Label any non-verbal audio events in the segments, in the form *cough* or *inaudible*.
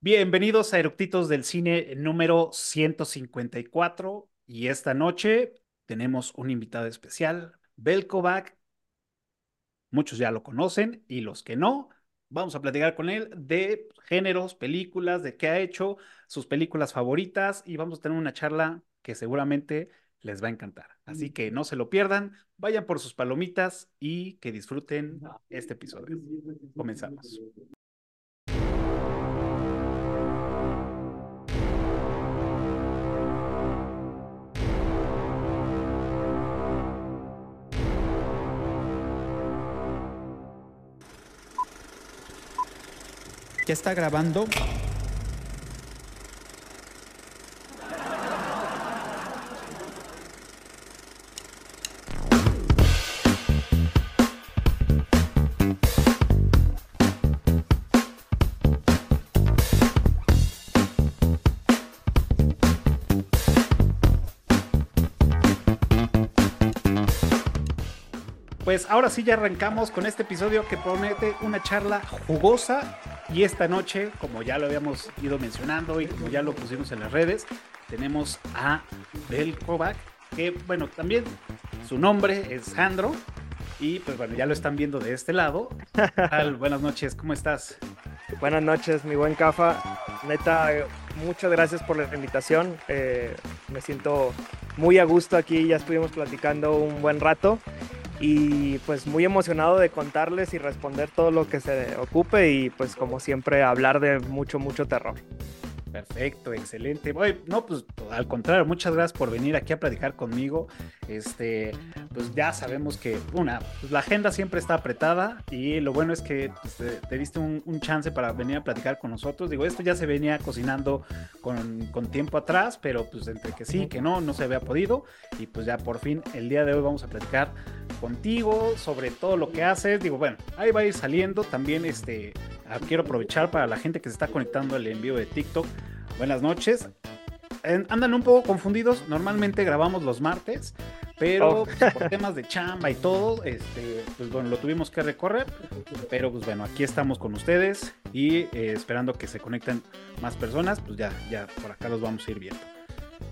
Bienvenidos a Eructitos del Cine número 154 y esta noche tenemos un invitado especial, Belkovac. Muchos ya lo conocen y los que no, vamos a platicar con él de géneros, películas, de qué ha hecho, sus películas favoritas y vamos a tener una charla que seguramente les va a encantar. Así que no se lo pierdan, vayan por sus palomitas y que disfruten este episodio. Comenzamos. ¿Ya está grabando? Pues ahora sí ya arrancamos con este episodio que promete una charla jugosa y esta noche, como ya lo habíamos ido mencionando y como ya lo pusimos en las redes, tenemos a Bel Kovac, que bueno, también su nombre es Jandro y pues bueno, ya lo están viendo de este lado. Buenas noches, ¿cómo estás? Buenas noches, mi buen Cafa. Neta, muchas gracias por la invitación. Eh, me siento muy a gusto aquí, ya estuvimos platicando un buen rato y pues muy emocionado de contarles y responder todo lo que se ocupe y pues como siempre hablar de mucho, mucho terror. Perfecto, excelente. no, pues al contrario, muchas gracias por venir aquí a platicar conmigo. Este, pues ya sabemos que, una, pues la agenda siempre está apretada y lo bueno es que pues, te, diste un, chance para venir a platicar con nosotros. Digo, esto ya se venía cocinando con, con, tiempo atrás, pero pues entre que sí, que no, no se había podido. Y pues ya por fin el día de hoy vamos a platicar contigo sobre todo lo que haces. Digo, bueno, ahí va a ir saliendo. También este, quiero aprovechar para la gente que se está conectando al envío de TikTok Buenas noches. Andan un poco confundidos. Normalmente grabamos los martes, pero oh. pues, por *laughs* temas de chamba y todo, este, pues bueno, lo tuvimos que recorrer. Pero pues bueno, aquí estamos con ustedes y eh, esperando que se conecten más personas, pues ya, ya por acá los vamos a ir viendo.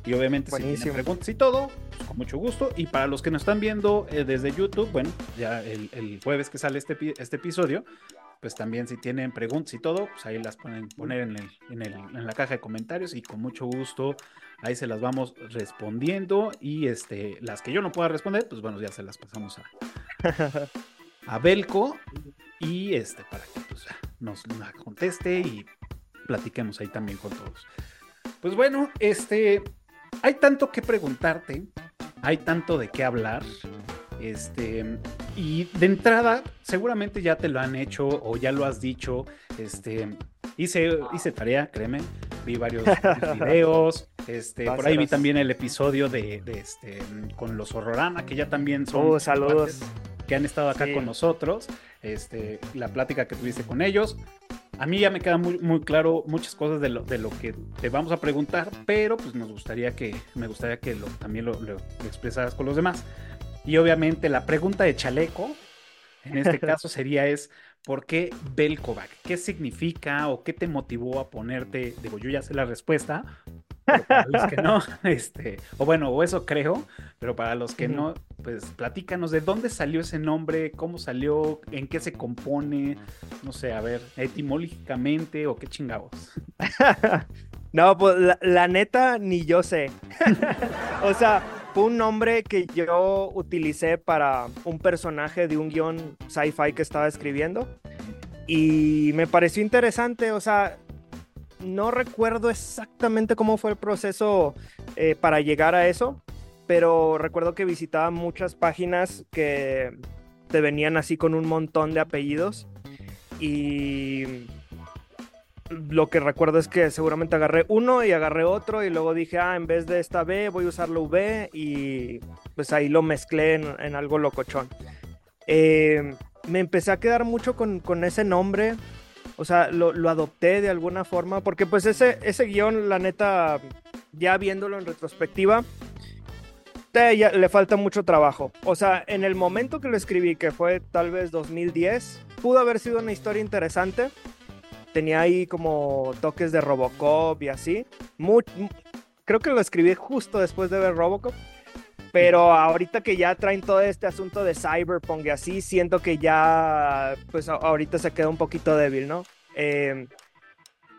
Y obviamente si tienen preguntas y todo, pues con mucho gusto. Y para los que nos están viendo eh, desde YouTube, bueno, ya el, el, jueves que sale este, este episodio, pues también si tienen preguntas y todo, pues ahí las pueden poner en, el, en, el, en la caja de comentarios y con mucho gusto ahí se las vamos respondiendo y este, las que yo no pueda responder, pues bueno, ya se las pasamos a, *laughs* a Belco y este, para que pues, nos conteste y platiquemos ahí también con todos. Pues bueno, este, hay tanto que preguntarte, hay tanto de qué hablar. Este, y de entrada, seguramente ya te lo han hecho o ya lo has dicho. Este, hice, hice tarea, créeme. Vi varios *laughs* videos. Este, por ahí vi también el episodio de, este, con los Horrorama, que ya también son. Oh, saludos. Que han estado acá con nosotros. Este, la plática que tuviste con ellos. A mí ya me queda muy, muy claro muchas cosas de lo, de lo que te vamos a preguntar, pero pues nos gustaría que, me gustaría que lo, también lo, lo expresaras con los demás. Y obviamente la pregunta de chaleco, en este *laughs* caso sería es, ¿por qué Belkovac? ¿Qué significa o qué te motivó a ponerte? Digo, yo ya sé la respuesta, pero para los que no, *laughs* *laughs* este, o bueno, o eso creo, pero para los que no, pues platícanos de dónde salió ese nombre, cómo salió, en qué se compone, no sé, a ver, etimológicamente o qué chingados. no, pues la, la neta ni yo sé. o sea, fue un nombre que yo utilicé para un personaje de un guion sci-fi que estaba escribiendo. Y me pareció interesante, o sea, no recuerdo exactamente cómo fue el proceso eh, para llegar a eso, pero recuerdo que visitaba muchas páginas que te venían así con un montón de apellidos y lo que recuerdo es que seguramente agarré uno y agarré otro y luego dije, ah, en vez de esta B voy a usar la V y pues ahí lo mezclé en, algo locochón. Eh, me empecé a quedar mucho con, ese nombre, o sea, lo, adopté de alguna forma, porque pues ese, ese guion, la neta, ya viéndolo en retrospectiva, le falta mucho trabajo. O sea, en el momento que lo escribí, que fue tal vez 2010, pudo haber sido una historia interesante tenía ahí como toques de Robocop y así. Muy, creo que lo escribí justo después de ver Robocop. Pero ahorita que ya traen todo este asunto de Cyberpunk y así, siento que ya, pues ahorita se queda un poquito débil, ¿no? Em,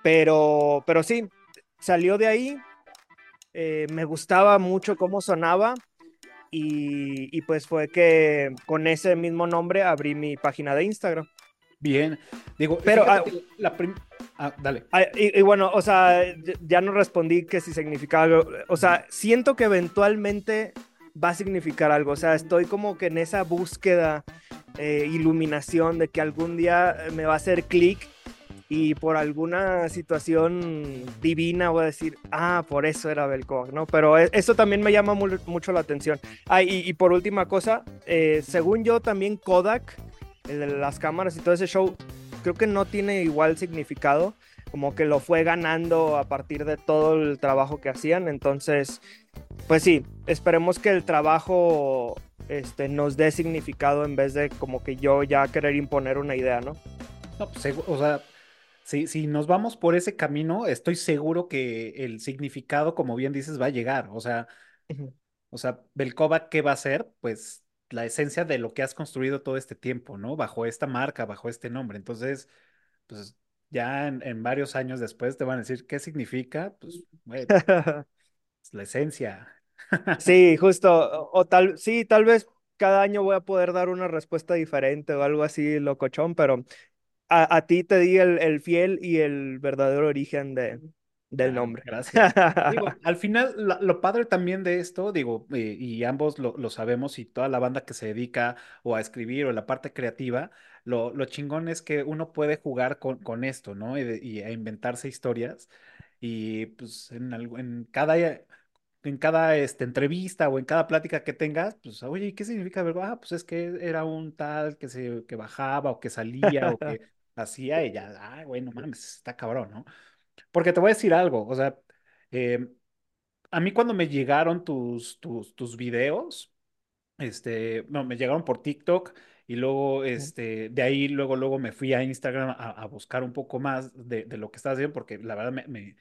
pero, pero sí, salió de ahí. Eh, me gustaba mucho cómo sonaba. Y, y, pues fue que con ese mismo nombre abrí mi página de Instagram. Bien, digo, pero ah, la ah, dale. Ah, y, bueno, o sea, ya no respondí que si significaba algo. O sea, siento que eventualmente va a significar algo. O sea, estoy como que en esa búsqueda, eh, iluminación de que algún día me va a hacer clic y por alguna situación divina voy a decir, ah, por eso era Belcock, ¿no? Pero e, eso también me llama mucho la atención. Ah, y, por última cosa, eh, según yo también Kodak, el de las cámaras y todo ese show, creo que no tiene igual significado, como que lo fue ganando a partir de todo el trabajo que hacían, entonces pues sí, esperemos que el trabajo este, nos dé significado en vez de como que yo ya querer imponer una idea, ¿no? No, pues, o sea, si, si nos vamos por ese camino, estoy seguro que el significado, como bien dices, va a llegar. O sea, o sea, Belkova, ¿qué va a ser? Pues la esencia de lo que has construido todo este tiempo, ¿no? Bajo esta marca, bajo este nombre. Entonces, pues ya en, varios años después te van a decir qué significa, pues, bueno, *laughs* es la esencia. Sí, *laughs* justo, o, tal, sí, tal vez cada año voy a poder dar una respuesta diferente o algo así locochón, pero a, ti te di el, fiel y el verdadero origen de, del nombre. Gracias. *laughs* al final, lo, padre también de esto, digo, eh, y ambos lo, sabemos, y toda la banda que se dedica o a escribir o la parte creativa, lo, lo chingón es que uno puede jugar con, con esto, ¿no? Y, y, a inventarse historias. Y pues en, en cada en cada este, entrevista o en cada plática que tengas, pues, oye, ¿qué significa verbo? Ah, pues es que era un tal que se que bajaba o que salía o que *laughs* hacía y ya, ah, bueno, mames, está cabrón, ¿no? Porque te voy a decir algo, o sea, em, a mí cuando me llegaron tus, tus, tus videos, este, no, me llegaron por TikTok y luego, este, de ahí, luego, luego me fui a Instagram a, buscar un poco más de, de, lo que estás haciendo, porque la verdad me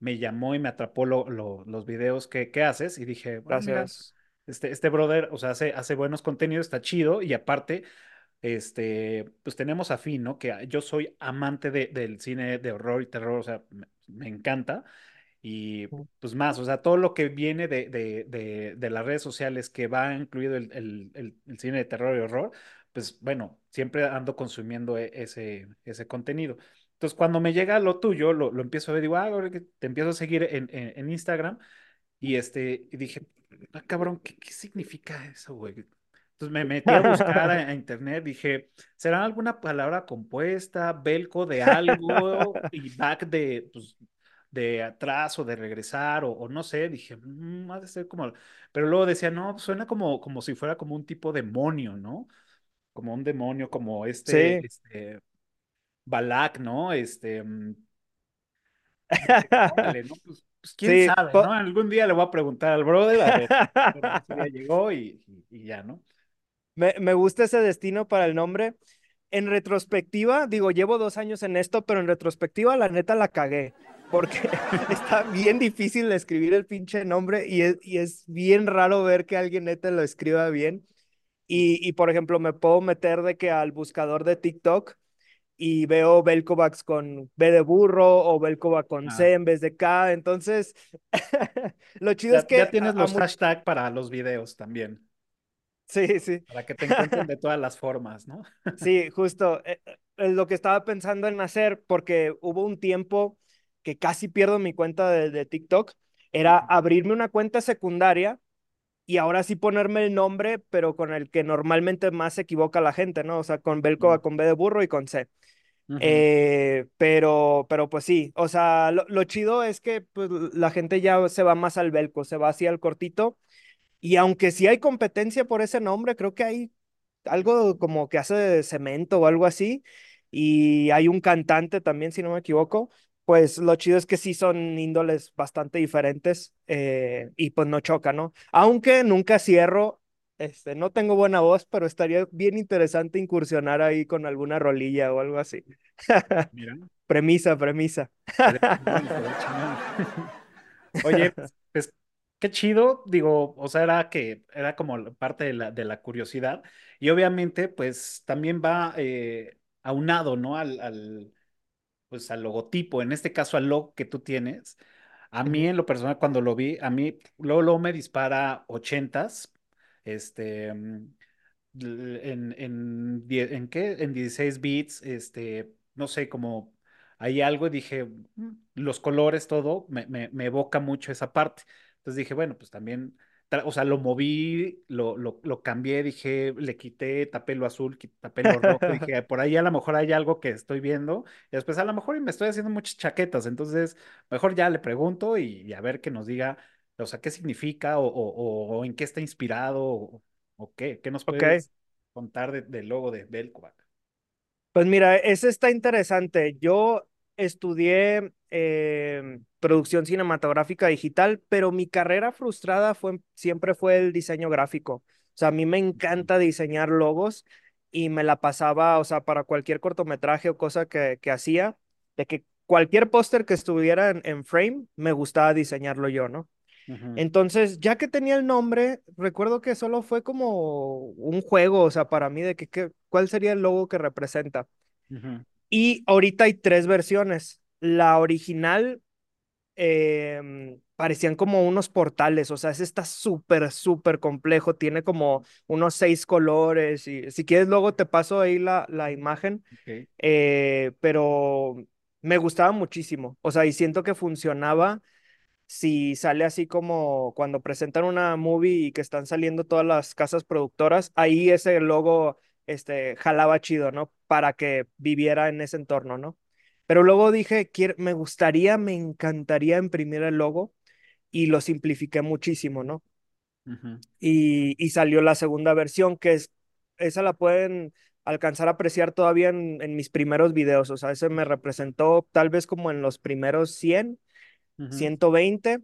me llamó y me atrapó los videos que, haces y dije, gracias. este, este brother, o sea, hace, hace buenos contenidos, está chido y aparte, este, pues tenemos afín, ¿no? Que yo soy amante de, del cine de horror y terror, o sea, me, encanta. Y pues más, o sea, todo lo que viene de, de, de, las redes sociales que va incluido el, el, el, cine de terror y horror, pues bueno, siempre ando consumiendo e, ese, ese contenido. Entonces, cuando me llega lo tuyo, lo, lo empiezo a ver, digo, ah, te empiezo a seguir en, en, Instagram. Y este, y dije, ah, cabrón, ¿qué, qué significa eso, güey? Entonces me metí a buscar a, internet, dije, ¿será alguna palabra compuesta, belco de algo *laughs* y back de, pues, de atrás o de regresar o, o no sé? Dije, mmm, ha de ser como, pero luego decía, no, suena como, como si fuera como un tipo demonio, ¿no? Como un demonio, como este, este Balak, ¿no? Este. Mm, *laughs* pues, pues, quién sabe, ¿no? Algún día le voy a preguntar al brother, a ver, ya *laughs* llegó y, ya, ¿no? Me, me, gusta ese destino para el nombre. En retrospectiva, digo, llevo dos años en esto, pero en retrospectiva, la neta la cagué. Porque *laughs* está bien difícil de escribir el pinche nombre y es, y es bien raro ver que alguien neta lo escriba bien. Y, y, por ejemplo, me puedo meter de que al buscador de TikTok y veo Belkovacs con B de burro o Belkovac con C ah. en vez de K. Entonces, *laughs* lo chido es que. Ya tienes los hashtags para los videos también. Sí, sí. Para que te encuentren de *laughs* todas las formas, ¿no? sí, justo. Eh, eh, lo que estaba pensando en hacer, porque hubo un tiempo que casi pierdo mi cuenta de, de TikTok, era abrirme una cuenta secundaria y ahora sí ponerme el nombre, pero con el que normalmente más se equivoca la gente, ¿no? O sea, con Belkova, con B de burro y con C. Eh, pero, pero pues sí, o sea, lo, chido es que pues, la gente ya se va más al Belco, se va así al cortito. Y aunque sí hay competencia por ese nombre, creo que hay algo como que hace de cemento o algo así. Y hay un cantante también, si no me equivoco pues lo chido es que sí son índoles bastante diferentes eh, y pues no choca, ¿no? Aunque nunca cierro Este, no tengo buena voz, pero estaría bien interesante incursionar ahí con alguna rolilla o algo así. *laughs* Mira. Premisa, premisa. *laughs* Oye, pues qué chido, digo, o sea, era que era como parte de la, de la curiosidad y obviamente pues también va eh, aunado, ¿no? Al, al, pues al logotipo, en este caso al logo que tú tienes. A mí en lo personal cuando lo vi, a mí luego, luego me dispara ochentas, este, mm, en, en, ¿en qué? En 16 bits, este, no sé, como hay algo y dije, "Mm, los colores, todo, me, me, me evoca mucho esa parte. Entonces dije, bueno, pues también, o sea, lo moví, lo, lo, lo cambié, dije, le quité, tapé lo azul, tapé lo rojo, *laughs* dije, por ahí a lo mejor hay algo que estoy viendo, y después a lo mejor y me estoy haciendo muchas chaquetas, entonces mejor ya le pregunto y, y a ver que nos diga, o sea, qué significa o, o, o- en qué está inspirado o, o qué, qué nos puedes contar de- del logo de Belkovac. Pues mira, ese está interesante. Yo estudié eh, producción cinematográfica digital, pero mi carrera frustrada fue, siempre fue el diseño gráfico. O sea, a mí me encanta diseñar logos y me la pasaba, o sea, para cualquier cortometraje o cosa que, que hacía, de que cualquier póster que estuviera en, en frame, me gustaba diseñarlo yo, ¿no? Ujú, Entonces, ya que tenía el nombre, recuerdo que solo fue como un juego, o sea, para mí de que, que- cuál sería el logo que representa. ujú, Y ahorita hay tres versiones. La original em, parecían como unos portales, o sea, ese está súper, súper complejo, tiene como unos seis colores y si quieres luego te paso ahí la, la imagen, eh, pero me gustaba muchísimo, o sea, y siento que funcionaba si sale así como cuando presentan una movie y que están saliendo todas las casas productoras, ahí ese logo este, jalaba chido, ¿no? Para que viviera en ese entorno, ¿no? Pero luego dije, quiero, me gustaría, me encantaría imprimir el logo y lo simplifiqué muchísimo, ¿no? Y, y salió la segunda versión, que es, esa la pueden alcanzar a apreciar todavía en, en mis primeros videos, o sea, ese me representó tal vez como en los primeros 100 ujú, 120.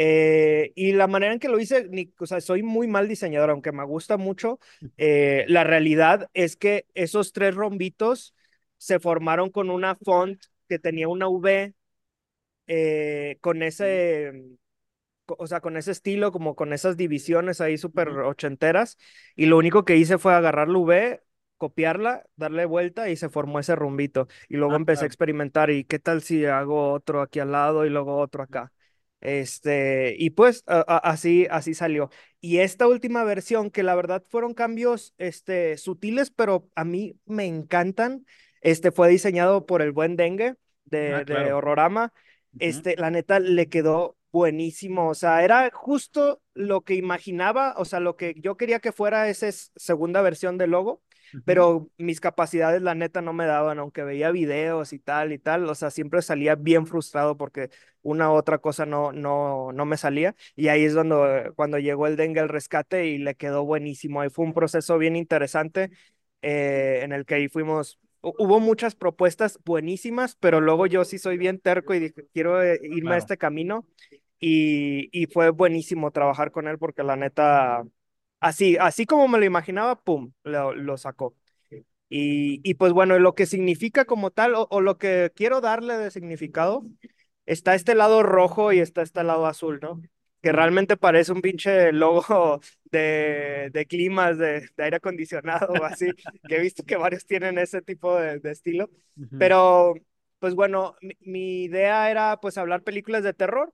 Eh, y la manera en que lo hice, ni, o sea, soy muy mal diseñador, aunque me gusta mucho. eh, la realidad es que esos tres rombitos se formaron con una font que tenía una V eh, con ese, co- o sea, con ese estilo, como con esas divisiones ahí súper ochenteras. Y lo único que hice fue agarrar la V, copiarla, darle vuelta y se formó ese rumbito. Y luego Ah, empecé a experimentar y qué tal si hago otro aquí al lado y luego otro acá. Este, y pues a- a- así, así salió. Y esta última versión, que la verdad fueron cambios este, sutiles, pero a mí me encantan, este, fue diseñado por el buen Dengue Ah, de, de claro. Horrorama este, la neta le quedó buenísimo, o sea, era justo lo que imaginaba, o sea, lo que yo quería que fuera esa es- segunda versión del logo, pero mis capacidades la neta no me daban, aunque veía videos y tal y tal, o sea, siempre salía bien frustrado porque una u otra cosa no, no, no me salía, y ahí es cuando, cuando llegó el dengue al rescate y le quedó buenísimo, ahí fue un proceso bien interesante eh, en el que ahí fuimos hu- hubo muchas propuestas buenísimas, pero luego yo sí soy bien terco y dije, quiero eh, irme a Claro. este camino. Y, y fue buenísimo trabajar con él porque la neta, así, así como me lo imaginaba, pum, lo, lo sacó. Y, y pues bueno, lo que significa como tal, o, o lo que quiero darle de significado, está este lado rojo y está este lado azul, ¿no? Que realmente parece un pinche logo *laughs* de, de climas, de, de aire acondicionado o así, que he visto que varios tienen ese tipo de, de estilo. Pero, pues bueno, mi, mi idea era pues hablar películas de terror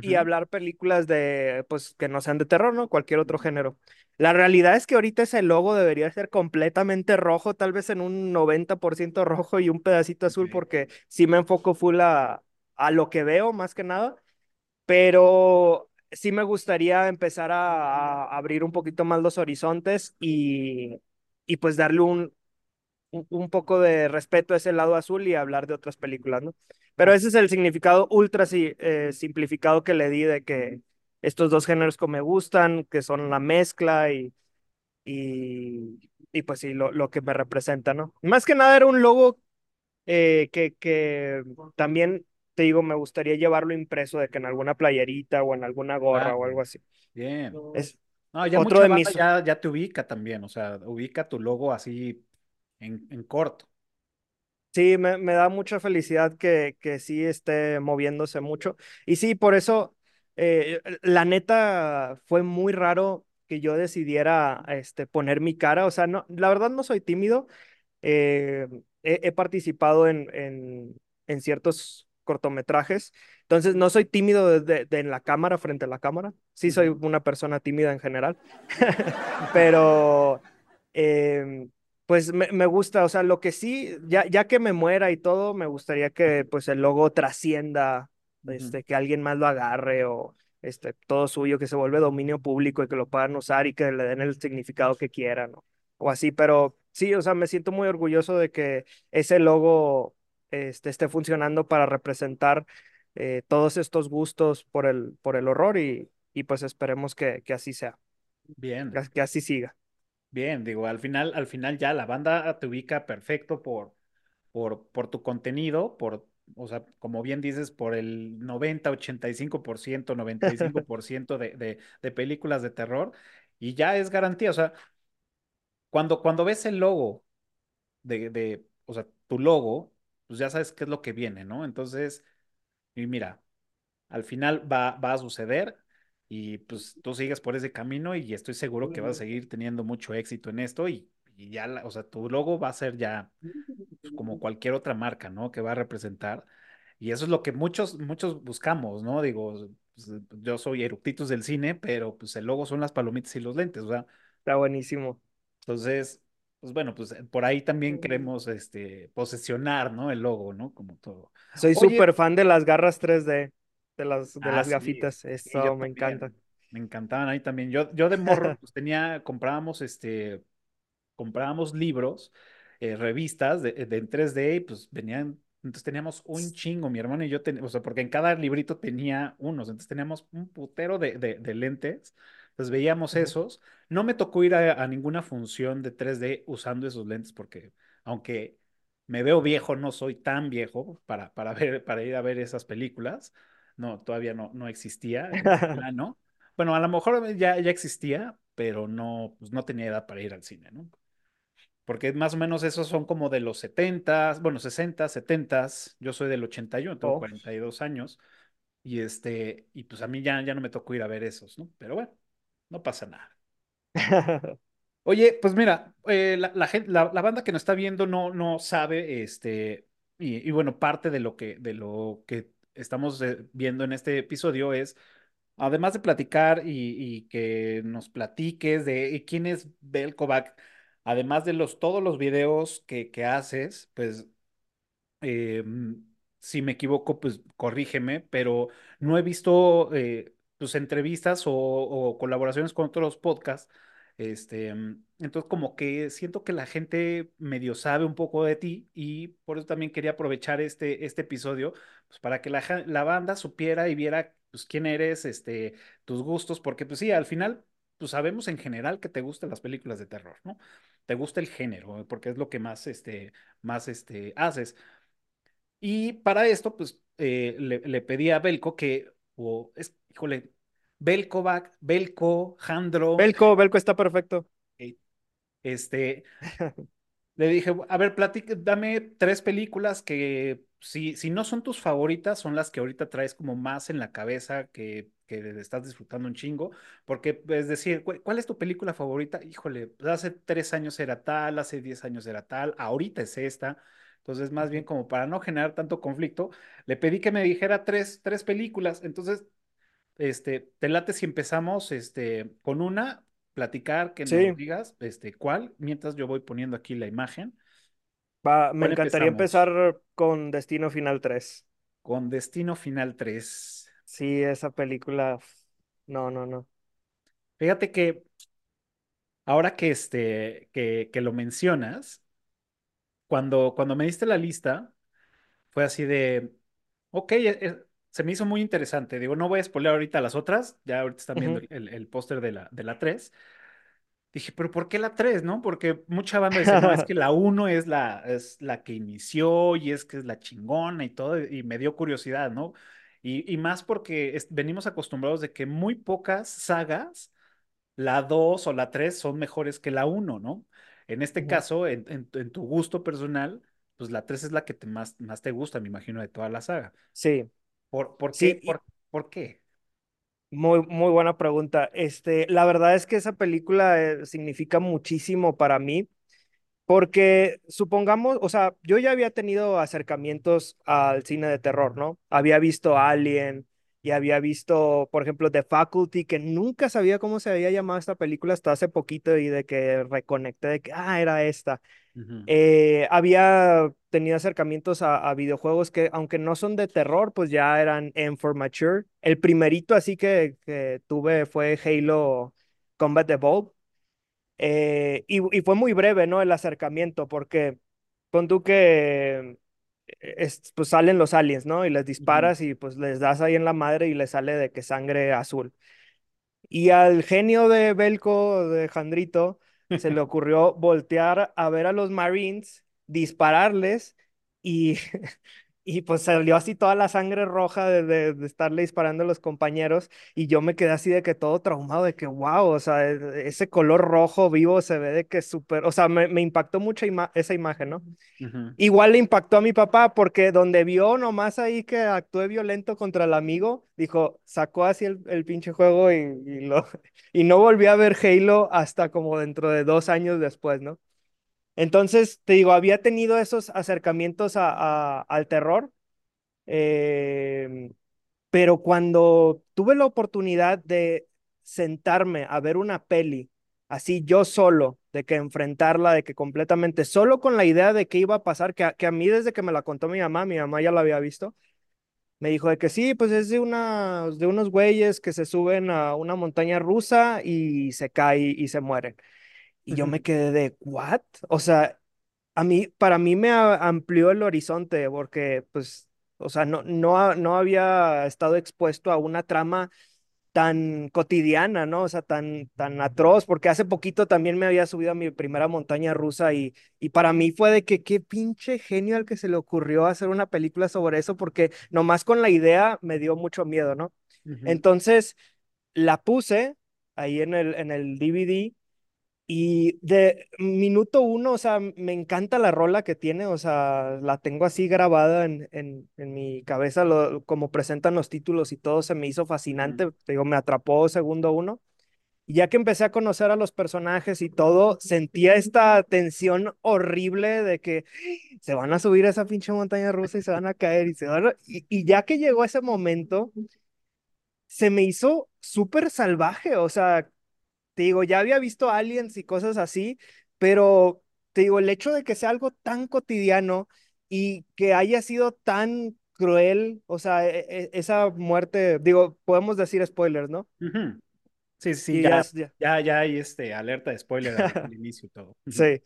y hablar películas de, pues, que no sean de terror, ¿no? Cualquier otro género. La realidad es que ahorita ese logo debería ser completamente rojo, tal vez en un 90% rojo y un pedacito azul, porque sí me enfoco full a, a lo que veo, más que nada, pero sí me gustaría empezar a, a abrir un poquito más los horizontes y, y pues darle un, un, un poco de respeto a ese lado azul y hablar de otras películas, ¿no? Pero ah, ese es el significado ultra eh, simplificado que le di de que estos dos géneros que me gustan, que son la mezcla y, y, y pues sí, lo, lo que me representa, ¿no? Más que nada era un logo eh, que, que también, te digo, me gustaría llevarlo impreso de que en alguna playerita o en alguna gorra o claro. algo así. Bien. Es, No, ya Otro mucha de mis, ya, ya te ubica también, o sea, ubica tu logo así en, en corto. Sí, me, me da mucha felicidad que, que sí esté moviéndose mucho. Y sí, por eso, eh, la neta, fue muy raro que yo decidiera este, poner mi cara. O sea, no, la verdad no soy tímido. eh, he, he participado en, en, en ciertos cortometrajes. Entonces, no soy tímido de, de- de en la cámara, frente a la cámara. Sí, soy una persona tímida en general. *laughs* Pero... em, pues me, me gusta, o sea, lo que sí, ya, ya que me muera y todo, me gustaría que pues el logo trascienda, este, que alguien más lo agarre o este, todo suyo, que se vuelve dominio público y que lo puedan usar y que le den el significado que quieran, ¿no? O así, pero sí, o sea, me siento muy orgulloso de que ese logo este, esté funcionando para representar eh, todos estos gustos por el, por el horror y, y pues esperemos que, que así sea, Bien, que, que así siga. Bien, digo, al final, al final ya la banda te ubica perfecto por, por, por tu contenido, por, o sea, como bien dices, por el noventa ochenta y cinco por ciento noventa y cinco *laughs* por ciento de, de, de películas de terror, y ya es garantía, o sea, cuando, cuando ves el logo de, de, o sea, tu logo, pues ya sabes qué es lo que viene, ¿no? Entonces, y mira, al final va, va a suceder y pues tú sigues por ese camino y estoy seguro que vas a seguir teniendo mucho éxito en esto y, y ya, la- o sea, tu logo va a ser ya pues, como cualquier otra marca, ¿no? Que va a representar. Y eso es lo que muchos, muchos buscamos, ¿no? Digo, pues, yo soy eructitos del cine, pero pues el logo son las palomitas y los lentes, o sea, Está buenísimo. entonces, pues bueno, pues por ahí también queremos, este, posesionar, ¿no? El logo, ¿no? Como todo. Soy súper fan de las garras 3D, de las, de Ah, las sí, gafitas. sí, Eso me encanta. también. Me encantaban ahí también. Yo, yo de morro, *laughs* pues tenía, comprábamos este, comprábamos libros, eh, revistas de, de en 3D y pues venían, entonces teníamos un chingo, mi hermano y yo, ten- o sea, porque en cada librito tenía unos, entonces teníamos un putero de, de, de lentes, entonces veíamos esos. No me tocó ir a, a ninguna función de 3D usando esos lentes porque, aunque me veo viejo, no soy tan viejo para, para ver, para ir a ver esas películas. No, todavía no, no existía *laughs* plano. Bueno, a lo mejor ya, ya existía, pero no, pues no tenía edad para ir al cine, ¿no? Porque más o menos esos son como de los 70, bueno, 60, 70, yo soy del 81, tengo Oh. 42 años, y este, y pues a mí ya, ya no me tocó ir a ver esos, ¿no? Pero bueno, no pasa nada. *laughs* Oye, pues mira, eh, la, la, gen- la- la banda que nos está viendo no, no sabe, este, y, y bueno, parte de lo que, de lo que estamos eh, viendo en este episodio es Además de platicar y, y que nos platiques de quién es Belkovac, además de los, todos los videos que, que haces, pues eh, si me equivoco, pues corrígeme, pero no he visto eh, tus entrevistas o, o colaboraciones con otros podcasts. Este, entonces, como que siento que la gente medio sabe un poco de ti y por eso también quería aprovechar este, este episodio, pues para que la, la banda supiera y viera pues quién eres, este, tus gustos, porque pues sí, al final, pues sabemos en general que te gustan las películas de terror, ¿no? Te gusta el género, porque es lo que más, este, más, este, haces. Y para esto, pues eh, le, pedí a Belko que, o es, híjole, Belkovac, Belko, Jandro, Belco, Belco está perfecto. Este, *laughs* le dije, a ver, platica, dame tres películas que, si, si no son tus favoritas, son las que ahorita traes como más en la cabeza, que, que estás disfrutando un chingo, porque es decir, ¿cuál, cuál es tu película favorita? Híjole, pues, hace tres años era tal, hace diez años era tal, ahorita es esta. Entonces, más bien como para no generar tanto conflicto, le pedí que me dijera tres, tres películas. Entonces, este, te late si empezamos, este, con una, platicar, que nos Sí, digas, este, cuál, mientras yo voy poniendo aquí la imagen. va, me ¿Cuál encantaría empezamos? empezar con Destino Final 3. Con Destino Final 3. Sí, esa película. No, no, no. Fíjate que ahora que, este, que, que lo mencionas, cuando, cuando me diste la lista, fue así de, ok, e- e- se me hizo muy interesante. Digo, no voy a spoiler ahorita las otras, ya ahorita están viendo Ujú. el, el, el póster de la, de la 3. Dije, pero ¿por qué la 3, no? Porque mucha banda dice, no, es *laughs* que la uno es la, es la que inició y es que es la chingona y todo, y me dio curiosidad, ¿no? Y, y más porque es- venimos acostumbrados de que muy pocas sagas la 2 o la 3 son mejores que la uno, ¿no? En este Ujú. caso, en, en- en tu gusto personal, pues la 3 es la que te más, más te gusta, me imagino, de toda la saga. Sí, ¿Por, por qué? sí, ¿Por, por qué? muy, muy buena pregunta. Este, la verdad es que esa película eh, significa muchísimo para mí. Porque supongamos, o sea, yo ya había tenido acercamientos al cine de terror, ¿no? Había visto Alien y había visto, por ejemplo, The Faculty, que nunca sabía cómo se había llamado esta película hasta hace poquito y de que reconecté de que, ah, era esta. Eh, había tenido acercamientos a, a videojuegos que, aunque no son de terror, pues ya eran M for Mature. El primerito así que, que tuve fue Halo Combat Evolved eh, y, y fue muy breve, ¿no? El acercamiento, porque con tú que es- pues salen los aliens, ¿no? Y les disparas y pues les das ahí en la madre y les sale de que sangre azul. Y al genio de Belko, de Jandrito, se le ocurrió voltear a ver a los Marines, dispararles y, *laughs* y pues salió así toda la sangre roja de, de, de estarle disparando a los compañeros y yo me quedé así de que todo traumado, de que wow, o sea, e- ese color rojo vivo se ve de que es súper, o sea, me, me impactó mucho ima- esa imagen, ¿no? Igual le impactó a mi papá porque donde vio nomás ahí que actué violento contra el amigo, dijo, sacó así el, el pinche juego y, y lo, *laughs* y no volvió a ver Halo hasta como dentro de dos años después, ¿no? Entonces, te digo, había tenido esos acercamientos a, al terror, eh, pero cuando tuve la oportunidad de sentarme a ver una peli, así yo solo, de que enfrentarla, de que completamente, solo con la idea de qué iba a pasar, que a, que a mí desde que me la contó mi mamá, mi mamá ya la había visto, me dijo de que sí, pues es de, una, de unos güeyes que se suben a una montaña rusa y se cae y se mueren. Y yo me quedé de, ¿what? O sea, a mí, para mí me amplió el horizonte porque, pues, o sea, no, no, no había estado expuesto a una trama tan cotidiana, ¿no? O sea, tan, tan atroz, porque hace poquito también me había subido a mi primera montaña rusa y, y para mí fue de que qué pinche genio al que se le ocurrió hacer una película sobre eso, porque nomás con la idea me dio mucho miedo, ¿no? Entonces, la puse ahí en el, en el DVD y de minuto uno, o sea, me encanta la rola que tiene, o sea, la tengo así grabada en, en, en mi cabeza, lo, como presentan los títulos y todo, se me hizo fascinante, te digo, me atrapó segundo uno. Y ya que empecé a conocer a los personajes y todo, sentía esta tensión horrible de que se van a subir a esa pinche montaña rusa y se van a caer y se van a... Y, y ya que llegó ese momento, se me hizo súper salvaje, o sea, te digo, ya había visto aliens y cosas así, pero te digo, el hecho de que sea algo tan cotidiano y que haya sido tan cruel, o sea, e- e- esa muerte, digo, podemos decir spoilers, ¿no? ujú. Sí, sí, sí, ya, ya, ya. ya, hay este alerta de spoiler al, *laughs* inicio y todo. Sí,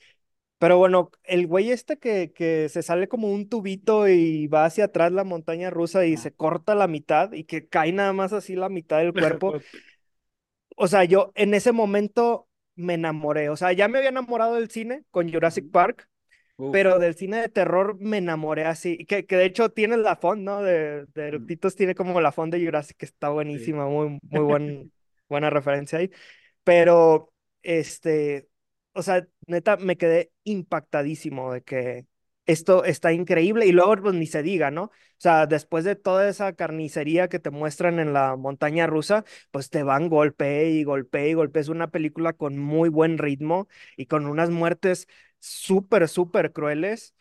pero bueno, el güey este que, que se sale como un tubito y va hacia atrás la montaña rusa y ajá. se corta la mitad y que cae nada más así la mitad del *laughs* cuerpo. O sea, yo en ese momento me enamoré. O sea, ya me había enamorado del cine con Jurassic. Park, Uf. pero del cine de terror me enamoré así. Que, que de hecho tiene la font, ¿no? De, de Mm, Eructitos tiene como la font de Jurassic, que está Sí. buenísima, muy, muy buen, *laughs* buena referencia ahí. Pero, este, o sea, neta, me quedé impactadísimo de que esto está increíble y luego, pues ni se diga, ¿no? O sea, después de toda esa carnicería que te muestran en la montaña rusa, pues te van golpe y golpe y golpe. Es una película con muy buen ritmo y con unas muertes súper, súper crueles.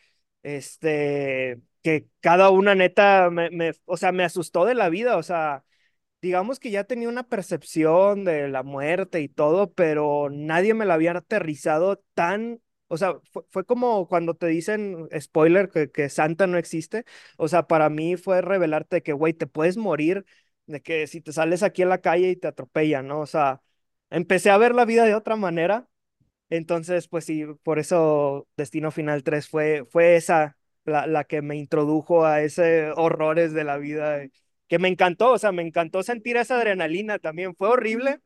Este, que cada una neta me, me, o sea, me asustó de la vida, o sea digamos que ya tenía una percepción de la muerte y todo, pero nadie me la había aterrizado tan, o sea, fue, fue como cuando te dicen, spoiler, que, que Santa no existe, o sea, para mí fue revelarte que, güey, te puedes morir, de que si te sales aquí a la calle y te atropellan, ¿no? O sea, empecé a ver la vida de otra manera entonces, pues sí, por eso Destino Final 3 fue, fue esa la, la que me introdujo a ese horrores de la vida, que me encantó, o sea, me encantó sentir esa adrenalina también. Fue horrible,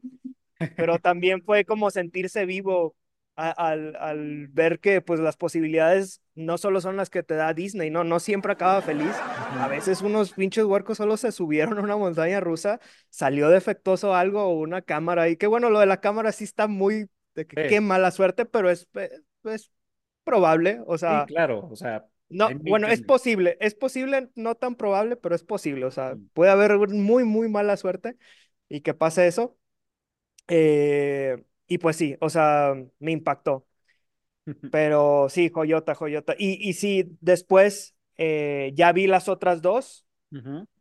pero también fue como sentirse vivo a- al, al ver que pues las posibilidades no solo son las que te da Disney, no, no siempre acaba feliz. A veces unos pinches huercos solo se subieron a una montaña rusa, salió defectuoso algo o una cámara y que bueno, lo de la cámara sí está muy, de que qué mala suerte, pero es, es probable, o sí, sea, claro, o sea, no, bueno, es posible, es posible, no tan probable, pero es posible, o sea, puede haber muy, muy mala suerte y que pase eso. Eh, y pues sí, o sea, me impactó. *laughs* Pero sí, joyota, joyota. Y, y sí, después eh, ya vi las otras dos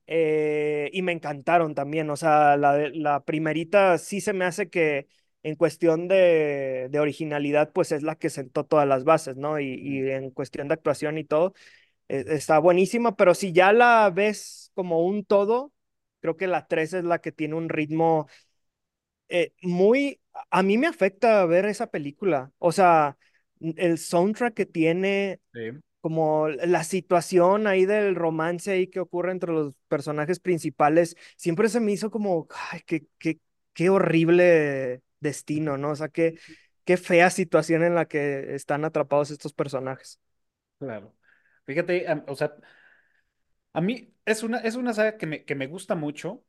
eh, y me encantaron también. O sea, la, la primerita sí se me hace que en cuestión de, de originalidad, pues es la que sentó todas las bases, ¿no? Y, y en cuestión de actuación y todo, eh, está buenísima, pero si ya la ves como un todo, creo que la tres es la que tiene un ritmo eh, muy, a mí me afecta ver esa película. O sea, el soundtrack que tiene, Sí, como la situación ahí del romance ahí que ocurre entre los personajes principales, siempre se me hizo como, ay, qué, qué, qué horrible destino, ¿no? O sea, qué, qué fea situación en la que están atrapados estos personajes. claro. Fíjate, o sea, a mí es una, es una saga que me, que me gusta mucho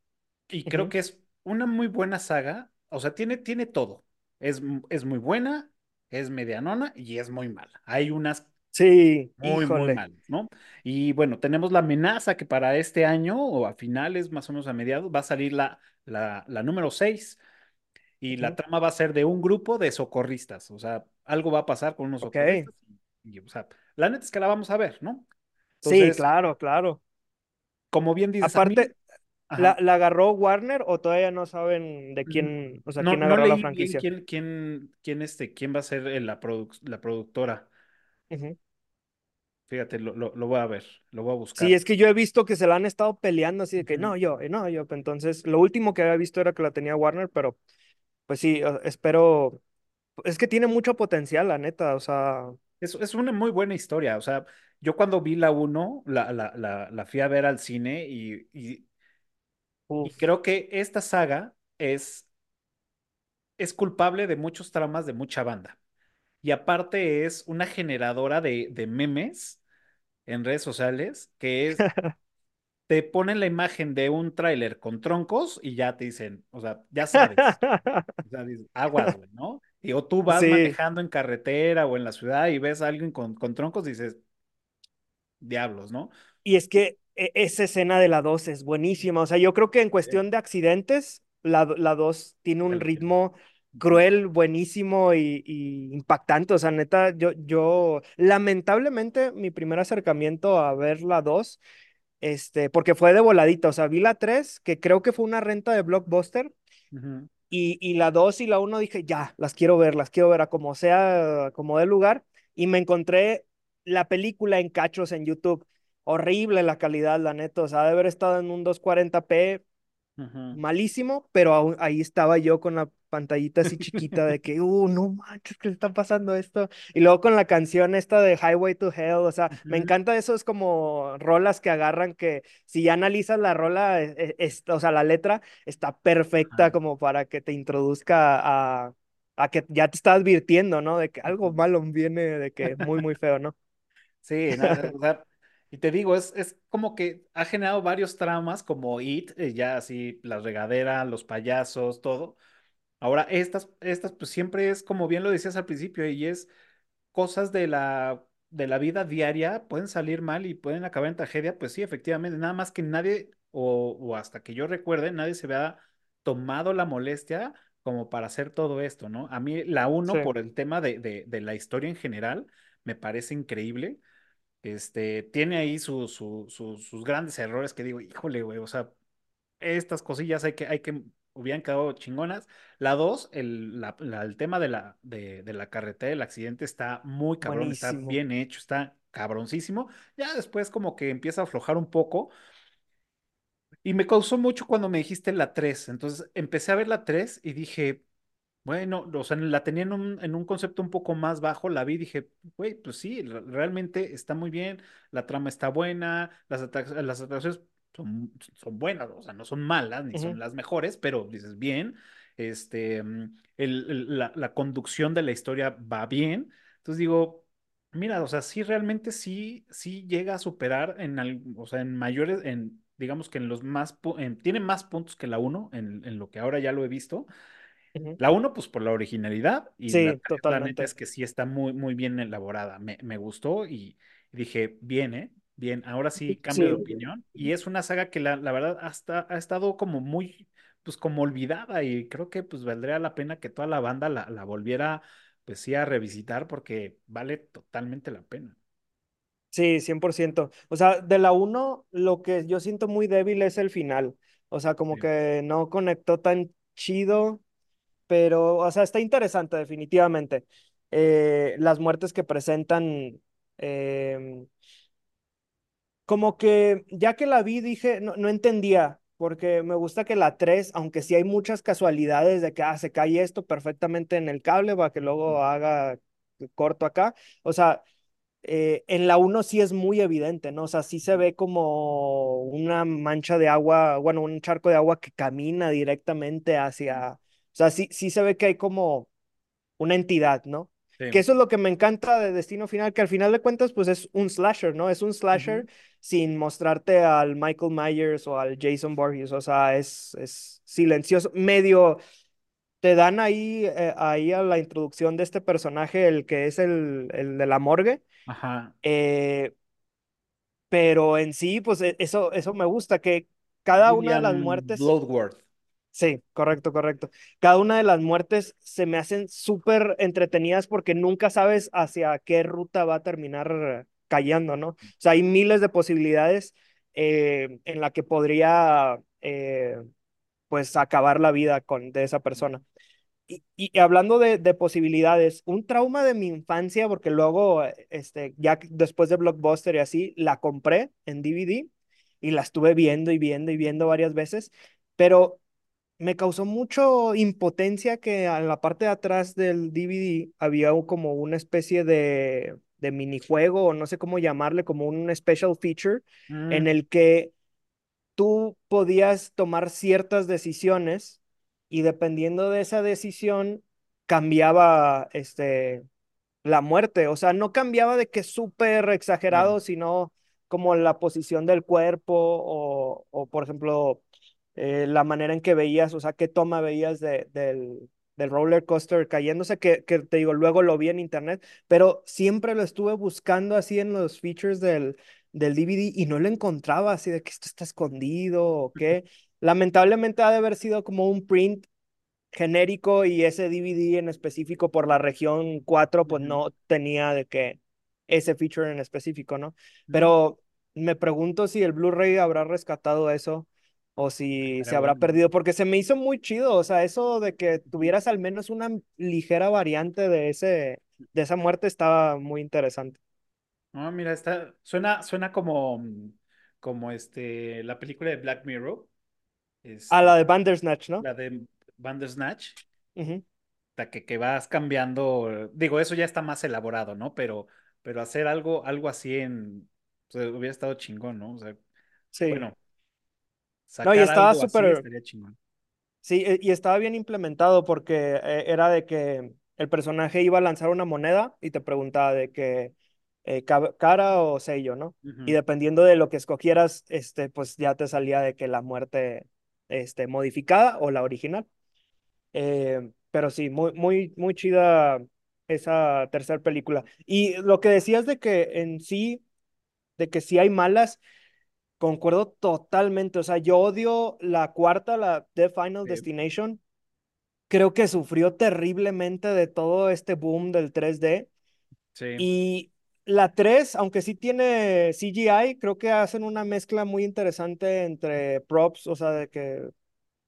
y creo que es una muy buena saga. O sea, tiene, tiene todo. Es, es muy buena, es medianona y es muy mala. Hay unas Sí, muy, muy híjole. malas, ¿no? Y bueno, tenemos la amenaza que para este año o a finales, más o menos a mediados, va a salir la, la, la número 6 y la trama va a ser de un grupo de socorristas. O sea, algo va a pasar con unos Ok. socorristas y, y, o sea, la neta es que la vamos a ver, ¿no? Sí, claro, claro. como bien dices, Aparte, ¿La, la agarró Warner o todavía no saben de quién, o sea, no, quién no agarró la leí bien franquicia? quién, quién, quién, este, quién va a ser la, produc- la productora. Fíjate, lo, lo, lo voy a ver, lo voy a Sí, buscar. es que yo he visto que se la han estado peleando así de que no, yo, eh, no, yo. Entonces, lo último que había visto era que la tenía Warner, pero pues sí, espero. Es que tiene mucho potencial, la neta, o sea, Es, es una muy buena historia. O sea, yo cuando vi la uno la, la, la, la fui a ver al cine y, y, y creo que esta saga es, es culpable de muchos traumas de mucha banda. Y aparte es una generadora de, de memes en redes sociales que es, *laughs* te ponen la imagen de un tráiler con troncos y ya te dicen, o sea, ya sabes. O sea, dices, aguas, güey, ¿no? Y o tú vas Sí, manejando en carretera o en la ciudad y ves a alguien con, con troncos, dices, diablos, ¿no? Y es que esa escena de la 2 es buenísima. O sea, yo creo que en cuestión de accidentes, la, do- la 2 tiene un ritmo cruel, buenísimo y, y impactante. O sea, neta, yo, yo, lamentablemente, mi primer acercamiento a ver la 2 este, porque fue de voladita. O sea, vi la 3 que creo que fue una renta de Blockbuster, ujú, y, y la 2 y la uno dije, ya, las quiero ver, las quiero ver a como sea, como de lugar. Y me encontré la película en cachos en YouTube. Horrible la calidad, la neta. O sea, de haber estado en un 240p ujú. malísimo, pero aún- ahí estaba yo con la pantallita así chiquita de que, uh, no manches, ¿qué le está pasando esto? Y luego con la canción esta de Highway to Hell, o sea, me Ujú. encanta esos como rolas que agarran que si ya analizas la rola, e- e- es- o sea, la letra está perfecta como para que te introduzca a, a que ya te está advirtiendo, ¿no? De que algo malo viene, de que muy, muy feo, ¿no? Sí, no, o sea, y te digo, es, es como que ha generado varios traumas como It, eh, ya así, la regadera, los payasos, todo. Ahora, estas, estas, pues siempre es como bien lo decías al principio, y es cosas de la, de la vida diaria pueden salir mal y pueden acabar en tragedia, pues sí, efectivamente, nada más que nadie, o, o hasta que yo recuerde, nadie se vea tomado la molestia como para hacer todo esto, ¿no? A mí la uno, Sí, por el tema de, de, de la historia en general, me parece increíble. Este, tiene ahí su- su- su- sus grandes errores que digo, híjole, güey, o sea, estas cosillas hay que, hay que, hubieran quedado chingonas. La dos, el, la- la- el tema de la, de, de la carretera, el accidente está muy cabrón, está bien hecho, está cabroncísimo. Ya después como que empieza a aflojar un poco y me causó mucho cuando me dijiste la tres Entonces empecé a ver la 3 y dije, bueno, o sea, la tenía en un, en un concepto un poco más bajo, la vi y dije, güey, pues sí, re- realmente está muy bien, la trama está buena, las, atrac- las atracciones son, son buenas, o sea, no son malas ni son las mejores, pero dices bien. este, mm, el- el- la, la conducción de la historia va bien. Entonces digo, mira, o sea, sí realmente sí, sí llega a superar en, al- o sea, en mayores, en, digamos que en los más, en- tiene más puntos que la uno en, en lo que ahora ya lo he visto. La uno, pues por la originalidad, y la Sí, 3, la neta es totalmente. que sí está muy, muy bien elaborada. Me, me gustó y dije, bien, ¿eh? Bien, ahora sí cambio de opinión. Y es una saga que la, la verdad hasta ha estado como muy, pues como olvidada y creo que pues valdría la pena que toda la banda la, la volviera, pues sí, a revisitar porque vale totalmente la pena. sí, 100%. O sea, de la uno lo que yo siento muy débil es el final. O sea, como Sí. que no conectó tan chido, pero, o sea, está interesante definitivamente. Eh, las muertes que presentan, em, como que ya que la vi dije, no, no entendía, porque me gusta que la 3 aunque sí hay muchas casualidades de que ah, se cae esto perfectamente en el cable para que luego haga corto acá, o sea, eh, en la uno sí es muy evidente, ¿no? O sea, sí se ve como una mancha de agua, bueno, un charco de agua que camina directamente hacia, o sea, sí, sí se ve que hay como una entidad, ¿no? Que Sí. eso es lo que me encanta de Destino Final, que al final de cuentas, pues es un slasher, ¿no? Es un slasher Ujú. sin mostrarte al Michael Myers o al Jason Voorhees, o sea, es, es silencioso, medio te dan ahí, eh, ahí a la introducción de este personaje, el que es el, el de la morgue, Ajá. eh, pero en sí, pues e- eso, eso me gusta, que cada una de las William muertes Bloodworth. Sí, correcto, correcto. Cada una de las muertes se me hacen súper entretenidas porque nunca sabes hacia qué ruta va a terminar cayendo, ¿no? O sea, hay miles de posibilidades eh, en la que podría, eh, pues, acabar la vida con, de esa persona. Y, y hablando de, de posibilidades, un trauma de mi infancia, porque luego, este, ya después de Blockbuster y así, la compré en DVD y la estuve viendo y viendo y viendo varias veces, pero me causó mucho impotencia que en la parte de atrás del DVD había como una especie de, de minijuego, o no sé cómo llamarle, como un special feature, en Mm, el que tú podías tomar ciertas decisiones y dependiendo de esa decisión cambiaba este la muerte, o sea, no cambiaba de que súper exagerado, sino como la posición del cuerpo o, o por ejemplo, eh, la manera en que veías, o sea, qué toma veías de, del, del roller coaster cayéndose, que, que te digo, luego lo vi en internet, pero siempre lo estuve buscando así en los features del, del DVD y no lo encontraba, así de que esto está escondido o qué. Lamentablemente ha de haber sido como un print genérico y ese DVD en específico por la región 4 pues no tenía de que ese feature en específico, ¿no? No, Pero me pregunto si el Blu-ray habrá rescatado eso o si se habrá bueno. perdido, porque se me hizo muy chido, o sea, eso de que tuvieras al menos una ligera variante de ese, de esa muerte estaba muy interesante. No, mira, está, suena, suena como, mm, como este, la película de Black Mirror, A este, la de Bandersnatch, ¿no? la de Bandersnatch, Ujú, la que, que vas cambiando, digo, eso ya está más elaborado, ¿no? Pero, pero hacer algo, algo así en, o sea, hubiera estado chingón, ¿no? O sea, Sí. bueno, No, y estaba súper. Sí, e- y estaba bien implementado porque eh, era de que el personaje iba a lanzar una moneda y te preguntaba de que eh, ca- cara o sello, ¿no? Y dependiendo de lo que escogieras, este, pues ya te salía de que la muerte, este, modificada o la original. Eh, pero sí, muy, muy, muy chida esa tercera película. Y lo que decías de que en sí, de que sí hay malas, concuerdo totalmente. O sea, yo odio la cuarta, la The Final Sí, Destination creo que sufrió terriblemente de todo este boom del 3D. sí. Y la 3, aunque sí tiene CGI, creo que hacen una mezcla muy interesante entre props, o sea, de que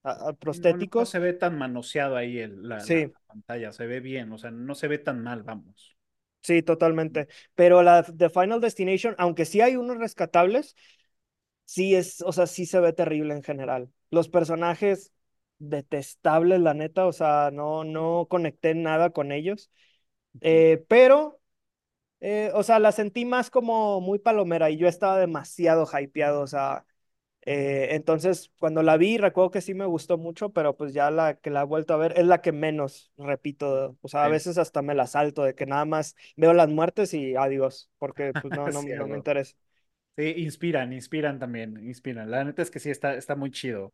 a- a Sí, No, prostéticos. se ve tan manoseado ahí el- la, pantalla, se ve bien, o sea, no se ve tan mal, vamos. sí, totalmente. Pero la de Final Destination, aunque sí hay unos rescatables, sí es, o sea, sí se ve terrible en general. Los personajes detestables, la neta, o sea, no, no conecté nada con ellos. Eh, pero Eh, o sea, la sentí más como muy palomera y yo estaba demasiado hypeado, o sea, Eh, entonces, cuando la vi, recuerdo que sí me gustó mucho, pero pues ya la que la he vuelto a ver es la que menos repito. O sea, a veces hasta me la salto de que nada más veo las muertes y adiós, porque pues no, *laughs* no, sí, a no me interesa. Sí, inspiran, inspiran también, inspiran. La neta es que sí está, está muy chido.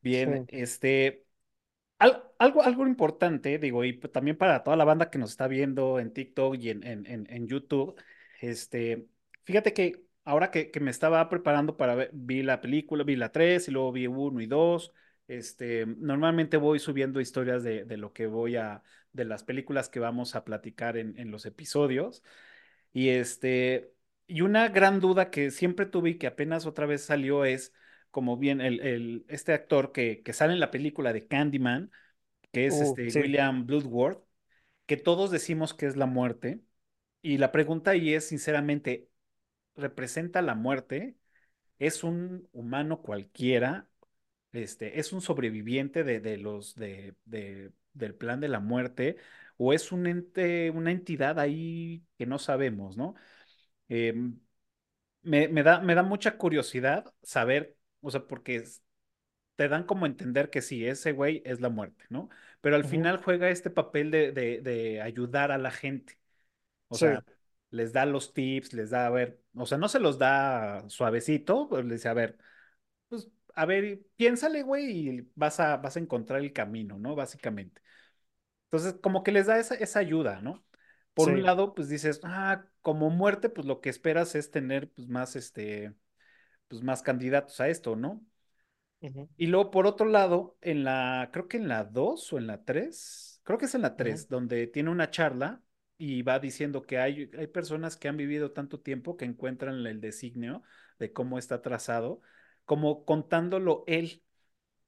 Bien, Sí. este, al- algo, algo importante, digo, y p- también para toda la banda que nos está viendo en TikTok y en, en, en, en YouTube, este, fíjate que ahora que, que me estaba preparando para ver, vi la película, vi la 3 y luego vi uno y dos este, normalmente voy subiendo historias de, de lo que voy a, de las películas que vamos a platicar en, en los episodios, y este, y una gran duda que siempre tuve y que apenas otra vez salió es, como bien el, el, este actor que, que sale en la película de Candyman, que es Uh, este sí. William Bloodworth, que todos decimos que es la muerte. Y la pregunta ahí es, sinceramente, ¿representa la muerte? ¿Es un humano cualquiera? Este, ¿es un sobreviviente de, de los de, de- del plan de la muerte? ¿O es un ente, una entidad ahí que no sabemos, ¿no? Em, me, me da, me da mucha curiosidad saber, o sea, porque es- te dan como entender que sí, ese güey es la muerte, ¿no? Pero al final juega este papel de, de, de ayudar a la gente. O sea, Sí. les da los tips, les da, a ver, o sea, no se los da suavecito, pero les dice, a ver, pues, a ver, piénsale, güey, y vas a, vas a encontrar el camino, ¿no? Básicamente. Entonces, como que les da esa, esa ayuda, ¿no? Por un lado, pues dices, ah, como muerte, pues lo que esperas es tener, pues, más, este, pues, más candidatos a esto, ¿no? Y luego, por otro lado, en la, creo que en la 2 o en la 3 creo que es en la ujú, 3 donde tiene una charla y va diciendo que hay, hay personas que han vivido tanto tiempo que encuentran el designio de cómo está trazado, como contándolo él.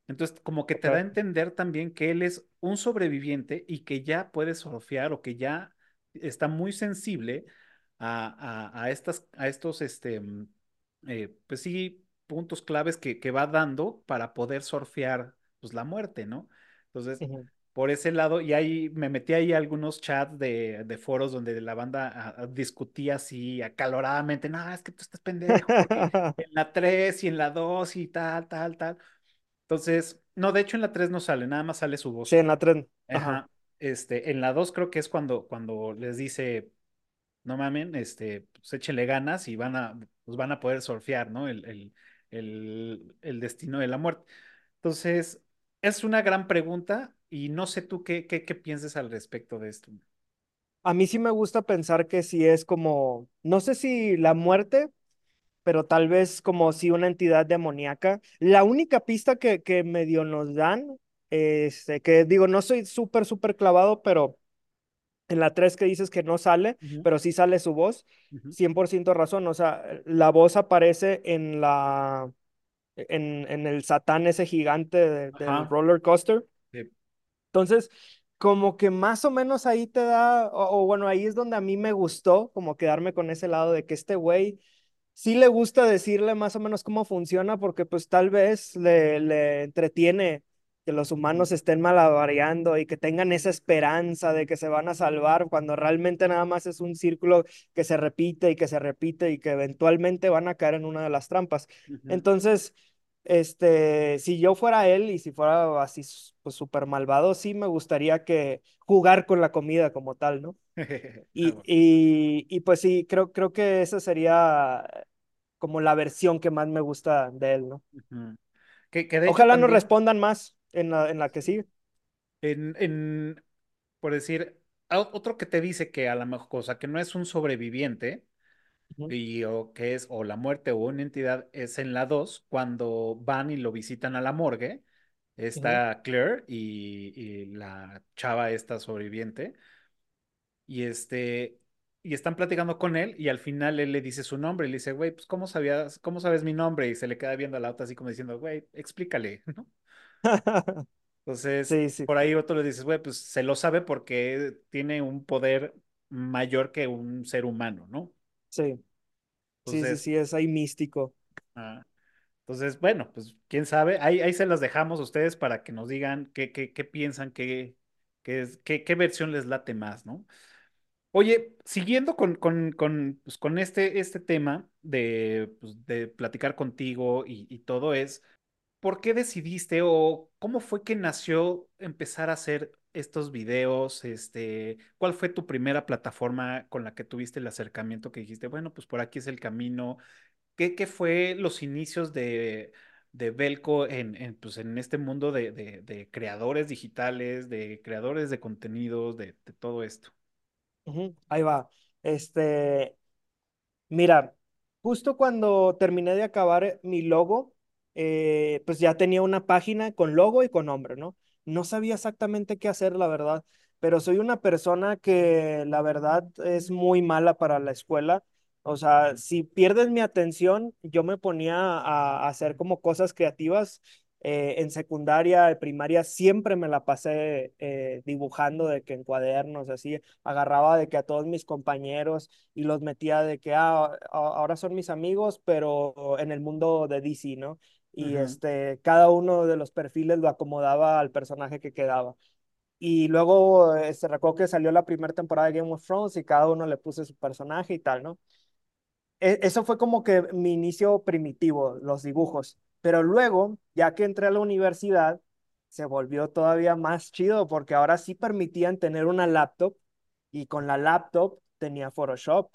Entonces, como que te da a entender también que él es un sobreviviente y que ya puede surfear o que ya está muy sensible a, a, a estas, a estos, este, mm, eh, pues sí, puntos claves que, que va dando para poder surfear, pues, la muerte, ¿no? Entonces, por ese lado, y ahí me metí ahí a algunos chats de, de foros donde la banda discutía así acaloradamente, no, es que tú estás pendejo, *laughs* en la 3 y en la 2 y tal, tal, tal. Entonces, no, de hecho en la 3 no sale, nada más sale su Sí, voz. en la tren. Ajá. Ajá. Este, en la 2 creo que es cuando, cuando les dice, no mamen, este, pues échenle ganas y van a, pues van a poder surfear, ¿no? El, el, el, el destino de la muerte. Entonces, es una gran pregunta y no sé tú qué, qué, qué pienses al respecto de esto. A mí sí me gusta pensar que sí es como, no sé si la muerte, pero tal vez como si una entidad demoníaca. La única pista que, que medio nos dan, este, que digo, no soy súper, súper clavado, pero en la 3 que dices que no sale, pero sí sale su voz, ujú. 100% razón. O sea, la voz aparece en la, en, en el satán ese gigante de- del roller coaster. Sí. Entonces, como que más o menos ahí te da, o, o bueno, ahí es donde a mí me gustó, como quedarme con ese lado de que este güey sí le gusta decirle más o menos cómo funciona, porque pues tal vez le, le entretiene que los humanos estén malabareando y que tengan esa esperanza de que se van a salvar, cuando realmente nada más es un círculo que se repite y que se repite y que eventualmente van a caer en una de las trampas. ujú. Entonces, este, si yo fuera él y si fuera así, pues súper malvado, sí me gustaría que jugar con la comida como tal, ¿no? *laughs* Y, y, y pues sí, creo, creo que esa sería como la versión que más me gusta de él, ¿no? Ujú. Que, que hecho Ojalá nos también respondan más en la, en la que sigue. en, en, por decir, otro que te dice que a la mejor cosa, que no es un sobreviviente, y o que es o la muerte o una entidad, es en la 2 cuando van y lo visitan a la morgue, está Claire y, y la chava esta sobreviviente, y este, y están platicando con él, y al final él le dice su nombre, y le dice, güey, pues ¿cómo sabías, cómo sabes mi nombre? Y se le queda viendo a la otra así como diciendo, güey, explícale, *laughs* ¿no? *laughs* Entonces, Sí, sí, por ahí otro le dices, güey, pues se lo sabe porque tiene un poder mayor que un ser humano, ¿no? sí, sí, sí, sí, es ahí místico. ah, entonces, bueno, pues quién sabe, ahí, ahí se las dejamos a ustedes para que nos digan qué, qué, qué piensan, qué, qué, es- qué, qué versión les late más, ¿no? Oye, siguiendo con, con, con, pues, con este, este tema de, pues, de platicar contigo y, y todo es, ¿por qué decidiste o cómo fue que nació empezar a hacer estos videos? Este, ¿cuál fue tu primera plataforma con la que tuviste el acercamiento que dijiste, bueno, pues por aquí es el camino? ¿Qué, fue los inicios de, de Belco en, en, pues, en este mundo de, de, creadores digitales, de creadores de contenidos, de, todo esto? Ahí va. Este, Mira, justo cuando terminé de acabar mi logo, eh, pues ya tenía una página con logo y con nombre, ¿no? No sabía exactamente qué hacer, la verdad, pero soy una persona que la verdad es muy mala para la escuela. O sea, si pierdes mi atención, yo me ponía a, a hacer como cosas creativas. Eh, en secundaria, primaria, siempre me la pasé eh, dibujando de que en cuadernos, así, agarraba de que a todos mis compañeros y los metía de que ah, ahora son mis amigos, pero en el mundo de DC, ¿no? Y este, cada uno de los perfiles lo acomodaba al personaje que quedaba. Y luego se recuerdo que salió la primera temporada de Game of Thrones y cada uno le puse su personaje y tal, ¿no? e- eso fue como que mi inicio primitivo, los dibujos. Pero luego, ya que entré a la universidad, se volvió todavía más chido porque ahora sí permitían tener una laptop y con la laptop tenía Photoshop.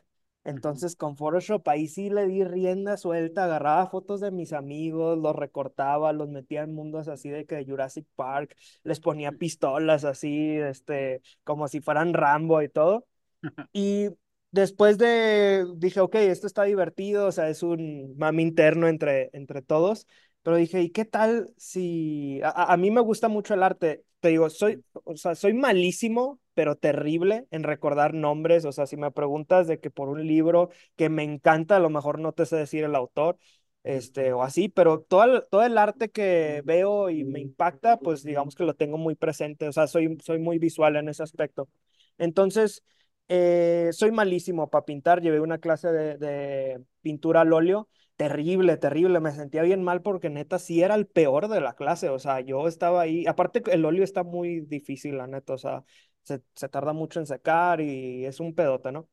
Entonces con Photoshop ahí sí le di rienda suelta, agarraba fotos de mis amigos, los recortaba, los metía en mundos así de que Jurassic Park, les ponía *laughs* pistolas así, este, como si fueran Rambo y todo. *laughs* Y después de, dije, ok, esto está divertido, o sea, es un mami interno entre, entre todos, pero dije, ¿y qué tal si, a, a- a mí me gusta mucho el arte, te digo, soy, o sea, soy malísimo, pero terrible en recordar nombres, o sea, si me preguntas de que por un libro que me encanta, a lo mejor no te sé decir el autor, este, o así, pero todo el, todo el arte que veo y me impacta, pues digamos que lo tengo muy presente, o sea, soy, soy muy visual en ese aspecto. Entonces, eh, soy malísimo para pintar. Llevé una clase de, de pintura al óleo. Terrible, terrible. Me sentía bien mal porque neta sí era el peor de la clase. O sea, yo estaba ahí. Aparte, el óleo está muy difícil, la neta. O sea, se, se tarda mucho en secar y es un pedote, ¿no?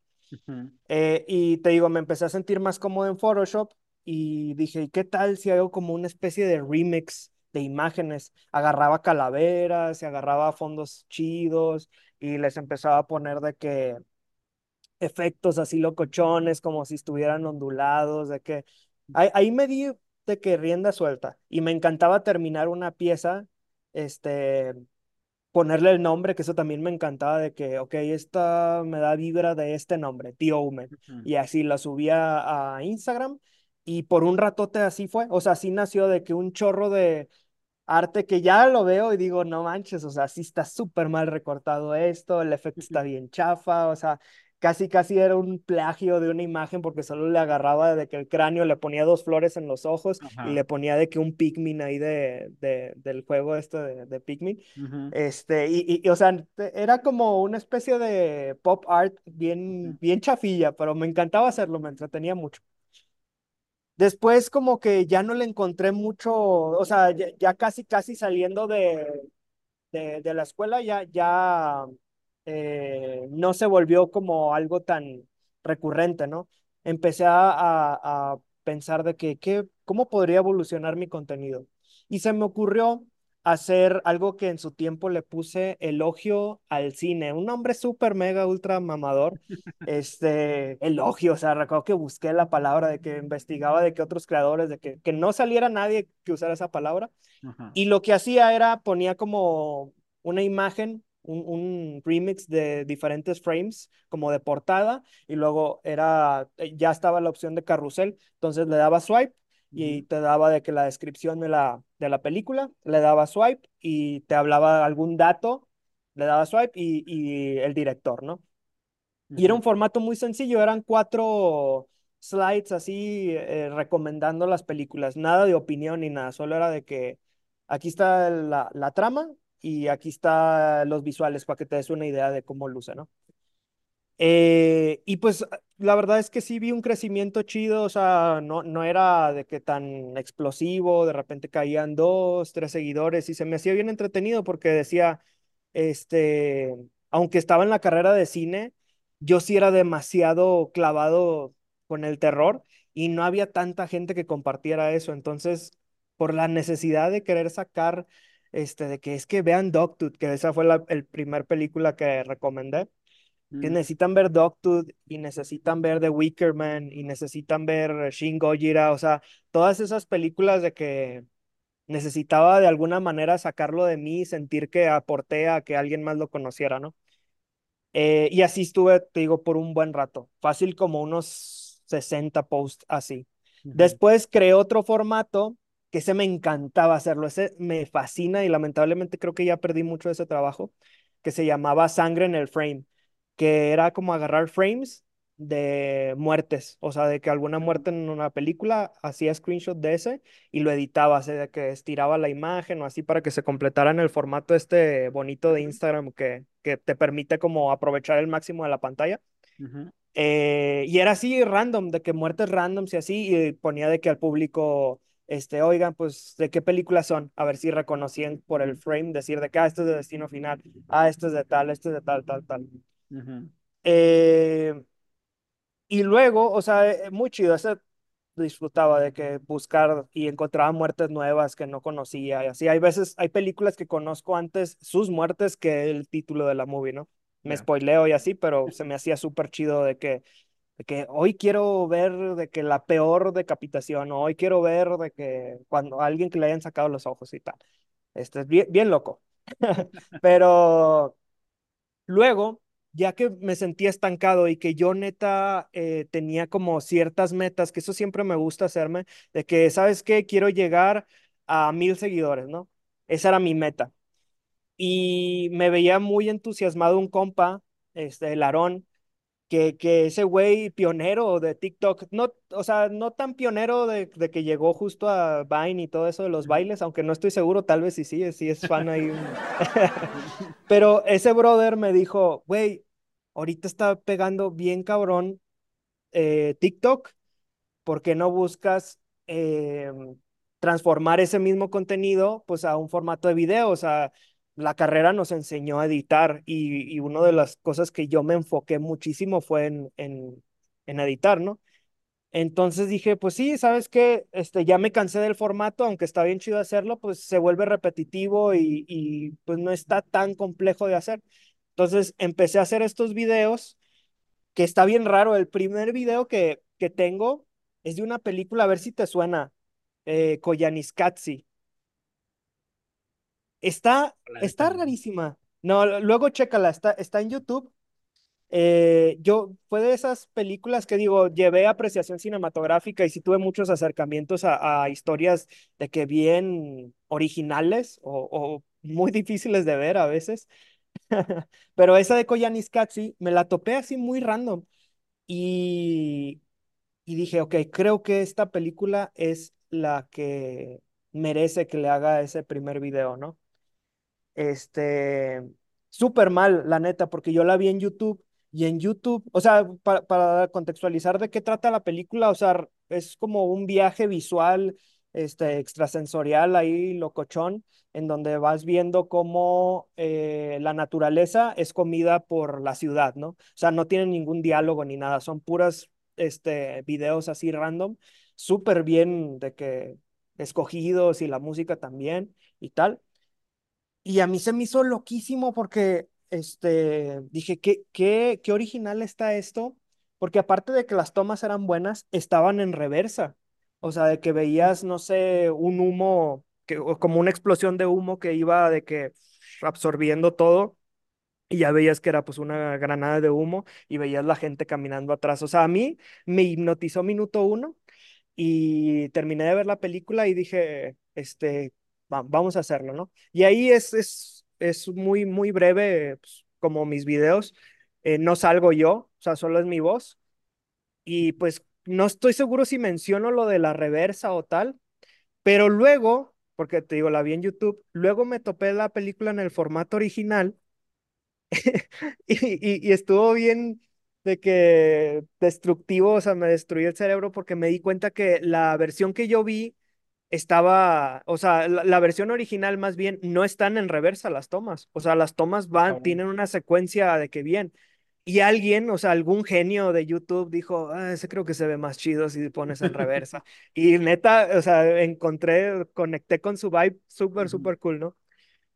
Eh, y te digo, me empecé a sentir más cómodo en Photoshop y dije, ¿y qué tal si hago como una especie de remix de imágenes? Agarraba calaveras y agarraba fondos chidos y les empezaba a poner de que efectos así locochones, como si estuvieran ondulados, de que ahí, ahí me di de que rienda suelta y me encantaba terminar una pieza, este, ponerle el nombre, que eso también me encantaba de que, ok, esta me da vibra de este nombre, The Omen, ujú, y así la subía a Instagram y por un ratote así fue, o sea, así nació de que un chorro de arte que ya lo veo y digo, no manches, o sea, sí está súper mal recortado esto, el efecto está bien chafa, o sea, casi casi era un plagio de una imagen porque solo le agarraba de que el cráneo le ponía dos flores en los ojos y le ponía de que un Pikmin ahí de, de, del juego este de, de Pikmin. ujú, Este, y, y, y, o sea, era como una especie de pop art bien, bien chafilla, pero me encantaba hacerlo, me entretenía mucho. Después como que ya no le encontré mucho, o sea, ya, ya casi, casi saliendo de, de, de la escuela ya, ya eh, no se volvió como algo tan recurrente, ¿no? Empecé a, a, a pensar de que, que, ¿cómo podría evolucionar mi contenido? Y se me ocurrió hacer algo que en su tiempo le puse elogio al cine, un nombre súper mega ultra mamador, *laughs* este, elogio, o sea, recuerdo que busqué la palabra, de que investigaba de que otros creadores, de que, que no saliera nadie que usara esa palabra Ajá. y lo que hacía era ponía como una imagen, un, un remix de diferentes frames, como de portada, y luego era, eh, ya estaba la opción de carrusel, entonces le daba swipe y te daba de que la descripción de la, de la película, le daba swipe y te hablaba algún dato, le daba swipe y, y el director, ¿no? Y era un formato muy sencillo, eran cuatro slides así eh, recomendando las películas, nada de opinión ni nada, solo era de que aquí está la, la trama y aquí está los visuales para que te des una idea de cómo luce, ¿no? Eh, y pues la verdad es que sí vi un crecimiento chido, o sea, no, no era de que tan explosivo, de repente caían dos, tres seguidores y se me hacía bien entretenido porque decía, este, aunque estaba en la carrera de cine, yo sí era demasiado clavado con el terror y no había tanta gente que compartiera eso. Entonces, por la necesidad de querer sacar, este, de que es que vean Dogtooth, que esa fue la el primer película que recomendé, que Mm, necesitan ver Dogtooth y necesitan ver The Wicker Man y necesitan ver Shin Gojira, o sea, todas esas películas de que necesitaba de alguna manera sacarlo de mí y sentir que aporté a que alguien más lo conociera, ¿no? Eh, y así estuve, te digo, por un buen rato, fácil como unos 60 posts así. Después creé otro formato que ese me encantaba hacerlo, ese me fascina y lamentablemente creo que ya perdí mucho de ese trabajo, que se llamaba Sangre en el Frame, que era como agarrar frames de muertes, o sea, de que alguna muerte en una película hacía screenshot de ese y lo editaba, o sea, de que estiraba la imagen o así para que se completara en el formato este bonito de Instagram que, que te permite como aprovechar el máximo de la pantalla. Eh, y era así random, de que muertes randoms y así, y ponía de que al público, este, oigan, pues, ¿de qué películas son? A ver si reconocían por el frame, decir de que, ah, esto es de Destino Final, ah, esto es de tal, esto es de tal, tal, tal. ujú, Eh, y luego, o sea, eh, muy chido, ese disfrutaba de que buscar y encontraba muertes nuevas que no conocía y así. Hay veces, hay películas que conozco antes sus muertes que el título de la movie, ¿no? Me Ya. spoileo y así, pero se me hacía súper chido de que, de que hoy quiero ver de que la peor decapitación, o hoy quiero ver de que cuando alguien que le hayan sacado los ojos y tal. Este es bien, bien loco. *laughs* Pero Luego, ya que me sentía estancado y que yo neta eh, tenía como ciertas metas, que eso siempre me gusta hacerme, de que, ¿sabes qué? Quiero llegar a mil seguidores, ¿no? Esa era mi meta. Y me veía muy entusiasmado un compa, este, el Aarón, que, que ese güey pionero de TikTok, no, o sea, no tan pionero de, de que llegó justo a Vine y todo eso de los bailes, aunque no estoy seguro, tal vez sí, sí, sí es fan ahí. un- *laughs* *laughs* Pero ese brother me dijo, güey, ahorita está pegando bien cabrón eh, TikTok, ¿por qué no buscas eh, transformar ese mismo contenido pues a un formato de video? O sea, la carrera nos enseñó a editar y, y una de las cosas que yo me enfoqué muchísimo fue en, en, en editar, ¿no? Entonces dije, pues sí, ¿sabes qué? Este, ya me cansé del formato, aunque está bien chido hacerlo, pues se vuelve repetitivo y, pues no está tan complejo de hacer. Entonces empecé a hacer estos videos, que está bien raro. El primer video que, que tengo es de una película, a ver si te suena, eh. Está, está rarísima. No, luego chécala, está, está en YouTube eh, yo fue de esas películas que digo, llevé apreciación cinematográfica y sí tuve muchos acercamientos a, a historias de que bien originales o, o muy difíciles de ver a veces. *laughs* Pero esa de Koyaanisqatsi me la topé así muy random y, y dije, ok, creo que esta película es la que merece que le haga ese primer video, ¿no? Este, súper mal, la neta, porque yo la vi en YouTube y en YouTube, o sea, para, para contextualizar de qué trata la película, o sea, es como un viaje visual, este, extrasensorial ahí, locochón, en donde vas viendo cómo eh, la naturaleza es comida por la ciudad, ¿no? O sea, no tienen ningún diálogo ni nada, son puras, este, videos así random, súper bien de que escogidos y la música también y tal. Y a mí se me hizo loquísimo porque este, dije, ¿qué, qué, qué original está esto? Porque aparte de que las tomas eran buenas, estaban en reversa. O sea, de que veías, no sé, un humo, que, o como una explosión de humo que iba de que absorbiendo todo y ya veías que era pues una granada de humo y veías la gente caminando atrás. O sea, a mí me hipnotizó minuto uno y terminé de ver la película y dije, este, va- vamos a hacerlo, ¿no? Y ahí es, es, es muy, muy breve, pues, como mis videos, eh, no salgo yo, o sea, solo es mi voz, y pues no estoy seguro si menciono lo de la reversa o tal, pero luego, porque te digo, la vi en YouTube, luego me topé la película en el formato original *laughs* y, y, y estuvo bien de que destructivo, o sea, me destruyó el cerebro porque me di cuenta que la versión que yo vi estaba, o sea, la, la versión original más bien no están en reversa las tomas, o sea, las tomas van, tienen una secuencia de que bien. Y alguien, o sea, algún genio de YouTube dijo, ah, ese creo que se ve más chido si pones en *laughs* reversa. Y neta, o sea, encontré, conecté con su vibe súper, súper cool, ¿no?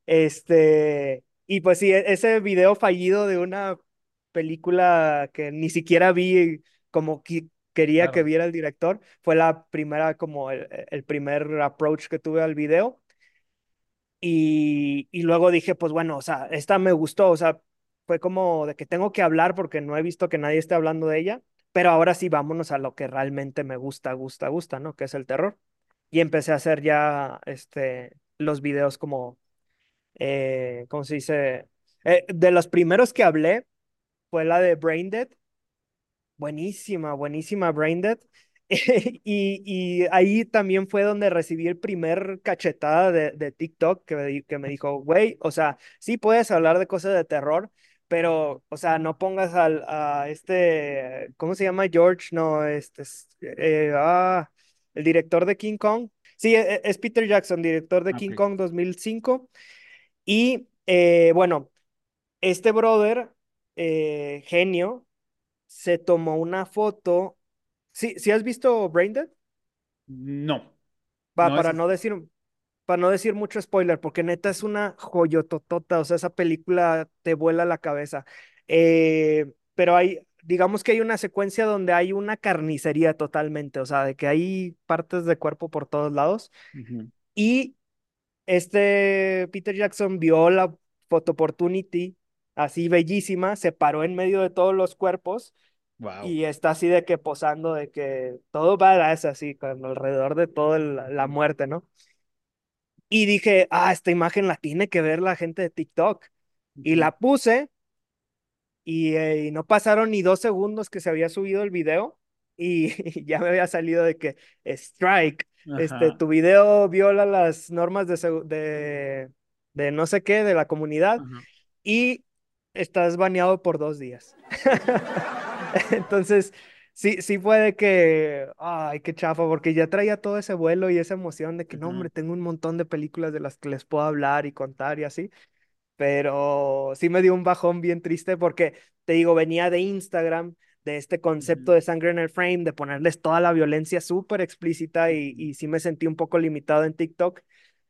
Este, y pues sí, e- ese video fallido de una película que ni siquiera vi como que quería que Claro. viera el director, fue la primera, como el, el primer approach que tuve al video. Y, y luego dije, pues bueno, o sea, esta me gustó, o sea, fue como de que tengo que hablar porque no he visto que nadie esté hablando de ella, pero ahora sí vámonos a lo que realmente me gusta, gusta, gusta, ¿no? Que es el terror. Y empecé a hacer ya, este, los videos como, eh, ¿cómo se dice? Eh, de los primeros que hablé fue la de Brain Dead, Buenísima, buenísima Braindead. *laughs* Y, y ahí también fue donde recibí el primer cachetada de, de TikTok que que me dijo, güey, o sea, sí puedes hablar de cosas de terror, pero, o sea, no pongas al, a este, ¿cómo se llama? George, no, este, es, eh, ah, el director de King Kong. Sí, e- e- es Peter Jackson, director de King Ok. Kong 2005. Y, eh, bueno, este brother, eh, genio se tomó una foto. ¿Sí, sí has visto Braindead? No, Va, no para es. no decir, para no decir mucho spoiler, porque neta es una joyototota, o sea, esa película te vuela la cabeza. Eh, pero hay, digamos que hay una secuencia donde hay una carnicería totalmente, o sea, de que hay partes de cuerpo por todos lados. Y este Peter Jackson vio la photo opportunity así bellísima, se paró en medio de todos los cuerpos Wow. y está así de que posando, de que todo badass así, con alrededor de toda la muerte, ¿no? Y dije, ah, esta imagen la tiene que ver la gente de TikTok. Y la puse y, eh, y no pasaron ni dos segundos que se había subido el video y *laughs* ya me había salido de que, strike, este, tu video viola las normas de, de, de no sé qué, de la comunidad Ajá. y estás baneado por dos días. *laughs* Entonces, sí, sí puede que, ay, qué chafa, porque ya traía todo ese vuelo y esa emoción de que, no, Ajá. hombre, tengo un montón de películas de las que les puedo hablar y contar y así, pero sí me dio un bajón bien triste porque, te digo, venía de Instagram, de este concepto de sangre en el frame, de ponerles toda la violencia súper explícita y, y sí me sentí un poco limitado en TikTok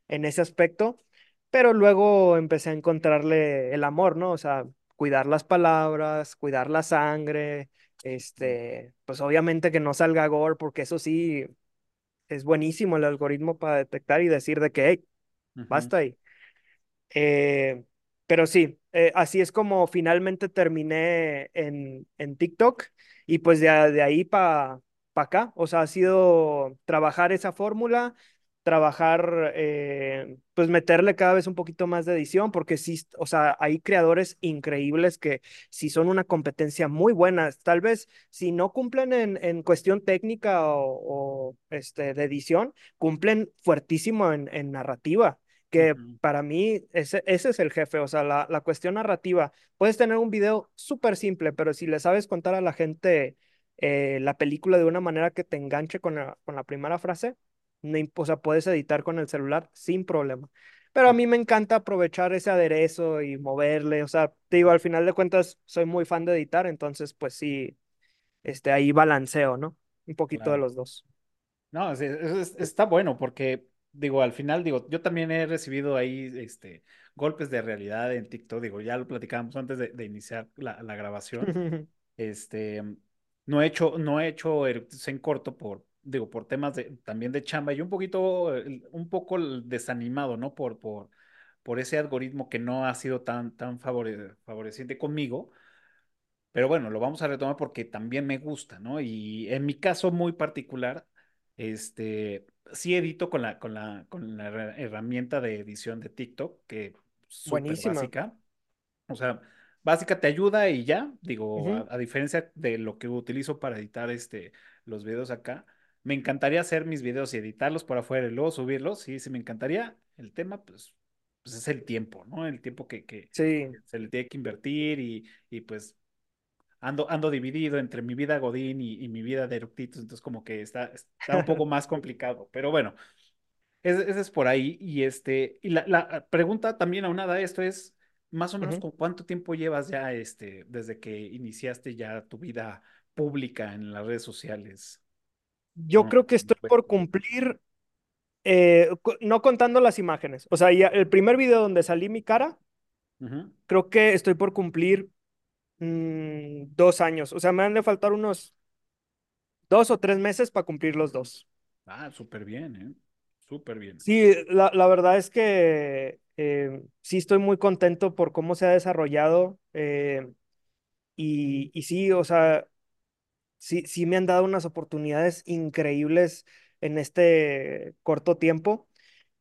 en ese aspecto, pero luego empecé a encontrarle el amor, ¿no? O sea, cuidar las palabras, cuidar la sangre, este, pues obviamente que no salga gore, porque eso sí es buenísimo el algoritmo para detectar y decir de que, hey, basta ahí. Eh, pero sí, eh, así es como finalmente terminé en, en TikTok y pues de, de ahí para acá, o sea, ha sido trabajar esa fórmula, trabajar, eh, pues meterle cada vez un poquito más de edición, porque sí, o sea, hay creadores increíbles que sí son una competencia muy buena, tal vez si no cumplen en, en cuestión técnica o, o, este, de edición, cumplen fuertísimo en, en narrativa que para mí ese, ese es el jefe, o sea, la, la cuestión narrativa. Puedes tener un video súper simple, pero si le sabes contar a la gente eh, la película de una manera que te enganche con la, con la primera frase, no, o sea, puedes editar con el celular sin problema. Pero a mí me encanta aprovechar ese aderezo y moverle, o sea, te digo, al final de cuentas soy muy fan de editar, entonces pues sí, este, ahí balanceo, ¿no? Un poquito de los dos. No, es- está bueno porque, digo, al final, digo, yo también he recibido ahí, este, golpes de realidad en TikTok, digo, ya lo platicábamos antes de, de iniciar la, la grabación. *laughs* Este, no he hecho, no he hecho en corto por, digo, por temas de, también de chamba y un poquito, un poco desanimado, ¿no? Por, por, por ese algoritmo que no ha sido tan, tan favore- favoreciente conmigo. Pero bueno, lo vamos a retomar porque también me gusta, ¿no? Y en mi caso muy particular, este, sí edito con la, con la, con la herra- herramienta de edición de TikTok, que es Buenísima. básica. O sea, básica te ayuda y ya, digo, a, Ujú. a diferencia de lo que utilizo para editar este, los videos acá, me encantaría hacer mis videos y editarlos por afuera y luego subirlos, sí, sí me encantaría. El tema, pues, pues es el tiempo, ¿no? El tiempo que, que Sí. se le tiene que invertir y, y pues ando, ando dividido entre mi vida Godín y, y mi vida de eructitos, entonces como que está, está un poco *laughs* más complicado, pero bueno, ese, es por ahí. Y este, y la, la pregunta también aunada a esto es, más o menos con cuánto tiempo llevas ya este, desde que iniciaste ya tu vida pública en las redes sociales Yo con, creo que estoy por cumplir, eh, no contando las imágenes. O sea, ya el primer video donde salí mi cara, creo que estoy por cumplir mm, dos años. O sea, me han de faltar unos dos o tres meses para cumplir los dos. Ah, súper bien, ¿eh? Súper bien. Sí, la, la verdad es que eh, sí estoy muy contento por cómo se ha desarrollado. eh, y, y sí, o sea, sí, sí me han dado unas oportunidades increíbles en este corto tiempo.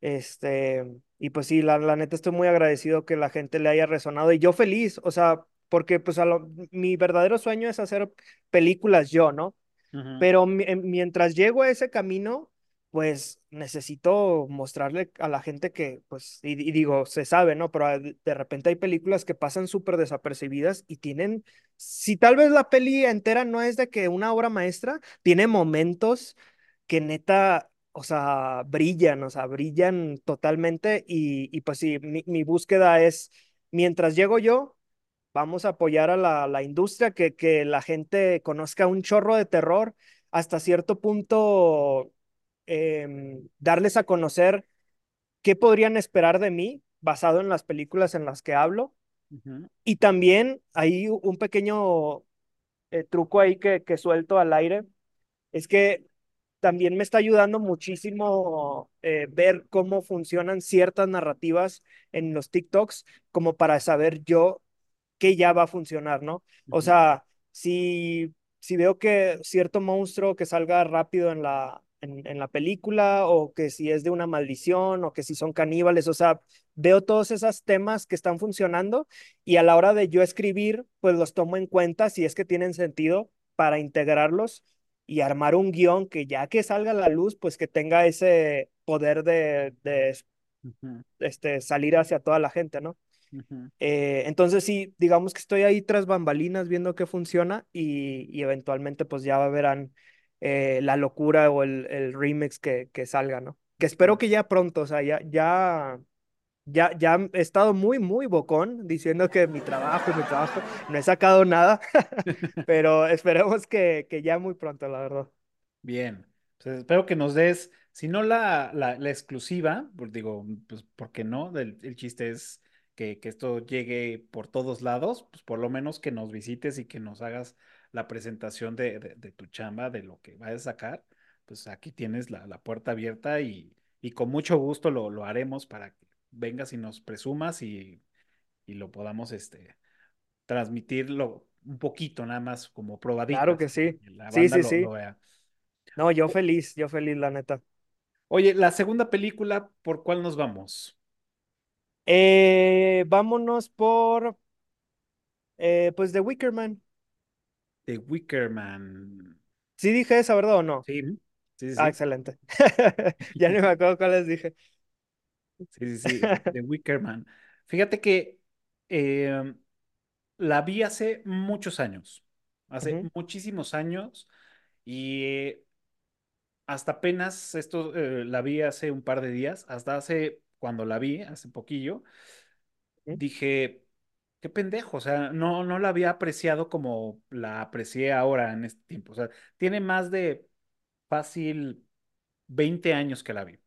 Este, y pues sí, la, la neta estoy muy agradecido que la gente le haya resonado y yo feliz, o sea, porque pues a lo- mi verdadero sueño es hacer películas yo, ¿no? Ujú, Pero mi- en- mientras llego a ese camino, pues necesito mostrarle a la gente que, pues, y, digo, se sabe, ¿no? Pero de de repente hay películas que pasan súper desapercibidas y tienen, si tal vez la peli entera no es de que una obra maestra, tiene momentos que neta, o sea, brillan, o sea, brillan totalmente y, y pues sí, mi, mi búsqueda es, mientras llego yo vamos a apoyar a la, la industria, que, que la gente conozca un chorro de terror, hasta cierto punto em, darles a conocer qué podrían esperar de mí basado en las películas en las que hablo. Y también hay un pequeño eh, truco ahí que, que suelto al aire, es que también me está ayudando muchísimo eh, ver cómo funcionan ciertas narrativas en los TikToks, como para saber yo que ya va a funcionar, ¿no? O sea, si, si veo que cierto monstruo que salga rápido en la, en, en la película, o que si es de una maldición, o que si son caníbales, o sea, veo todos esos temas que están funcionando y a la hora de yo escribir, pues los tomo en cuenta si es que tienen sentido para integrarlos y armar un guion que ya que salga a la luz, pues que tenga ese poder de, de este, salir hacia toda la gente, ¿no? Eh, entonces sí, digamos que estoy ahí tras bambalinas viendo qué funciona y, y eventualmente pues ya verán eh, la locura o el, el remix que, que salga, ¿no? Que espero que ya pronto, o sea, ya, ya, ya, ya he estado muy, muy bocón diciendo que mi trabajo, mi trabajo, no he sacado nada, *laughs* *laughs* pero esperemos que, que ya muy pronto, la verdad. Bien, pues espero que nos des, si no la, la, la exclusiva, pues digo, pues ¿por qué no? El, el chiste es que, que esto llegue por todos lados, pues por lo menos que nos visites y que nos hagas la presentación de, de, de tu chamba, de lo que vayas a sacar, pues aquí tienes la, la puerta abierta y, y con mucho gusto lo, lo haremos para que vengas y nos presumas y, y lo podamos este, transmitirlo un poquito nada más como Claro probaditas, que sí. que la Sí, sí, lo, sí. lo vea. No, yo feliz, yo feliz, la neta. Oye, la segunda película, ¿por cuál nos vamos? Eh, vámonos por, eh, pues, The Wicker Man. The Wicker Man. Sí dije esa, ¿verdad o no? Sí, sí, Ah, sí, excelente. *laughs* Ya ni me acuerdo cuáles dije. sí, sí, sí, The Wicker Man. Fíjate que eh, la vi hace muchos años, hace muchísimos años y hasta apenas esto eh, la vi hace un par de días, hasta hace cuando la vi, hace poquillo, dije, qué pendejo, o sea, no, no la había apreciado como la aprecié ahora en este tiempo, o sea, tiene más de fácil 20 años que la vi.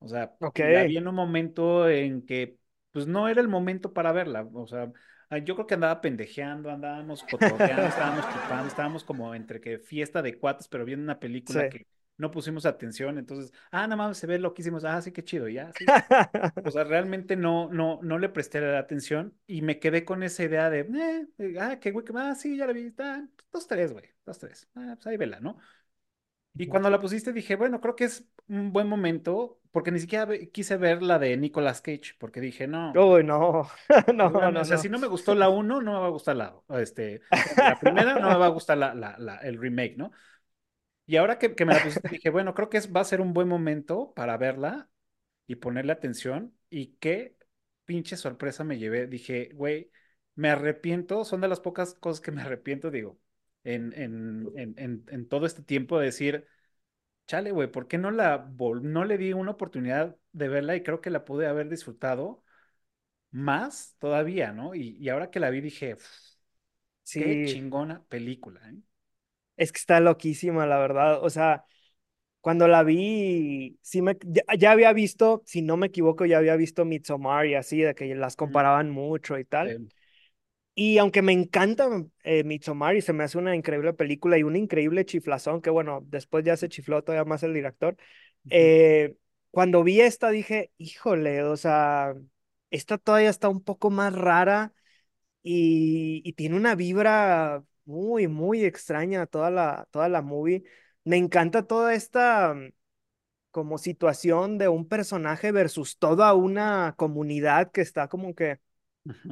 O sea, Ok, y la vi en un momento en que, pues no era el momento para verla. O sea, ah, yo creo que andaba pendejeando, andábamos cotorreando, estábamos chupando, *laughs* estábamos como entre que fiesta de cuates, pero viendo una sí. película que no pusimos atención. Entonces, ah, nada más se ve loquísimos. Ah, sí, qué chido, ya, sí. O sea, *laughs* realmente no, no, no le presté la atención y me quedé con esa idea de, eh, eh, ah, qué güey, que- ah, sí, ya la vi, está, dos, tres, güey, dos, tres. Ah, pues ahí vela, ¿no? Y cuando la pusiste dije, bueno, creo que es un buen momento, porque ni siquiera quise ver la de Nicolas Cage, porque dije, no, Uy, no, *laughs* no, seguramente, o no, sea, si no. no me gustó la uno, no me va a gustar la, o este, la primera, no me va a gustar la, la, la- el remake, ¿no? Y ahora que, que me la pusiste, dije, bueno, creo que es, va a ser un buen momento para verla y ponerle atención. Y qué pinche sorpresa me llevé. Dije, güey, me arrepiento, son de las pocas cosas que me arrepiento, digo, en, en, en, en, todo este tiempo de decir chale, güey, ¿por qué no la vol- no le di una oportunidad de verla y creo que la pude haber disfrutado? más todavía, ¿no? Y, y ahora que la vi dije, "Uf, qué chingona película, ¿eh? Es que está loquísima, la verdad. O sea, cuando la vi, sí me, ya, ya había visto, si no me equivoco, ya había visto Midsommar y así, de que las comparaban mucho y tal. sí. Y aunque me encanta eh, Midsommar y se me hace una increíble película y un increíble chiflazón, que bueno, después ya se chifló todavía más el director, eh, cuando vi esta dije, híjole, o sea, esta todavía está un poco más rara y, y tiene una vibra muy, muy extraña toda la, toda la movie. Me encanta toda esta mm, como situación de un personaje versus toda una comunidad que está como que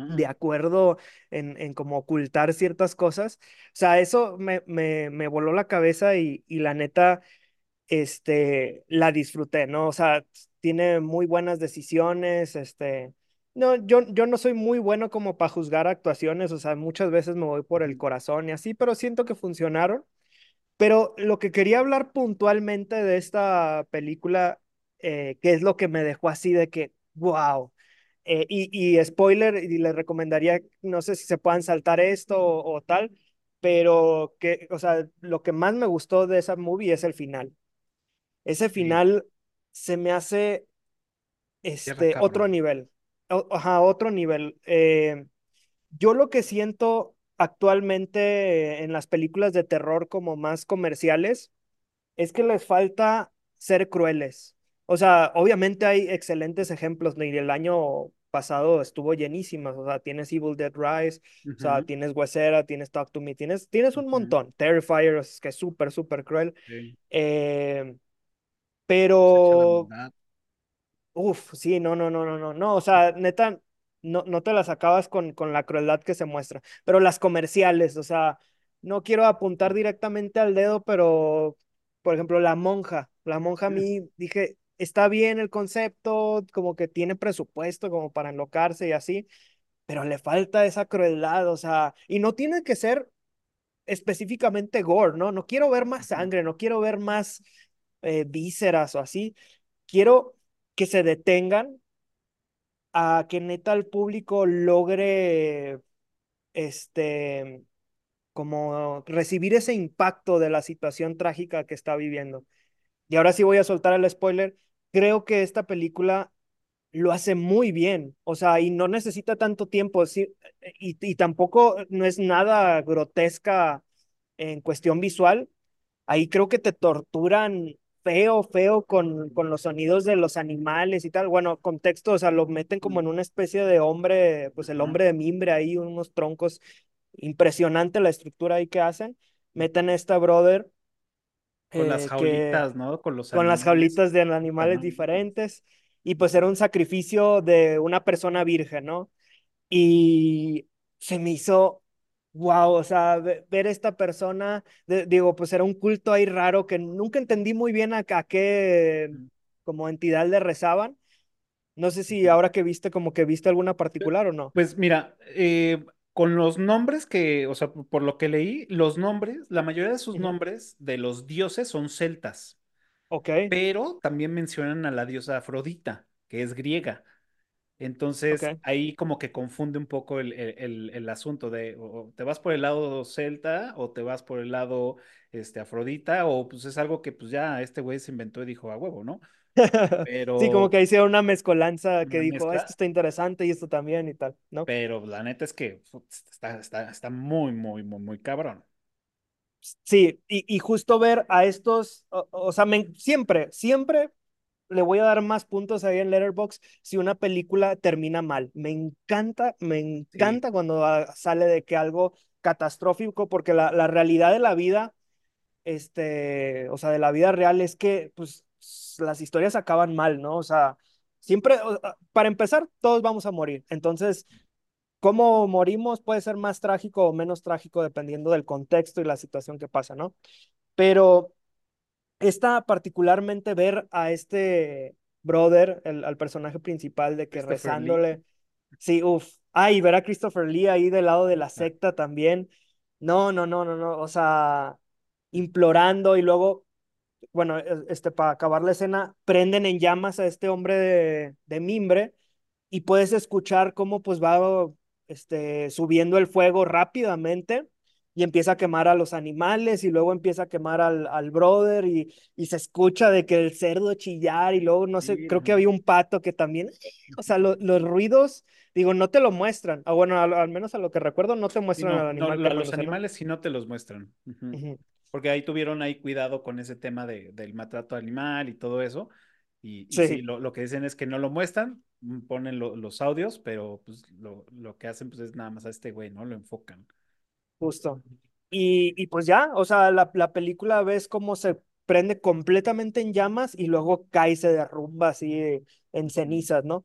de acuerdo en, en como ocultar ciertas cosas. O sea, eso me, me, me voló la cabeza y, y la neta, este, la disfruté, ¿no? O sea, tiene muy buenas decisiones, este, no, yo, yo no soy muy bueno como para juzgar actuaciones, o sea, muchas veces me voy por el corazón y así, pero siento que funcionaron. Pero lo que quería hablar puntualmente de esta película, eh, que es lo que me dejó así de que, wow. Eh, y, y spoiler, y les recomendaría, no sé si se puedan saltar esto o, o tal, pero que, o sea, lo que más me gustó de esa movie es el final. Ese Sí, final se me hace cierra este, otro nivel. O- Ajá, otro nivel. Eh, yo lo que siento actualmente en las películas de terror como más comerciales es que les falta ser crueles. O sea, obviamente hay excelentes ejemplos, y el año pasado estuvo llenísimas. O sea, tienes Evil Dead Rise, o sea, tienes Huesera, tienes Talk to Me, tienes, tienes un montón. Terrifier, es que es súper, súper cruel. sí, Eh, pero. Uf, sí, no, no, no, no, no, no, o sea, neta, no, no te las acabas con, con la crueldad que se muestra, pero las comerciales, o sea, no quiero apuntar directamente al dedo, pero, por ejemplo, La Monja, La Monja a mí dije, está bien el concepto, como que tiene presupuesto como para enlocarse y así, pero le falta esa crueldad, o sea, y no tiene que ser específicamente gore, ¿no? No quiero ver más sangre, no quiero ver más eh, vísceras o así, quiero que se detengan a que neta el público logre, este, como recibir ese impacto de la situación trágica que está viviendo. Y ahora sí voy a soltar el spoiler. Creo que esta película lo hace muy bien, o sea, y no necesita tanto tiempo, sí, y, y tampoco no es nada grotesca en cuestión visual, ahí creo que te torturan feo, feo con, con los sonidos de los animales y tal. Bueno, contexto, o sea, lo meten como en una especie de hombre, pues el hombre de mimbre ahí, unos troncos, impresionante la estructura ahí que hacen. Meten a esta brother Con las eh, que jaulitas, ¿no? Con los con las jaulitas de animales diferentes y pues era un sacrificio de una persona virgen, ¿no? Y se me hizo, wow, o sea, ve- ver esta persona, de- digo, pues era un culto ahí raro que nunca entendí muy bien a, a qué como entidad le rezaban. No sé si ahora que viste, como que viste alguna particular o no. Pues mira, eh, con los nombres que, o sea, por lo que leí, los nombres, la mayoría de sus nombres de los dioses son celtas, Ok, pero también mencionan a la diosa Afrodita, que es griega. Entonces, ahí como que confunde un poco el, el- el- asunto de, o te vas por el lado celta o te vas por el lado este, Afrodita, o pues es algo que pues ya este güey se inventó y dijo a huevo, ¿no? *laughs* Sí, como Pero que hicieron una mezcolanza que una dijo, esto está interesante y esto también y tal, ¿no? pero la neta es que está, está, está muy, muy, muy, muy cabrón. Sí, y, y justo ver a estos, o, o sea, me- siempre, siempre le voy a dar más puntos ahí en Letterboxd si una película termina mal. Me encanta, me Sí. encanta cuando ah, sale de que algo catastrófico, porque la, la realidad de la vida, este, o sea, de la vida real es que, pues, las historias acaban mal, ¿no? O sea, siempre, ah, para empezar, todos vamos a morir. Entonces, cómo morimos puede ser más trágico o menos trágico dependiendo del contexto y la situación que pasa, ¿no? Pero esta particularmente ver a este brother, el, al personaje principal de que Lee. rezándole, sí, uff, ah, y ver a Christopher Lee ahí del lado de la puta. secta también, no, no, no, no, no, o sea, implorando y luego, bueno, e- este, para acabar la escena, prenden en llamas a este hombre de, de mimbre y puedes escuchar cómo pues va este, subiendo el fuego rápidamente y empieza a quemar a los animales y luego empieza a quemar al, al brother y, y se escucha de que el cerdo chillar y luego no sé, Sí, creo que había un pato que también, o sea, lo- los ruidos, digo, no te lo muestran, ah, bueno, al, al menos a lo que recuerdo no te muestran al no, no, animal lo- los quemándose, ¿no? animales sí no te los muestran. Porque ahí tuvieron ahí cuidado con ese tema de, del maltrato animal y todo eso. Y, y sí, Sí, lo, lo que dicen es que no lo muestran, mm, ponen lo- los audios, pero pues lo, lo que hacen pues es nada más a este güey, ¿no? Lo enfocan. Justo. Y, y pues ya, o sea, la, la película ves cómo se prende completamente en llamas y luego cae y se derrumba así en cenizas, ¿no?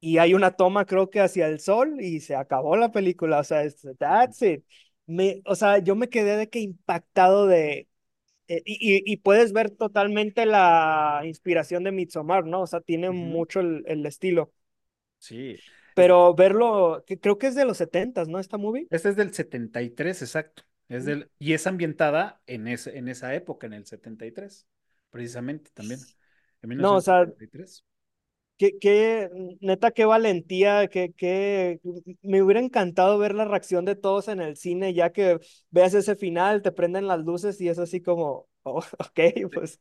y hay una toma creo que hacia el sol y se acabó la película, o sea, es, that's it. Me, o sea, yo me quedé de que impactado de, eh, y, y, puedes ver totalmente la inspiración de Midsommar, ¿no? O sea, tiene mucho el, el estilo, Sí. Pero verlo, que creo que es de los setentas, ¿no? Esta movie. este es del 73 exacto. Es del, y es ambientada en, ese, en esa época, en el 73 precisamente también, en mil No, o sea, qué, qué, neta, qué valentía, qué, qué, me hubiera encantado ver la reacción de todos en el cine, ya que veas ese final, te prenden las luces y es así como, *laughs* oh, ok, pues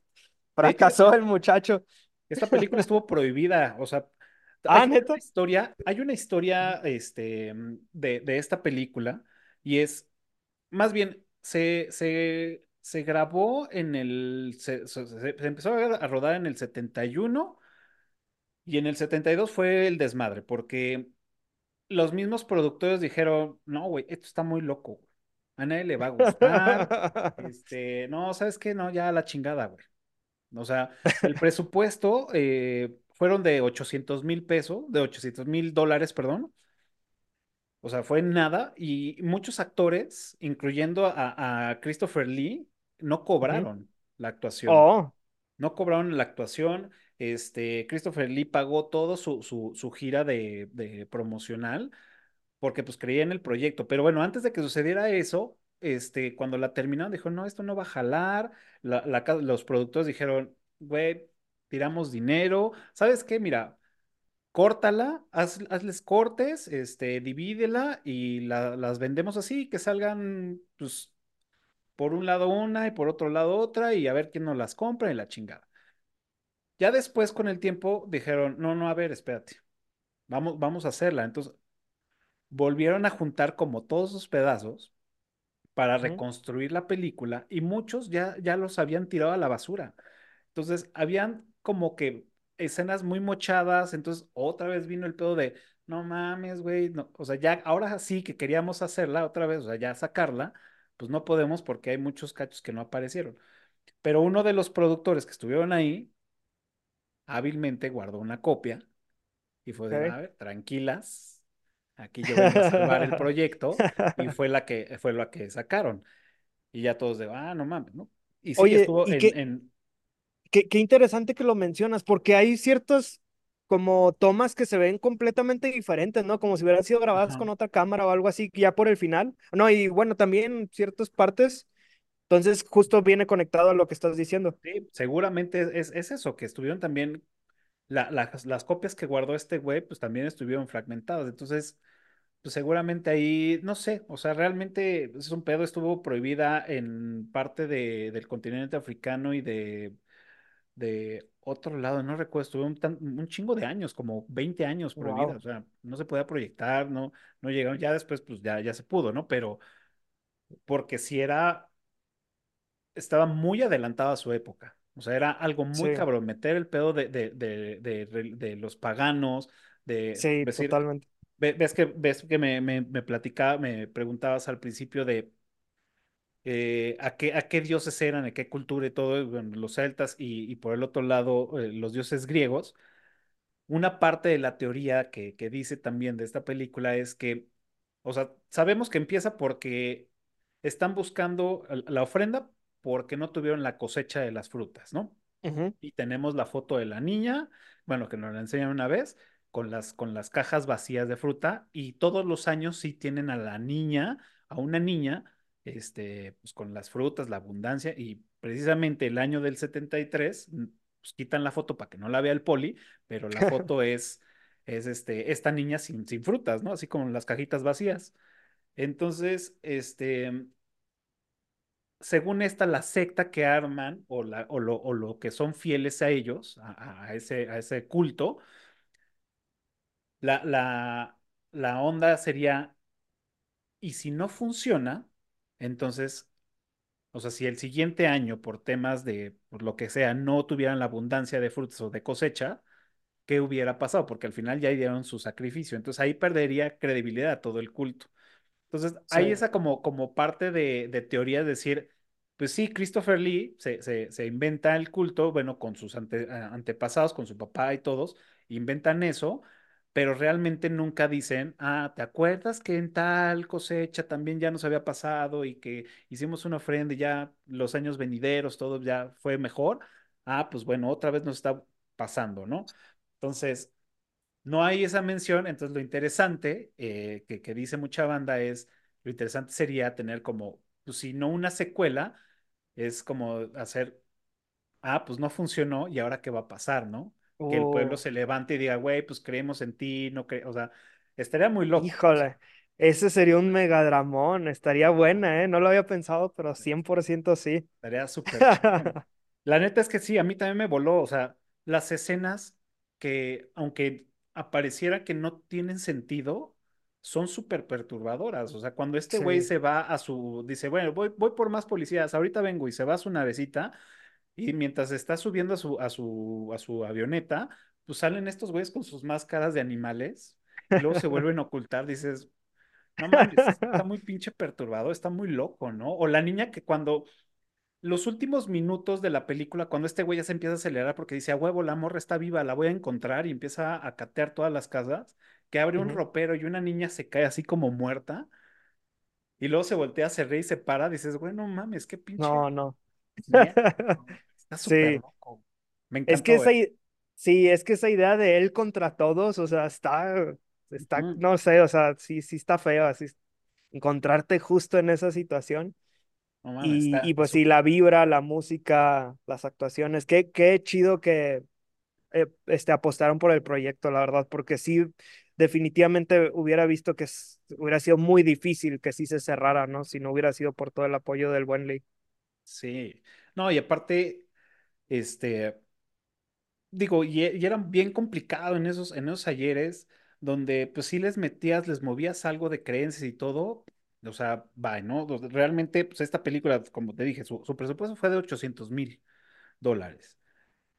fracasó el muchacho. Esta película estuvo *laughs* prohibida, o sea, Ah, hay una neta. historia, hay una historia, este, de, de esta película y es, más bien, se, se, se grabó en el, se, se- se- se empezó a a rodar en el 71 y en el 72 fue el desmadre, porque los mismos productores dijeron, no, güey, esto está muy loco, güey. A nadie le va a gustar, *laughs* este, no, ¿sabes qué? No, ya la chingada, güey. O sea, el presupuesto eh, fueron de ochocientos mil pesos, de ochocientos mil dólares, perdón. O sea, fue nada. Y muchos actores, incluyendo a, a Christopher Lee, no cobraron la actuación. Oh, No cobraron la actuación. Este, Christopher Lee pagó todo su, su, su gira de, de promocional porque pues creía en el proyecto. Pero bueno, antes de que sucediera eso, este, cuando la terminaron, dijo, no, esto no va a jalar. La, la los productores dijeron, güey, tiramos dinero. ¿Sabes qué? Mira, córtala, haz, hazles cortes, este, divídela y la- las vendemos así, que salgan, pues, por un lado una y por otro lado otra y a ver quién nos las compra y la chingada. Ya después, con el tiempo, dijeron, no, no, a ver, espérate, vamos, vamos a hacerla. Entonces, volvieron a juntar como todos sus pedazos para reconstruir la película y muchos ya, ya los habían tirado a la basura. Entonces, habían como que escenas muy mochadas, entonces otra vez vino el pedo de, no mames, güey, no, o sea, ya ahora sí que queríamos hacerla otra vez, o sea, ya sacarla, pues no podemos porque hay muchos cachos que no aparecieron. Pero uno de los productores que estuvieron ahí hábilmente guardó una copia y fue de, Okay. a ver, tranquilas, aquí yo vengo a salvar el *laughs* proyecto y fue la que fue la que sacaron. Y ya todos de, ah, no mames, ¿no? Y sí, Oye, estuvo y en, qué, en, qué, qué interesante que lo mencionas, porque hay ciertas como tomas que se ven completamente diferentes, ¿no? Como si hubieran sido grabadas ajá, con otra cámara o algo así, ya por el final. No, y bueno, también ciertas partes, entonces justo viene conectado a lo que estás diciendo. sí, seguramente es, es eso, que estuvieron también, la- las las copias que guardó este güey, pues también estuvieron fragmentadas. Entonces, pues seguramente ahí, no sé, o sea, realmente es un pedo, estuvo prohibida en parte de, del continente africano y de, de otro lado, no recuerdo, estuvo un, tan- un chingo de años, como 20 años prohibida, Wow. o sea, no se podía proyectar, no, no llegaron, ya después, pues ya, ya se pudo, ¿no? Pero porque si era estaba muy adelantada a su época. O sea, era algo muy Sí, cabrón, meter el pedo de, de, de, de, los paganos, de sí, decir, totalmente. ve- ves que, ves que me, me, me platicaba, me preguntabas al principio de eh, a qué, a qué dioses eran, a qué cultura y todo, bueno, los celtas y, y por el otro lado eh, los dioses griegos. Una parte de la teoría que, que dice también de esta película es que, o sea, sabemos que empieza porque están buscando la ofrenda porque no tuvieron la cosecha de las frutas, ¿no? Y tenemos la foto de la niña, bueno, que nos la enseñan una vez, con las, con las cajas vacías de fruta, y todos los años sí tienen a la niña, a una niña, este, pues con las frutas, la abundancia, y precisamente el año del 73, mm, pues quitan la foto para que no la vea el poli, pero la *laughs* foto es es este, esta niña sin, sin frutas, ¿no? Así como las cajitas vacías. Entonces, este, según esta, la secta que arman o, la, o, lo, o lo que son fieles a ellos, a, a ese, a ese culto, la, la, la onda sería, y si no funciona, entonces, o sea, si el siguiente año, por temas de, por lo que sea, no tuvieran la abundancia de frutas o de cosecha, ¿qué hubiera pasado? Porque al final ya dieron su sacrificio. Entonces ahí perdería credibilidad todo el culto. Entonces, hay esa como, como parte de, de teoría de decir, pues sí, Christopher Lee se, se, se inventa el culto, bueno, con sus ante- antepasados, con su papá y todos, inventan eso, pero realmente nunca dicen, ah, ¿te acuerdas que en tal cosecha también ya nos había pasado y que hicimos una ofrenda y ya los años venideros, todo ya fue mejor? Ah, pues bueno, otra vez nos está pasando, ¿no? Entonces, no hay esa mención, entonces lo interesante eh, que, que dice mucha banda es, lo interesante sería tener como, pues si no una secuela, es como hacer, ah, pues no funcionó y ahora qué va a pasar, ¿no? Que el pueblo Uh, se levante y diga, güey, pues creemos en ti, no cre o sea, estaría muy loco. Híjole, ese sería un megadramón, estaría buena, ¿eh? No lo había pensado, pero 100% sí. estaría súper. *laughs* La neta es que sí, a mí también me voló, o sea, las escenas que, aunque apareciera que no tienen sentido, son súper perturbadoras. O sea, cuando este güey Sí. se va a su, dice, bueno, voy, voy por más policías, ahorita vengo y se va a su navecita, y mientras está subiendo a su, a su, a su avioneta, pues salen estos güeyes con sus máscaras de animales, y luego se *laughs* vuelven a ocultar, dices, no mames, está muy pinche perturbado, está muy loco, ¿no? O la niña que cuando los últimos minutos de la película, cuando este güey ya se empieza a acelerar porque dice, a huevo, la morra está viva, la voy a encontrar y empieza a catear todas las casas, que abre un ropero y una niña se cae así como muerta y luego se voltea, se ríe y se para, dices, bueno, mames, qué pinche No, no. *laughs* Está súper Sí, loco. Me es que encantó, esa, eh. sí, es que esa idea de él contra todos, o sea, está, está, no sé, o sea, sí, sí está feo así encontrarte justo en esa situación. Y, y pues sí, la vibra, la música, las actuaciones, qué, qué chido que eh, este, apostaron por el proyecto, la verdad, porque sí, definitivamente hubiera visto que hubiera sido muy difícil que sí se cerrara, ¿no? Si no hubiera sido por todo el apoyo del buen Lee. Sí. No, y aparte, este, digo, y, e- y era bien complicado en esos, en esos ayeres, donde pues sí les metías, les movías algo de creencias y todo, o sea, va, ¿no? Realmente, pues esta película, como te dije, su, su presupuesto fue de ochocientos mil dólares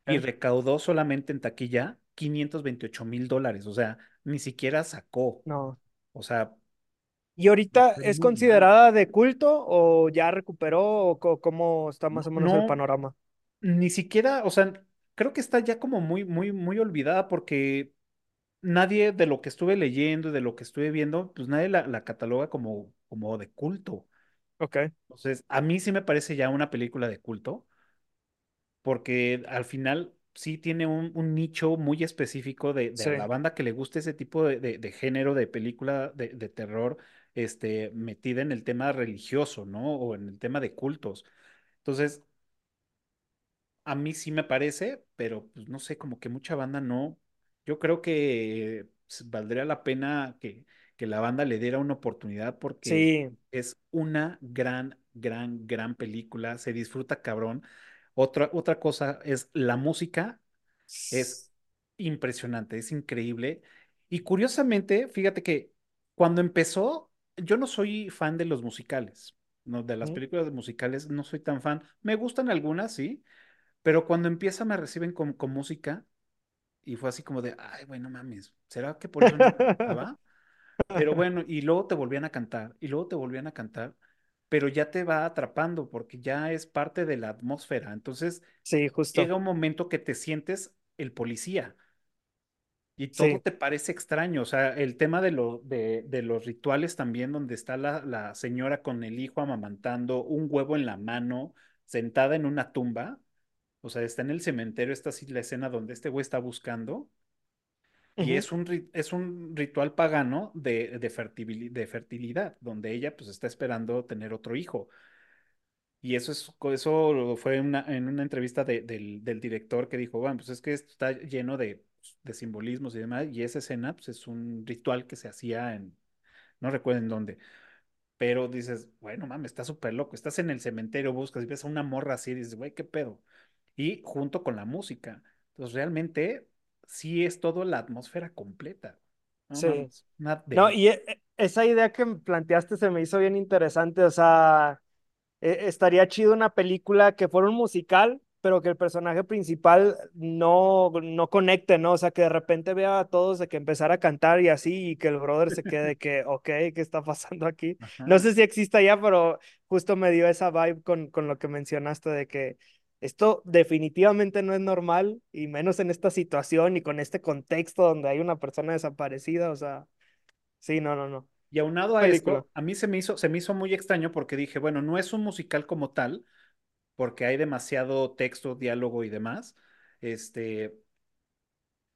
y ¿eh? recaudó solamente en taquilla quinientos veintiocho mil dólares, o sea, ni siquiera sacó, No. o sea, ¿Y ahorita fue es considerada de culto o ya recuperó o cómo está más o menos el no, panorama? ni siquiera, o sea, creo que está ya como muy, muy, muy olvidada porque nadie de lo que estuve leyendo y de lo que estuve viendo, pues nadie la, la cataloga como, como de culto. Ok, Entonces, a mí sí me parece ya una película de culto, porque al final sí tiene un, un nicho muy específico de, de sí. a la banda que le guste ese tipo de, de- de género de película de terror, este, metida en el tema religioso, ¿no? O en el tema de cultos. Entonces, A mí sí me parece, pero pues no sé, como que mucha banda no. Yo creo que valdría la pena que, que la banda le diera una oportunidad porque Sí, es una gran, gran, gran película. Se disfruta cabrón. Otra, otra cosa es la música, es impresionante, es increíble. Y curiosamente, fíjate que cuando empezó, yo no soy fan de los musicales, no, de las Ujú. películas musicales, no soy tan fan. Me gustan algunas, sí pero cuando empieza me reciben con, con música y fue así como de, ay, bueno, mames, ¿será que por eso no gustaba? *laughs* Pero bueno, y luego te volvían a cantar y luego te volvían a cantar, pero ya te va atrapando porque ya es parte de la atmósfera. Entonces Sí, llega justo. un momento que te sientes el policía y todo Sí. te parece extraño. O sea, el tema de, lo, de, de los rituales también, donde está la, la señora con el hijo amamantando, un huevo en la mano, sentada en una tumba o sea, está en el cementerio, está así la escena donde este güey está buscando y es un, es un ritual pagano de, de, de fertilidad, donde ella pues está esperando tener otro hijo. Y eso, es, eso fue una, en una entrevista de- del, del director que dijo, bueno, pues es que esto está lleno de de simbolismos y demás, y esa escena pues, es un ritual que se hacía en, no recuerdo en dónde, pero dices, bueno, mames, está súper loco, estás en el cementerio, buscas y ves a una morra así, y dices, güey, qué pedo, y junto con la música, entonces realmente sí es todo la atmósfera completa, no Sí. No, delicia. y e- e- esa idea que planteaste se me hizo bien interesante, o sea, e- estaría chido una película que fuera un musical, pero que el personaje principal no, no conecte, ¿no? O sea, que de repente vea a todos de que empezar a cantar y así, y que el brother se quede de que, ok, ¿qué está pasando aquí? No Ajá. sé si exista ya, pero justo me dio esa vibe con, con lo que mencionaste de que esto definitivamente no es normal, y menos en esta situación y con este contexto donde hay una persona desaparecida, o sea, sí, no, no, no. Y aunado a Película. esto, a mí se me hizo, se me hizo muy extraño porque dije, bueno, no es un musical como tal, porque hay demasiado texto, diálogo y demás. Este,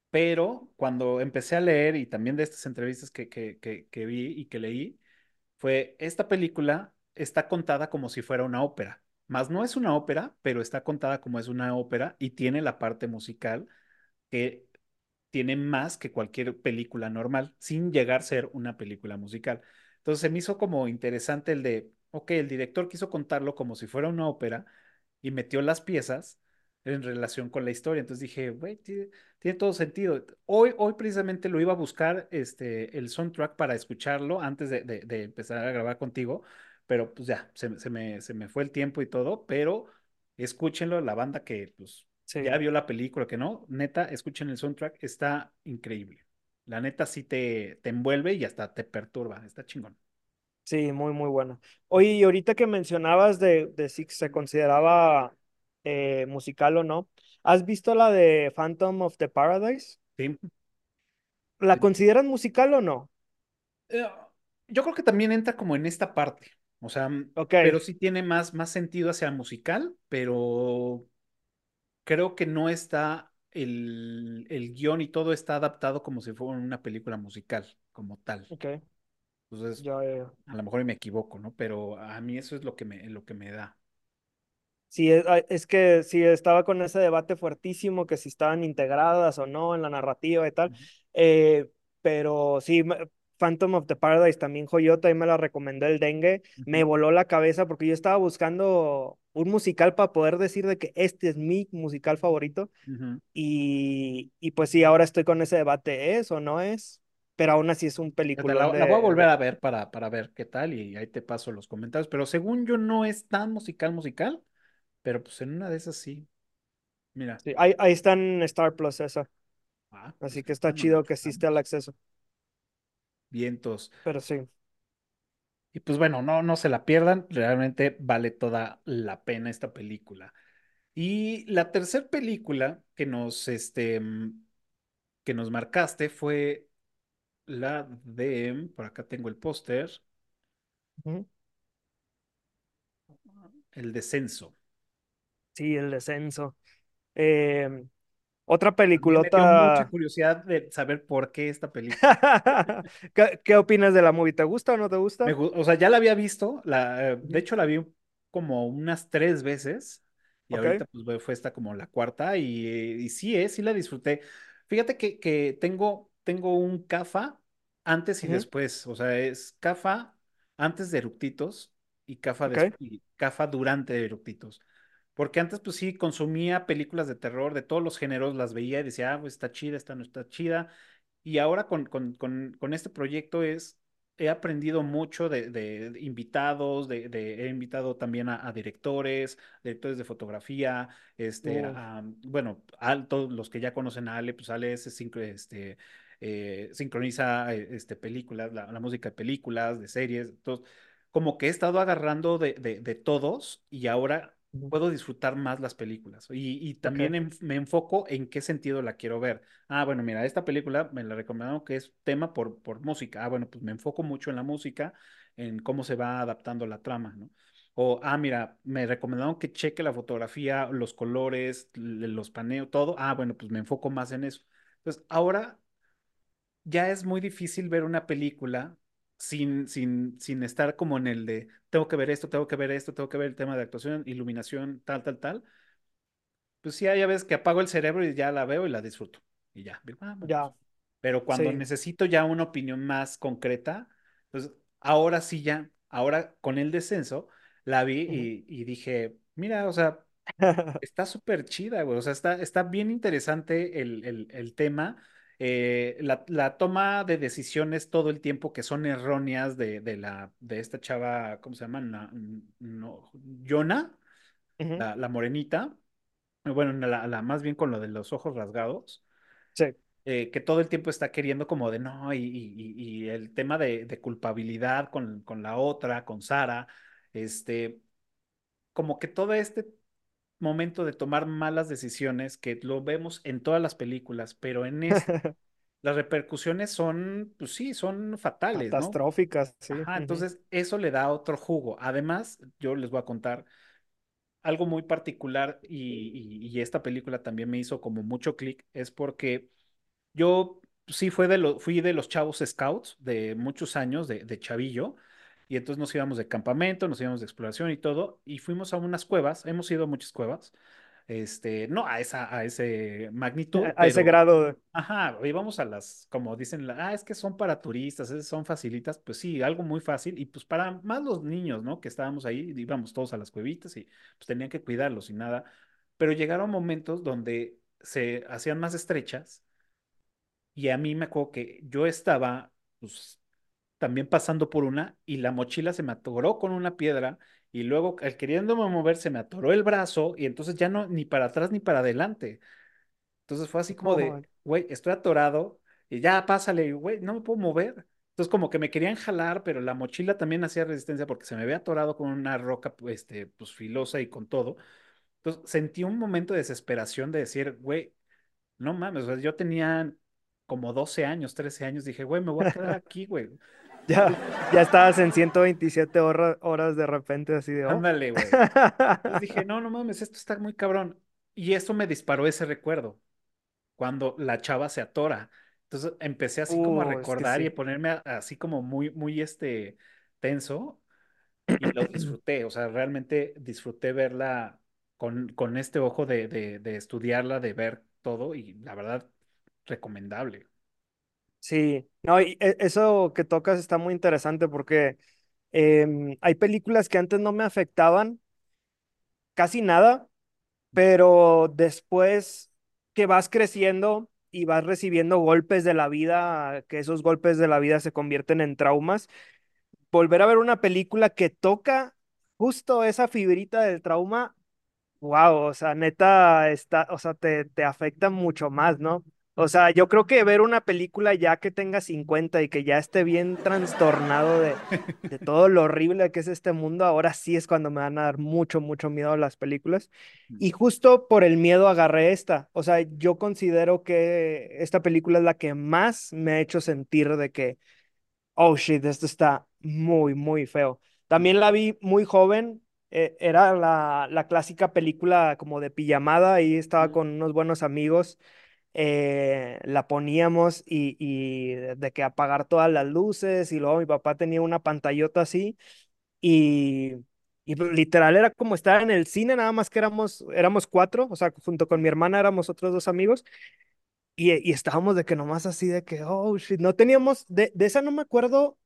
pero cuando empecé a leer y también de estas entrevistas que, que, que, que vi y que leí, fue esta película está contada como si fuera una ópera. Más no es una ópera, pero está contada como es una ópera y tiene la parte musical que tiene más que cualquier película normal, sin llegar a ser una película musical. Entonces se me hizo como interesante el de, ok, el director quiso contarlo como si fuera una ópera y metió las piezas en relación con la historia. Entonces dije, güey, tiene, tiene todo sentido. Hoy, hoy precisamente lo iba a buscar este, el soundtrack para escucharlo antes de, de- de empezar a grabar contigo, pero pues ya, se, se me, se me fue el tiempo y todo, pero escúchenlo, la banda que pues ya Sí, vio la película, que no, neta, escuchen el soundtrack, está increíble. La neta sí te, te envuelve y hasta te perturba, está chingón. Sí, muy, muy buena. Oye, y ahorita que mencionabas de, de si se consideraba eh, musical o no, ¿has visto la de Phantom of the Paradise? Sí. ¿La consideran musical o no? Eh, yo creo que también entra como en esta parte, o sea, mm, Ok, pero sí tiene más, más sentido hacia musical, pero creo que no está, el, el guion y todo está adaptado como si fuera una película musical, como tal. ok, Entonces, ya veo. a lo mejor me equivoco, ¿no? Pero a mí eso es lo que me, lo que me da. Sí, es, es que sí estaba con ese debate fuertísimo que si estaban integradas o no en la narrativa y tal. Eh, pero sí, me- Phantom of the Paradise también Joyota, y me la recomendó el Dengue. Me ujú, voló la cabeza porque yo estaba buscando un musical para poder decir de que este es mi musical favorito. ujú. Y, y pues sí, ahora estoy con ese debate, ¿es o no es? Pero aún así es un peliculón La, la voy a de, volver de- a ver para, para ver qué tal y ahí te paso los comentarios. Pero según yo no es tan musical, musical, pero pues en una de esas sí. Mira, sí, ahí, ahí está en Star Plus esa. ah, Así pues que está bueno, la chido que existe el checamos. acceso. Vientos. Pero sí. Y pues bueno, no, no se la pierdan, realmente vale toda la pena esta película. Y la tercera película que nos, este, mm, que nos marcaste fue la de, por acá tengo el póster, Ujú. El Descenso. Sí, el descenso. Eh, otra También me dio mucha peliculota. curiosidad de saber por qué esta *laughs* película. ¿Qué, qué opinas de la movie? ¿Te gusta o no te Me gusta? gu- o sea, ya la había visto, la, eh, de Ujú. hecho la vi como unas tres veces y Ok. ahorita pues fue fue esta como la cuarta y, y sí, eh, sí la disfruté. Fíjate que, que tengo, tengo un CAFA antes y después, o sea, es CAFA antes de Eructitos y CAFA, des- Ok. y CAFA durante Eructitos. Porque antes pues sí consumía películas de terror de todos los géneros, las veía y decía, ah, pues está chida, esta no está chida. Y ahora con, con, con, con este proyecto es he aprendido mucho de, de- de invitados, de, de- he invitado también a, a directores, directores de fotografía, este, Uh, a- bueno, a todos los que ya conocen a Ale, pues Ale es este, eh, sincroniza eh, este, películas, la, la música de películas, de series, entonces, como que he estado agarrando de, de, de todos y ahora puedo disfrutar más las películas y, y también en- me enfoco en qué sentido la quiero ver. Ah, bueno, mira, esta película me la recomendaron que es tema por, por música. Ah, bueno, pues me enfoco mucho en la música, en cómo se va adaptando la trama, ¿no? O, ah, mira, me recomendaron que cheque la fotografía, los colores, los paneos, todo. Ah, bueno, pues me enfoco más en eso. Entonces, ahora ya es muy difícil ver una película sin, sin, sin estar como en el de, tengo que ver esto, tengo que ver esto, tengo que ver el tema de actuación, iluminación, tal, tal, tal. Pues sí, ya ves que apago el cerebro y ya la veo y la disfruto. y ya, vámonos. Ya, Pero cuando sí. necesito ya una opinión más concreta, pues ahora sí ya, ahora con el descenso, la vi y dije, mira, o sea, *laughs* está súper chida, güey, o sea, está, está bien interesante el, el, el tema. Eh, la, la toma de decisiones todo el tiempo que son erróneas de, de la, de esta chava, ¿cómo se llama? Na- no, Yona, la, la morenita, bueno, la, la más bien con lo de los ojos rasgados Sí. eh, que todo el tiempo está queriendo como de no, y- y el tema de, de culpabilidad con, con la otra, con Sara, este, como que todo este momento de tomar malas decisiones, que lo vemos en todas las películas, pero en esta, *laughs* las repercusiones son, pues sí, son fatales, ¿no? Catastróficas, sí. Ajá, entonces eso le da otro jugo. Además, yo les voy a contar algo muy particular y, y y esta película también me hizo como mucho clic, es porque yo sí fue de lo, fui de los chavos scouts de muchos años, de, de chavillo, y entonces nos íbamos de campamento, nos íbamos de exploración y todo, y fuimos a unas cuevas, hemos ido a muchas cuevas, este, no a esa, a ese magnitud, A ese pero, grado. de- ajá, íbamos a las, como dicen, ah, es que son para turistas, son facilitas, pues sí, algo muy fácil, y pues para más los niños, ¿no? Que estábamos ahí, íbamos todos a las cuevitas y pues tenían que cuidarlos y nada, pero llegaron momentos donde se hacían más estrechas y a mí me acuerdo que yo estaba, pues, también pasando por una y la mochila se me atoró con una piedra y luego al queriéndome mover se me atoró el brazo y entonces ya no, ni para atrás ni para adelante. Entonces fue así como de, güey, estoy atorado y ya pásale, güey, no me puedo mover. Entonces como que me querían jalar, pero la mochila también hacía resistencia porque se me había atorado con una roca, este, pues filosa y con todo. Entonces sentí un momento de desesperación de decir, güey, no mames, o sea, yo tenía como 12 años, 13 años, dije, güey, me voy a quedar *laughs* aquí, güey. Ya, ya estabas en 127 hora- horas de repente, así de, oh. ándale, güey. Entonces dije, no, no mames, esto está muy cabrón. Y eso me disparó ese recuerdo, cuando la chava se atora. Entonces empecé así como a es que recordar y a ponerme a- así como muy, muy, este, tenso y lo *clears throat* disfruté, o sea, realmente disfruté verla con, con este ojo de, de, de estudiarla, de ver todo y la verdad, recomendable. Sí, no, y e- eso que tocas está muy interesante porque em, hay películas que antes no me afectaban casi nada, pero después que vas creciendo y vas recibiendo golpes de la vida, que esos golpes de la vida se convierten en traumas, volver a ver una película que toca justo esa fibrita del trauma Wow, o sea, neta, está, o sea, te, te afecta mucho más, ¿no? O sea, yo creo que ver una película ya que tenga 50 y que ya esté bien trastornado de, de *laughs* todo lo horrible que es este mundo, ahora sí es cuando me van a dar mucho, mucho miedo las películas. Y justo por el miedo agarré esta. O sea, yo considero que esta película es la que más me ha hecho sentir de que oh shit, esto está muy, muy feo. También la vi muy joven, eh, era la, la clásica película como de pijamada, y estaba con unos buenos amigos, eh, la poníamos y, y de que apagar todas las luces y luego mi papá tenía una pantallota así y, y pues, literal era como estar en el cine, nada más que éramos, éramos cuatro, o sea, junto con mi hermana éramos otros dos amigos. Y, y estábamos de que nomás así de que, oh, shit, no teníamos, de, de esa no me acuerdo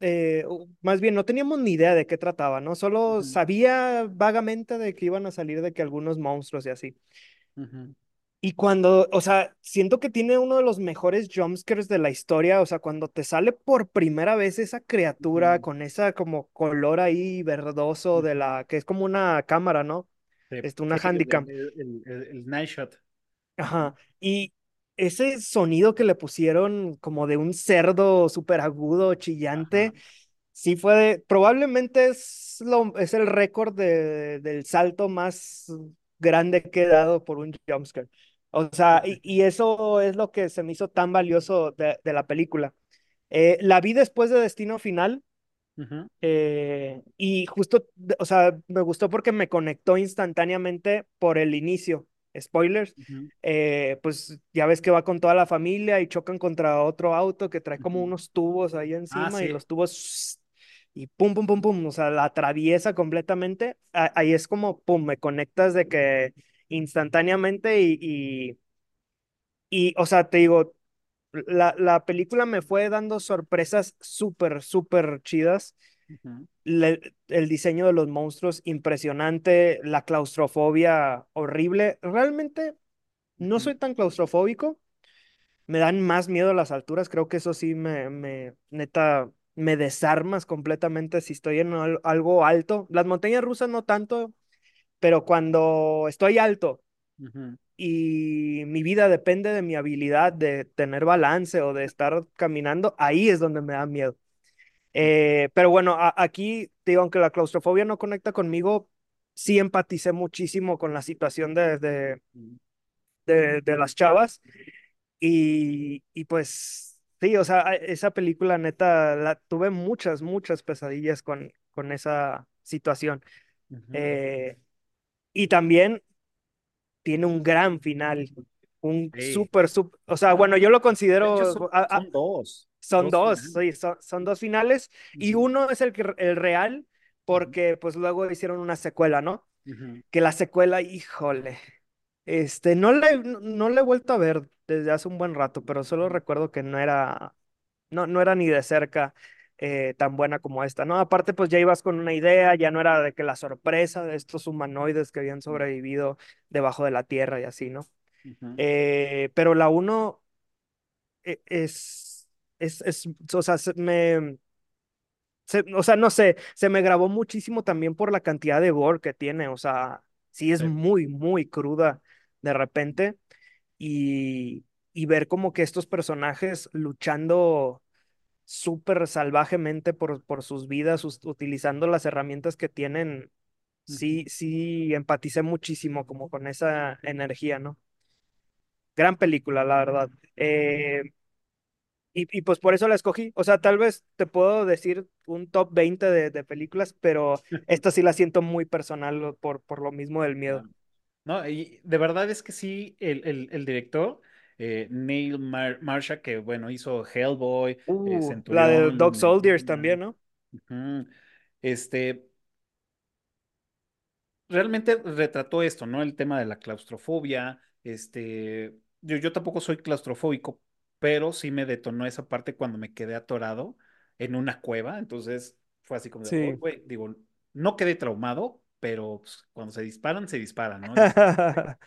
eh, más bien no teníamos ni idea de qué trataba, ¿no? Solo sabía vagamente de que iban a salir de que algunos monstruos y así. Y cuando, o sea, siento que tiene uno de los mejores jumpscares de la historia, o sea, cuando te sale por primera vez esa criatura con esa como color ahí verdoso de la, que es como una cámara, ¿no? Sí, Este, una sí, el, el, el, el- el night shot. Ajá. Y ese sonido que le pusieron como de un cerdo súper agudo, Ajá. chillante, Sí fue de- probablemente es, lo, es el récord de, del salto más grande que he dado por un jumpscare. O sea, y, y eso es lo que se me hizo tan valioso de, de la película. Eh, la vi después de Destino Final eh, y justo, o sea, me gustó porque me conectó instantáneamente por el inicio. Spoilers. eh, pues ya ves que va con toda la familia y chocan contra otro auto que trae como unos tubos ahí Ah, encima y los tubos y pum, pum, pum, pum, o sea, la atraviesa completamente. Ahí es como, pum, me conectas de que instantáneamente y, Y, o sea, te digo, la, la película me fue dando sorpresas súper, súper chidas. Le- el diseño de los monstruos impresionante, la claustrofobia horrible. Realmente no soy tan claustrofóbico, me dan más miedo las alturas, creo que eso sí me, me neta, me desarmas completamente si estoy en al- algo alto. Las montañas rusas no tanto, pero cuando estoy alto ujú, y mi vida depende de mi habilidad de tener balance o de estar caminando, ahí es donde me da miedo. Eh, pero bueno, a- aquí, digo, aunque la claustrofobia no conecta conmigo, sí empaticé muchísimo con la situación de, de, de, de las chavas y, y pues sí, o sea, esa película neta, la, tuve muchas, muchas pesadillas con, con esa situación. ujú. Eh, y también tiene un gran final, un Sí. súper, súper, o sea, bueno, yo lo De hecho, son, considero, a- a- son dos, son dos sí, son, son dos finales y uno es el, el real porque pues luego hicieron una secuela, ¿no? Que la secuela, híjole, este, no le, no, la he vuelto a ver desde hace un buen rato, pero solo recuerdo que no era, no, no era ni de cerca eh, tan buena como esta, ¿no? Aparte, pues ya ibas con una idea, ya no era de que la sorpresa de estos humanoides que habían sobrevivido debajo de la tierra y así, ¿no? Eh, pero la uno e- es, es, es, o sea, se me, se- o sea, no sé, se me grabó muchísimo también por la cantidad de gore que tiene, o sea, sí es Sí. muy, muy cruda de repente y, y ver como que estos personajes luchando súper salvajemente por, por sus vidas, us- utilizando las herramientas que tienen, sí, sí, empaticé muchísimo como con esa energía, ¿no? Gran película, la verdad. Eh, y, y pues por eso la escogí. O sea, tal vez te puedo decir un top 20 de, de películas, pero *laughs* esta sí la siento muy personal por, por lo mismo del miedo. No, y de verdad es que sí, el, el, el director, eh, Neil Mar Marshall, que bueno, hizo Hellboy, eh, Uh, la de Dog Soldiers también, ¿no? Este, realmente retrató esto, ¿no? El tema de la claustrofobia, este, yo, yo tampoco soy claustrofóbico, pero sí me detonó esa parte cuando me quedé atorado en una cueva, entonces fue así como de, oh, digo, no quedé traumado, pero pues, cuando se disparan, se disparan, ¿no? *laughs*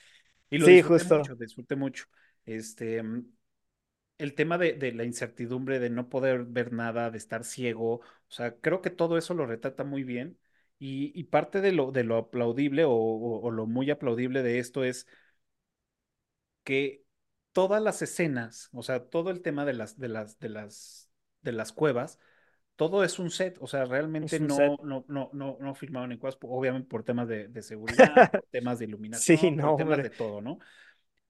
Y, lo Sí, disfruté justo. mucho, disfruté mucho. Este, mm, el tema de, de la incertidumbre, de no poder ver nada, de estar ciego, o sea, creo que todo eso lo retrata muy bien. Y, y parte de lo, de lo aplaudible o, o- o lo muy aplaudible de esto es que todas las escenas, o sea, todo el tema de las, de las, de las, de las cuevas, todo es un set, o sea, realmente no, no, no, no, no filmaron en cuevas, obviamente por temas de, de seguridad, *laughs* por temas de Sí, iluminación, por temas hombre. de todo, ¿no?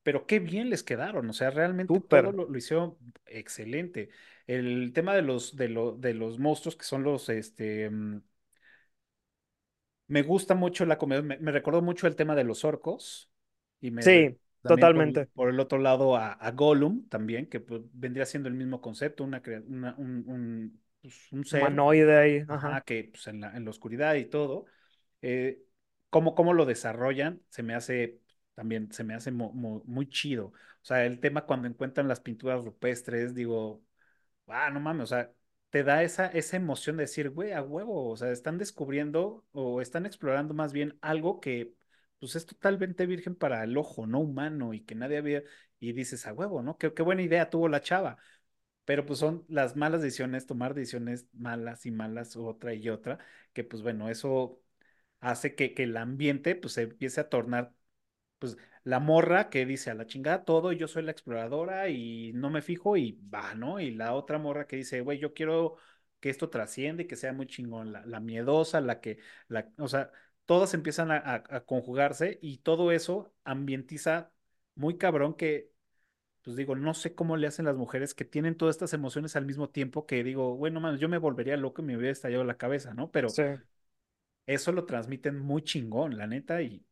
Pero qué bien les quedaron, o sea, realmente todo lo, lo hicieron excelente. El tema de los, de lo- de los monstruos que son los, este, mm, me gusta mucho la comedia, me, me recordó mucho el tema de los orcos y me Sí, por, totalmente. por el otro lado a, a Gollum también, que pues, vendría siendo el mismo concepto, una, una- un, un, pues, un ser Humanoide ahí. Ajá. que pues, en la, en la oscuridad y todo, eh, cómo, cómo lo desarrollan, se me hace también, se me hace mu- mu- muy chido. O sea, el tema cuando encuentran las pinturas rupestres, digo, ah, no mames, o sea, te da esa, esa emoción de decir, güey, a huevo, o sea, están descubriendo o están explorando más bien algo que, pues, es totalmente virgen para el ojo, no humano, y que nadie había, y dices, a huevo, ¿no? Qué, qué buena idea tuvo la chava. Pero pues son las malas decisiones, tomar decisiones malas y malas, otra y otra, que pues bueno, eso hace que, que el ambiente pues se empiece a tornar, pues la morra que dice a la chingada todo, yo soy la exploradora y no me fijo y va, ¿no? Y la otra morra que dice, güey, yo quiero que esto trasciende y que sea muy chingón, la, la miedosa, la que, la, o sea, todas empiezan a, a a conjugarse y todo eso ambientiza muy cabrón que pues digo, no sé cómo le hacen las mujeres que tienen todas estas emociones al mismo tiempo que digo, bueno, man, yo me volvería loco y me hubiera estallado la cabeza, ¿no? Pero Sí. eso lo transmiten muy chingón, la neta, y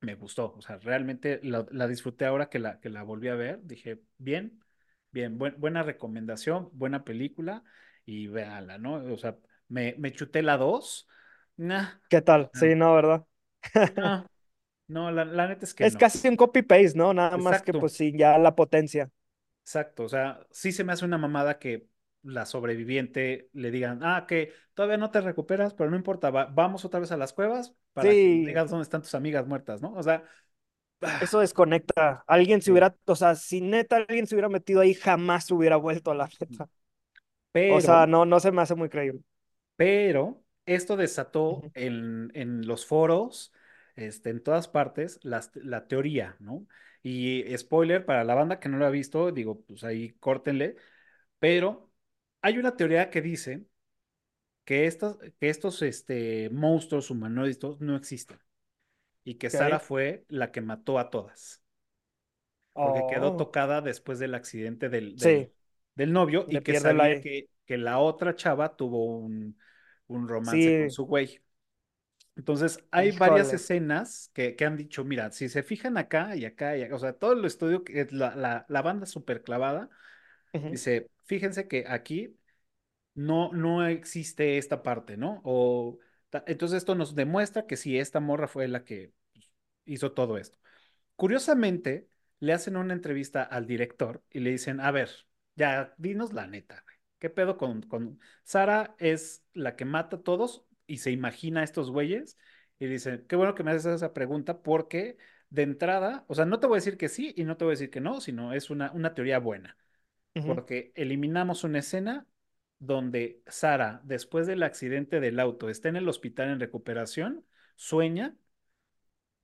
me gustó. O sea, realmente la, la disfruté ahora que la, que la volví a ver. Dije, bien, bien, buen- buena recomendación, buena película y véanla, ¿no? O sea, me, me chuté la dos. Nah, ¿Qué tal? Sí, no, ¿verdad? no. No, la, la neta es que Es no. casi un copy-paste, ¿no? Nada más que pues sí, ya la potencia. exacto. O sea, sí se me hace una mamada que la sobreviviente le digan, ah, que todavía no te recuperas, pero no importa, va- vamos otra vez a las cuevas para que Sí, digas dónde están tus amigas muertas, ¿no? O sea, eso desconecta. Alguien se sí. hubiera, o sea, si neta alguien se hubiera metido ahí, jamás hubiera vuelto a la neta. O Pero, sea, no, no se me hace muy creíble. pero, esto desató en, en los foros, este, en todas partes, las- la teoría, ¿no? Y spoiler para la banda que no lo ha visto, digo, pues ahí córtenle, pero hay una teoría que dice que estos, que estos este, monstruos humanoides no existen y que Sara fue la que mató a todas, porque quedó Oh, tocada después del accidente del, del, sí, del novio y que sabía aire. que, que la otra chava tuvo un, un romance con su güey. Entonces, hay varias escenas que, que han dicho, mira, si se fijan acá y acá y acá, o sea, todo el estudio, la, la, la banda súper clavada, dice, fíjense que aquí no, no existe esta parte, ¿no? O, entonces esto nos demuestra que sí, esta morra fue la que hizo todo esto. Curiosamente, le hacen una entrevista al director y le dicen, a ver, ya, dinos la neta. ¿Qué pedo con, con... Sara es la que mata a todos y se imagina a estos güeyes? Y dice, qué bueno que me haces esa pregunta porque de entrada, o sea, no te voy a decir que sí y no te voy a decir que no, sino es una, una teoría buena porque eliminamos una escena donde Sara, después del accidente del auto, está en el hospital en recuperación, sueña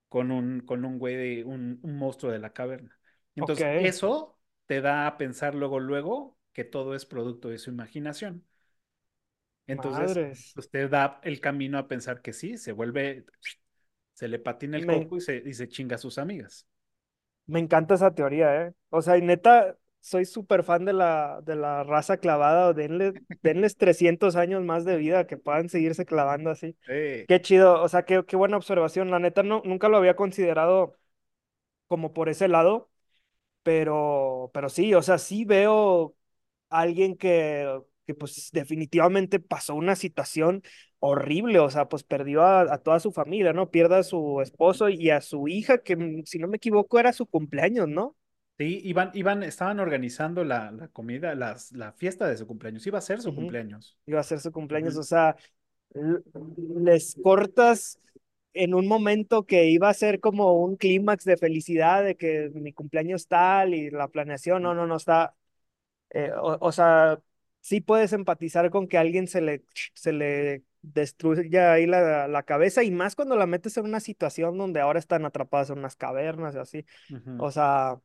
con un, con un güey, de, un, un monstruo de la caverna. Entonces, eso te da a pensar luego, luego que todo es producto de su imaginación. Entonces, madres. usted da el camino a pensar que sí, se vuelve, se le patina el Me, coco y se, y se chinga a sus amigas. me encanta esa teoría, ¿eh? O sea, y neta, soy súper fan de la, de la raza clavada. Denle, *laughs* denles 300 años más de vida que puedan seguirse clavando así. Sí, Qué chido, o sea, qué, qué buena observación. La neta, no, nunca lo había considerado como por ese lado, pero, pero sí, o sea, sí veo a alguien que, que pues definitivamente pasó una situación horrible, o sea, pues perdió a, a toda su familia, ¿no? Pierde a su esposo y a su hija, que mm, si no me equivoco era su cumpleaños, ¿no? Sí, iban, iban, estaban organizando la, la comida, las, la fiesta de su cumpleaños. Iba a ser su cumpleaños. Iba a ser su cumpleaños, o sea, les cortas en un momento que iba a ser como un clímax de felicidad, de que mi cumpleaños tal y la planeación, no, no, no está, eh, o, o sea, sí puedes empatizar con que a alguien se le, se le destruya ahí la, la cabeza y más cuando la metes en una situación donde ahora están atrapadas en unas cavernas y así, o sea,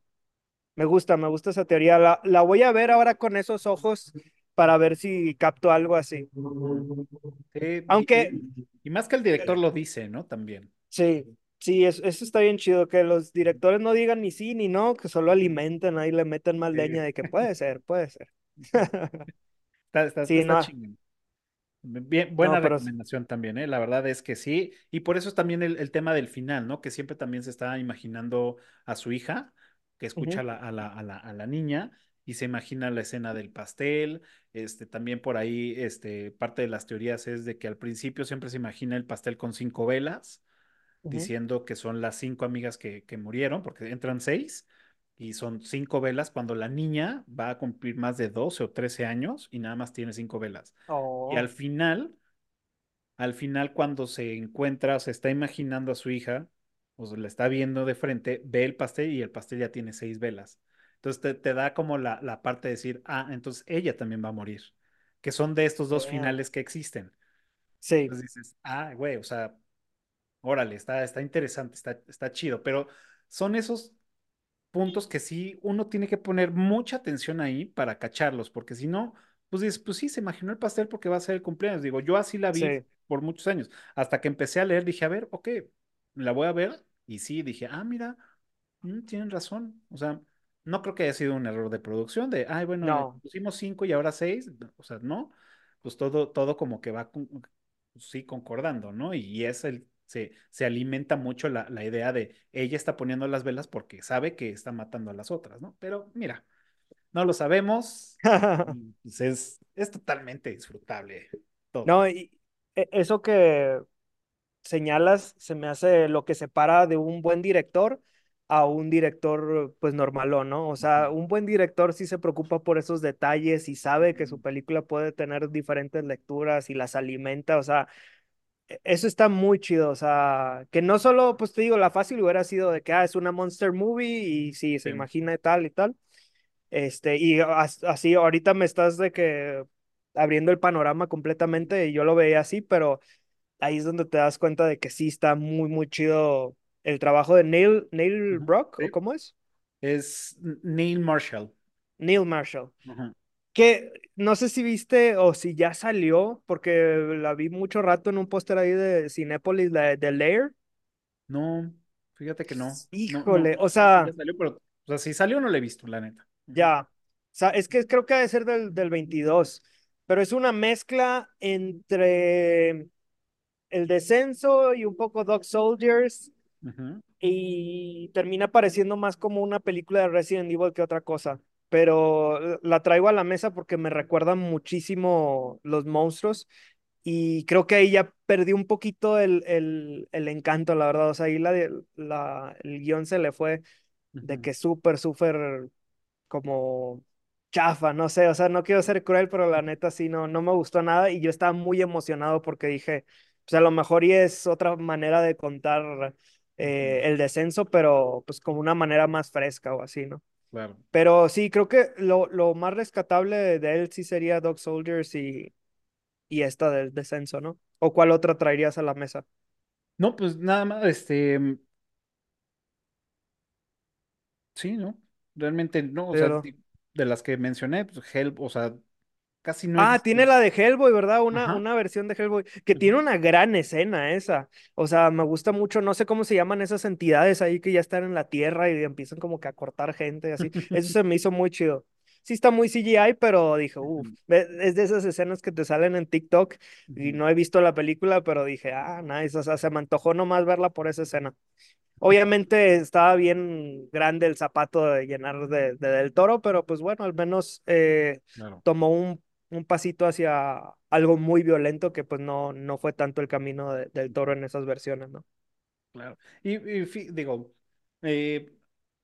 me gusta, me gusta esa teoría, la, la voy a ver ahora con esos ojos para ver si capto algo así. Sí, Aunque, y- y más que el director lo dice, ¿no? También. sí, sí, eso, eso está bien chido, que los directores no digan ni sí ni no, que solo alimenten ahí, le meten más Sí. leña de que puede ser, puede ser. *laughs* Está, está, Sí, está no, chingón. Bien, buena no, pero s- recomendación también, ¿eh? La verdad es que sí. Y por eso es también el, el tema del final, ¿no? Que siempre también se está imaginando a su hija, que escucha a la, a la, a la, a la niña y se imagina la escena del pastel. Este, también por ahí, este, parte de las teorías es de que al principio siempre se imagina el pastel con cinco velas, diciendo que son las cinco amigas que, que murieron, porque entran seis. Y son cinco velas cuando la niña va a cumplir más de 12 o 13 años y nada más tiene cinco velas. Y al Oh, final, al final cuando se encuentra, o se está imaginando a su hija, o se la está viendo de frente, ve el pastel y el pastel ya tiene seis velas. Entonces te, te da como la, la parte de decir, ah, entonces ella también va a morir, que son de estos dos finales que existen. Sí, Entonces dices, ah, güey, o sea, órale, está, está interesante, está, está chido, pero son esos puntos que sí uno tiene que poner mucha atención ahí para cacharlos, porque si no, pues dices, pues sí, se imaginó el pastel porque va a ser el cumpleaños. Digo, yo así la vi sí. por muchos años, hasta que empecé a leer, dije, a ver, ok, la voy a ver, y sí, dije, ah, mira, mm, tienen razón, o sea, no creo que haya sido un error de producción, de, ay, bueno, No. pusimos cinco y ahora seis, o sea, no, pues todo, todo como que va, con- sí, concordando, ¿no? Y es el, se, se alimenta mucho la, la idea de ella está poniendo las velas porque sabe que está matando a las otras, ¿no? Pero mira, no lo sabemos *laughs* pues es, es totalmente disfrutable todo. No, y e- eso que señalas se me hace lo que separa de un buen director a un director pues normalón, ¿no? O sea, un buen director sí se preocupa por esos detalles y sabe que su película puede tener diferentes lecturas y las alimenta, o sea, eso está muy chido, o sea, que no solo, pues te digo, la fácil hubiera sido de que, ah, es una monster movie y sí, se Sí. imagina y tal y tal, este, y as- así ahorita me estás de que abriendo el panorama completamente y yo lo veía así, pero ahí es donde te das cuenta de que sí está muy, muy chido el trabajo de Neil, Neil. Brock, ¿o cómo es? Es Neil Marshall. Neil Marshall. Ujú. Que no sé si viste o si ya salió, porque la vi mucho rato en un póster ahí de Cinépolis, de, de Lair. No, fíjate que no. Híjole, no o ya sea, salió, pero, o sea, si salió no lo he visto, la neta. Ya. O sea, es que creo que debe ser del, del 22, pero es una mezcla entre el descenso y un poco Dog Soldiers y termina pareciendo más como una película de Resident Evil que otra cosa. Pero la traigo a la mesa porque me recuerda muchísimo los monstruos y creo que ahí ya perdí un poquito el, el, el encanto, la verdad. O sea, ahí la, la, el guion se le fue de que súper, súper como chafa, no sé, o sea, no quiero ser cruel, pero la neta sí, no, no me gustó nada y yo estaba muy emocionado porque dije, pues a lo mejor y es otra manera de contar eh, el descenso, pero pues como una manera más fresca o así, ¿no? Claro. Pero sí, creo que lo, lo más rescatable de él sí sería Dog Soldiers y, y esta del descenso, ¿no? ¿O cuál otra traerías a la mesa? No, pues nada más, este, sí, ¿no? Realmente no, o sea, Pero... de las que mencioné, pues Help, o sea, casi no Ah, tiene la de Hellboy, ¿verdad? Una, Ajá. una versión de Hellboy que tiene una gran escena esa. O sea, me gusta mucho, no sé cómo se llaman esas entidades ahí que ya están en la tierra y empiezan como que a cortar gente y así. *laughs* Eso se me hizo muy chido. Sí está muy CGI, pero dije, uff, es de esas escenas que te salen en TikTok y no he visto la película, pero dije, ah, nice, o sea, se me antojó nomás verla por esa escena. Obviamente estaba bien grande el zapato de llenar de, de Del Toro, pero pues bueno, al menos eh, Claro, tomó un, un pasito hacia algo muy violento que pues no, no fue tanto el camino de- del Toro en esas versiones, ¿no? claro. Y, y digo, eh,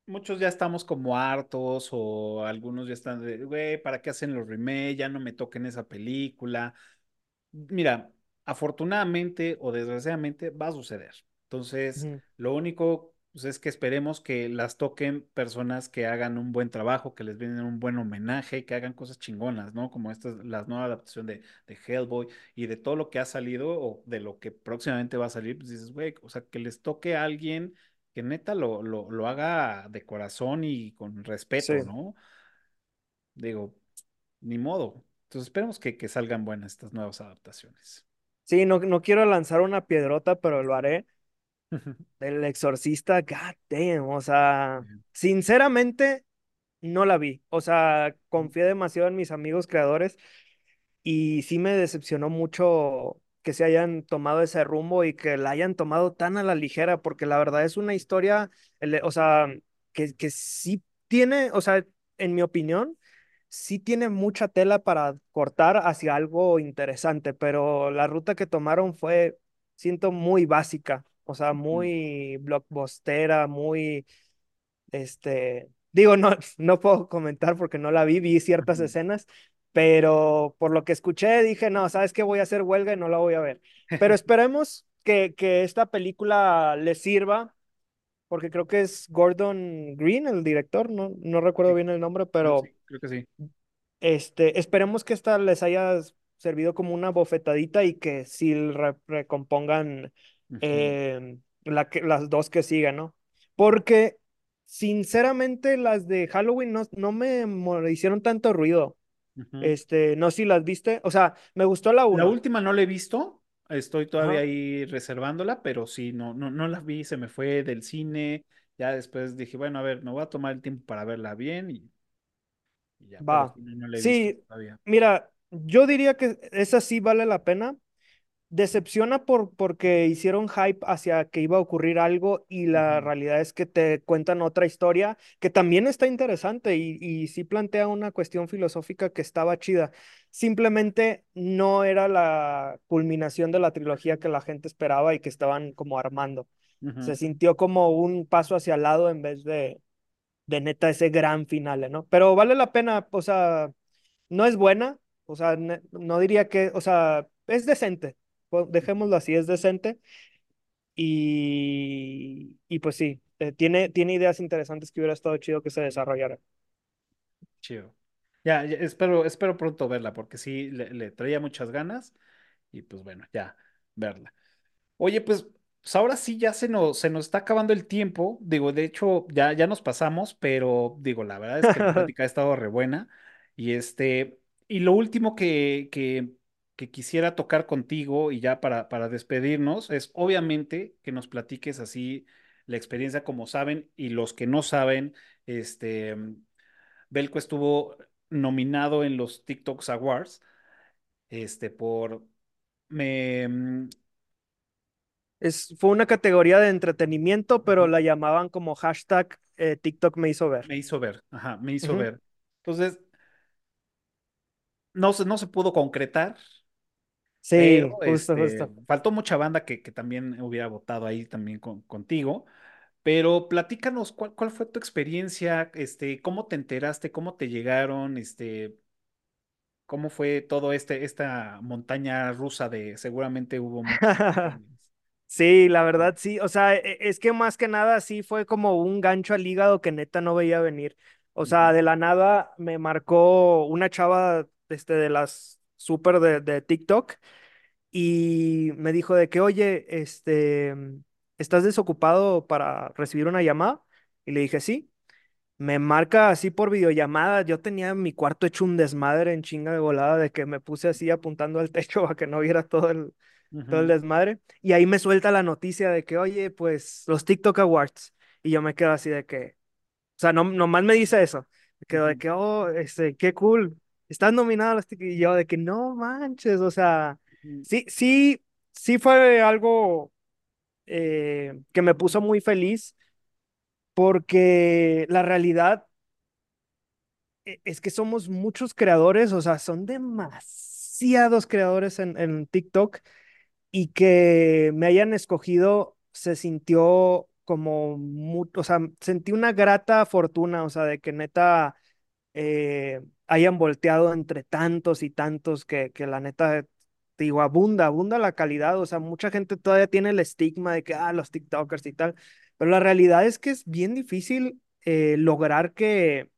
muchos ya estamos como hartos o algunos ya están de, güey, ¿para qué hacen los remakes? Ya no me toquen esa película. Mira, afortunadamente o desgraciadamente va a suceder. Entonces, lo único pues, es que esperemos que las toquen personas que hagan un buen trabajo, que les brinden un buen homenaje, que hagan cosas chingonas, ¿no? Como esta, la nueva adaptación de, de Hellboy y de todo lo que ha salido o de lo que próximamente va a salir, pues dices, güey, o sea, que les toque a alguien que neta lo, lo, lo haga de corazón y con Sí, respeto, ¿no? Digo, ni modo. Entonces, esperemos que, que salgan buenas estas nuevas adaptaciones. sí, no, no quiero lanzar una piedrota, pero lo haré. El Exorcista, god damn, o sea, sinceramente no la vi. O sea, confié demasiado en mis amigos creadores Y sí me decepcionó mucho que se hayan tomado ese rumbo y que la hayan tomado tan a la ligera, porque la verdad es una historia, o sea, que, que sí tiene, o sea, en mi opinión, sí tiene mucha tela para cortar hacia algo interesante, pero la ruta que tomaron fue, siento, muy básica, o sea, muy blockbustera, muy este, digo, no, *laughs* no puedo comentar porque no la vi, vi ciertas escenas, pero por lo que escuché dije, no, ¿sabes qué? Voy a hacer huelga y no la voy a ver. Pero *laughs* esperemos que, que esta película le sirva, porque creo que es Gordon Green, el director, no, no recuerdo Sí, bien el nombre, sí, pero creo que sí. este, esperemos que esta les haya servido como una bofetadita y que sí re- eh, la que, las dos que sigan, ¿no? Porque sinceramente las de Halloween no, no me hicieron tanto ruido. Este, no sé si las viste. O sea, me gustó la La uno. última no la he visto, estoy todavía ahí reservándola, pero sí, no, no, no la vi, se me fue del cine, ya después dije, bueno, a ver, me voy a tomar el tiempo para verla bien y, y ya, pero Va. sí, no, no la he visto Sí, todavía. mira, yo diría que esa sí vale la pena. Decepciona por, porque hicieron hype hacia que iba a ocurrir algo y la realidad es que te cuentan otra historia que también está interesante y, y sí plantea una cuestión filosófica que estaba chida. Simplemente no era la culminación de la trilogía que la gente esperaba y que estaban como armando. Se sintió como un paso hacia el lado en vez de, de neta ese gran final, ¿no? Pero vale la pena, o sea, no es buena, o sea, no diría que, o sea, es decente, dejémoslo así, es decente y, y pues sí, eh, tiene, tiene ideas interesantes que hubiera estado chido que se desarrollaran. Chido. Ya, ya, espero, espero pronto verla, porque sí, le, le traía muchas ganas y pues bueno, ya, verla. Oye, pues, pues ahora sí ya se nos, se nos está acabando el tiempo. Digo, de hecho, ya, ya nos pasamos, pero digo, la verdad es que la *laughs* plática ha estado re buena. Y este, y lo último que, que, que quisiera tocar contigo y ya para, para despedirnos es obviamente que nos platiques así la experiencia como saben y los que no saben, este, Belco estuvo nominado en los TikToks Awards, este, por, me, Es, fue una categoría de entretenimiento, pero la llamaban como hashtag eh, TikTok me hizo ver. Me hizo ver, ajá, me hizo ver. Entonces, no se, no se pudo concretar, pero Sí, justo, este, justo. faltó mucha banda que, que también hubiera votado ahí también con- contigo. Pero platícanos, ¿cuál, cuál fue tu experiencia? Este, ¿cómo te enteraste? ¿Cómo te llegaron? Este, ¿cómo fue todo este, esta montaña rusa de seguramente hubo? *laughs* Sí, la verdad sí, o sea, e- es que más que nada sí fue como un gancho al hígado que neta no veía venir. O sea, de la nada me marcó una chava este, de las súper de, de TikTok y me dijo de que, oye, este, ¿estás desocupado para recibir una llamada? Y le dije, sí. Me marca así por videollamada. Yo tenía mi cuarto hecho un desmadre en chinga de volada de que me puse así apuntando al *laughs* techo para que no viera todo el, todo el desmadre. Y ahí me suelta la noticia de que, oye, pues los TikTok Awards. Y yo me quedo así de que, o sea, no, nomás me dice eso. Me quedo de que, oh, este, qué cool. Estás nominado a los TikTok. Y yo de que, no manches, o sea, sí, sí, sí fue algo eh, que me puso muy feliz porque la realidad e- es que somos muchos creadores, o sea, son demasiados creadores en, en TikTok y que me hayan escogido se sintió como, mu- o sea, sentí una grata fortuna, o sea, de que neta eh, hayan volteado entre tantos y tantos que, que la neta, digo, abunda, abunda la calidad, o sea, mucha gente todavía tiene el estigma de que, ah, los TikTokers y tal, pero la realidad es que es bien difícil eh, lograr que,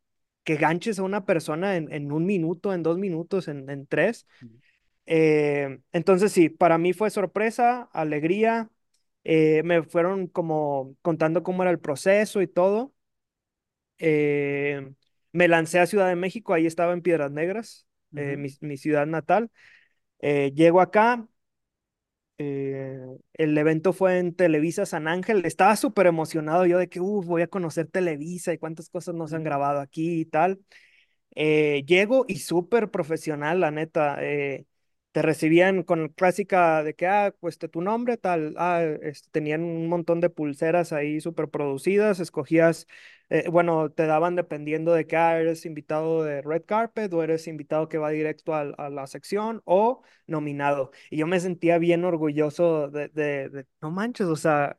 que ganches a una persona en, en un minuto, en dos minutos, en, en tres. Eh, entonces sí, para mí fue sorpresa, alegría, eh, me fueron como contando cómo era el proceso y todo. Eh, me lancé a Ciudad de México, ahí estaba en Piedras Negras, eh, mi, mi ciudad natal. Eh, llego acá, eh, el evento fue en Televisa San Ángel, estaba súper emocionado yo de que, "Uf, voy a conocer Televisa y cuántas cosas nos han grabado aquí y tal. Llego y súper profesional, la neta. Te recibían con clásica de que, ah, pues tu nombre, tal. Ah, este, tenían un montón de pulseras ahí súper producidas. Escogías, eh, bueno, te daban dependiendo de que, ah, eres invitado de Red Carpet o eres invitado que va directo al- a, la sección o nominado. Y yo me sentía bien orgulloso de, de, de, no manches, o sea,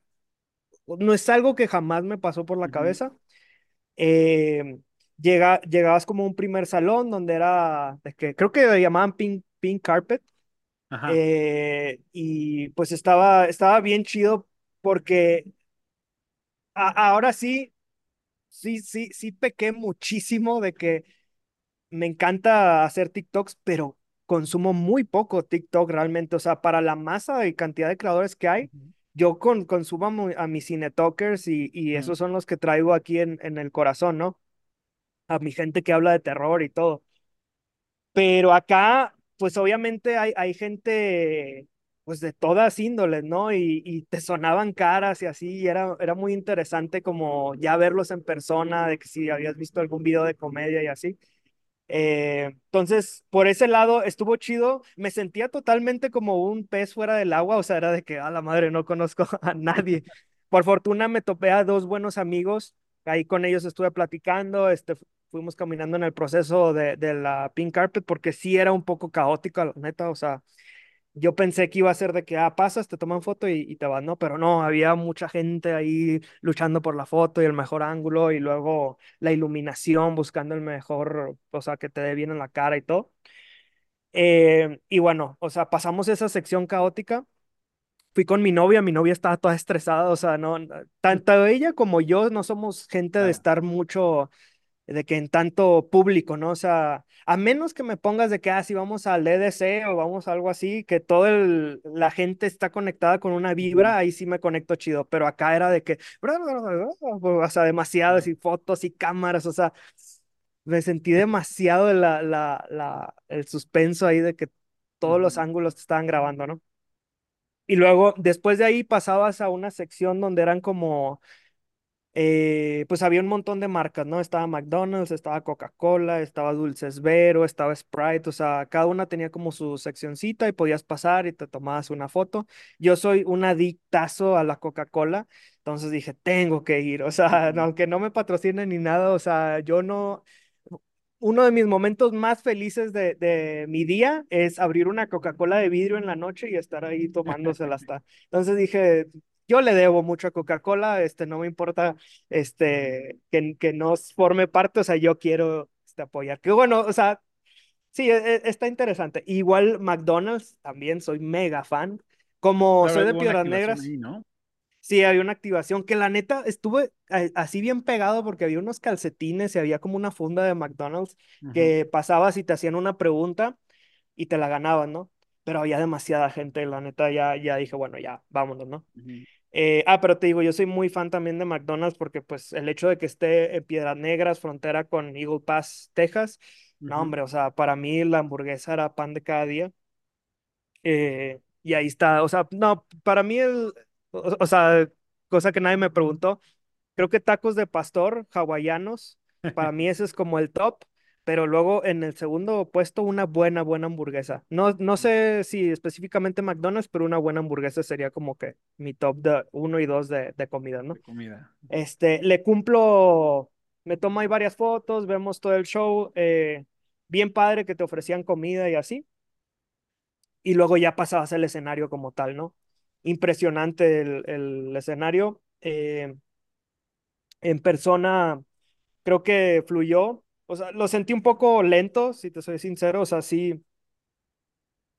no es algo que jamás me pasó por la ujú. cabeza eh, llega, llegabas como a un primer salón donde era, de que, creo que llamaban pink, pink carpet, Ajá. eh, y pues estaba, estaba bien chido porque a- ahora sí, sí, sí, sí pequé muchísimo de que me encanta hacer TikToks, pero consumo muy poco TikTok realmente, o sea, para la masa y cantidad de creadores que hay. Ujú, Yo con, consumo a, mis cinetalkers y, y ujú, esos son los que traigo aquí en, en el corazón, ¿no? A mi gente que habla de terror y todo. Pero acá, pues obviamente hay, hay gente, pues de todas índoles, ¿no? Y, y te sonaban caras y así, y era, era muy interesante como ya verlos en persona, de que si habías visto algún video de comedia y así. Eh, entonces, por ese lado estuvo chido. Me sentía totalmente como un pez fuera del agua, o sea, era de que a la madre no conozco *laughs* a nadie. Por fortuna me topé a dos buenos amigos, ahí con ellos estuve platicando, este, fuimos caminando en el proceso de, de la pink carpet porque sí era un poco caótico, la neta, o sea, yo pensé que iba a ser de que, ah, pasas, te toman foto y, y, te vas, ¿no? Pero no, había mucha gente ahí luchando por la foto y el mejor ángulo y luego la iluminación, buscando el mejor, o sea, que te dé bien en la cara y todo. Eh, y bueno, o sea, pasamos esa sección caótica. Fui con mi novia, mi novia estaba toda estresada, o sea, no, tanto ella como yo no somos gente de estar mucho de que en tanto público, ¿no? O sea, a menos que me pongas de que, ah, si vamos al EDC o vamos a algo así, que toda la gente está conectada con una vibra, ahí sí me conecto chido, pero acá era de que, o sea, demasiadas y fotos y cámaras, o sea, me sentí *laughs* demasiado la, la, la, el suspenso ahí de que todos los ángulos te estaban grabando, ¿no? Y luego, después de ahí pasabas a una sección donde eran como eh, pues había un montón de marcas, ¿no? Estaba McDonald's, estaba Coca-Cola, estaba Dulces Vero, estaba Sprite, o sea, cada una tenía como su seccioncita y podías pasar y te tomabas una foto. Yo soy un adictazo a la Coca-Cola, entonces dije, tengo que ir, o sea, *laughs* aunque no me patrocinen ni nada, o sea, yo no... Uno de mis momentos más felices de, de mi día es abrir una Coca-Cola de vidrio en la noche y estar ahí *laughs* tomándosela hasta. Entonces dije, yo le debo mucho a Coca-Cola, este, no me importa este, que, que no forme parte, o sea, yo quiero este, apoyar. Que bueno, o sea, sí, e, e, está interesante. Igual McDonald's, también soy mega fan. Como soy de Piedras Negras. ¿no? Sí, había una activación que la neta estuve así bien pegado porque había unos calcetines y había como una funda de McDonald's que pasabas y te hacían una pregunta y te la ganaban, ¿no? Pero había demasiada gente, la neta ya, ya dije, bueno, ya, vámonos, ¿no? Eh, ah, pero te digo, yo soy muy fan también de McDonald's porque pues el hecho de que esté en Piedras Negras, frontera con Eagle Pass, Texas, no hombre, o sea, para mí la hamburguesa era pan de cada día. Eh, y ahí está, o sea, no, para mí el, o, o, sea, cosa que nadie me preguntó, creo que tacos de pastor hawaianos, para mí ese es como el top pero luego en el segundo puesto una buena, buena hamburguesa. No, no sé si específicamente McDonald's, pero una buena hamburguesa sería como que mi top de uno y dos de, de comida, ¿no? De comida. Este, le cumplo, me tomo ahí varias fotos, vemos todo el show, eh, bien padre que te ofrecían comida y así. Y luego ya pasabas el escenario como tal, ¿no? Impresionante el, el escenario. Eh, en persona, creo que fluyó o sea, lo sentí un poco lento, si te soy sincero. O sea, sí,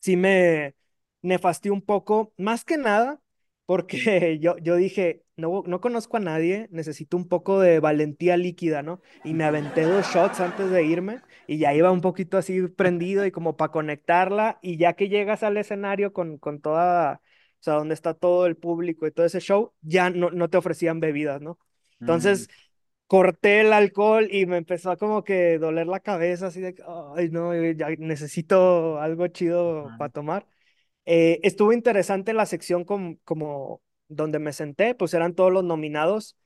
sí me nefastió un poco. Más que nada, porque *laughs* yo, yo dije, no, no conozco a nadie, necesito un poco de valentía líquida, ¿no? Y me aventé dos shots antes de irme y ya iba un poquito así prendido y como para conectarla. Y ya que llegas al escenario con, con toda, o sea, donde está todo el público y todo ese show, ya no, no te ofrecían bebidas, ¿no? Entonces, mm corté el alcohol y me empezó a como que doler la cabeza, así de, ay, no, ya necesito algo chido para tomar. Eh, estuvo interesante la sección como donde me senté, pues eran todos los nominados.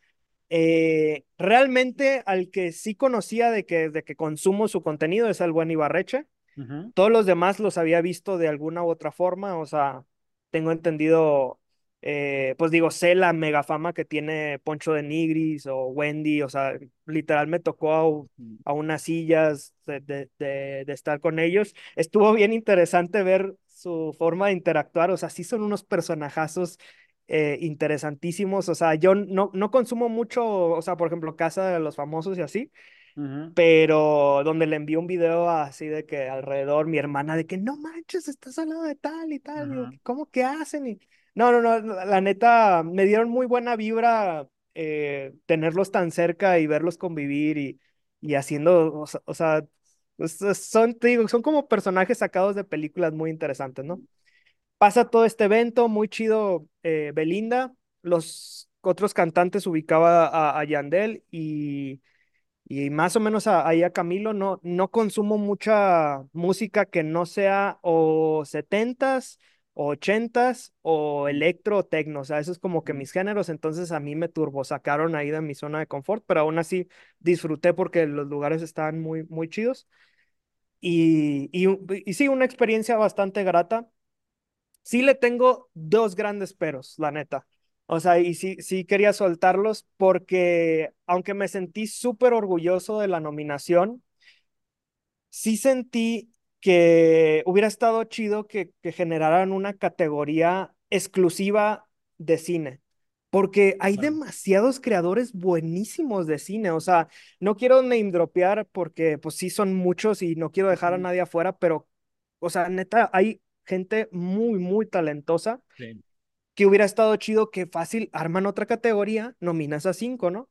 Eh, realmente al que sí conocía de que, de que consumo su contenido es el buen Ibarreche. Todos los demás los había visto de alguna u otra forma, o sea, tengo entendido eh, pues digo, sé la mega fama que tiene Poncho de Nigris o Wendy, o sea, literal me tocó a, unas sillas de, de, de, estar con ellos. Estuvo bien interesante ver su forma de interactuar, o sea, sí son unos personajazos eh, interesantísimos, o sea, yo no, no consumo mucho, o sea, por ejemplo, Casa de los Famosos y así, pero donde le envió un video así de que alrededor mi hermana de que no manches, estás al lado de tal y tal, ¿cómo que hacen? Y no, no, no, la neta, me dieron muy buena vibra eh, tenerlos tan cerca y verlos convivir y, y haciendo, o sea, son, te digo, son como personajes sacados de películas muy interesantes, ¿no? Pasa todo este evento, muy chido eh, Belinda, los otros cantantes ubicaba a, a Yandel y, y más o menos ahí a Camilo, no, no consumo mucha música que no sea o setentas ochentas o electro o tecno, o sea, eso es como que mis géneros, entonces a mí me turbo sacaron ahí de mi zona de confort, pero aún así disfruté porque los lugares estaban muy, muy chidos. y, y, y sí, una experiencia bastante grata. Sí le tengo dos grandes peros, la neta. O sea, y sí, sí quería soltarlos porque aunque me sentí súper orgulloso de la nominación, sí sentí que hubiera estado chido que, que generaran una categoría exclusiva de cine, porque hay Claro. demasiados creadores buenísimos de cine, o sea, no quiero name dropear porque pues sí son muchos y no quiero dejar a nadie afuera, pero, o sea, neta, hay gente muy, muy talentosa Sí. que hubiera estado chido que fácil arman otra categoría, nominas a cinco, ¿no?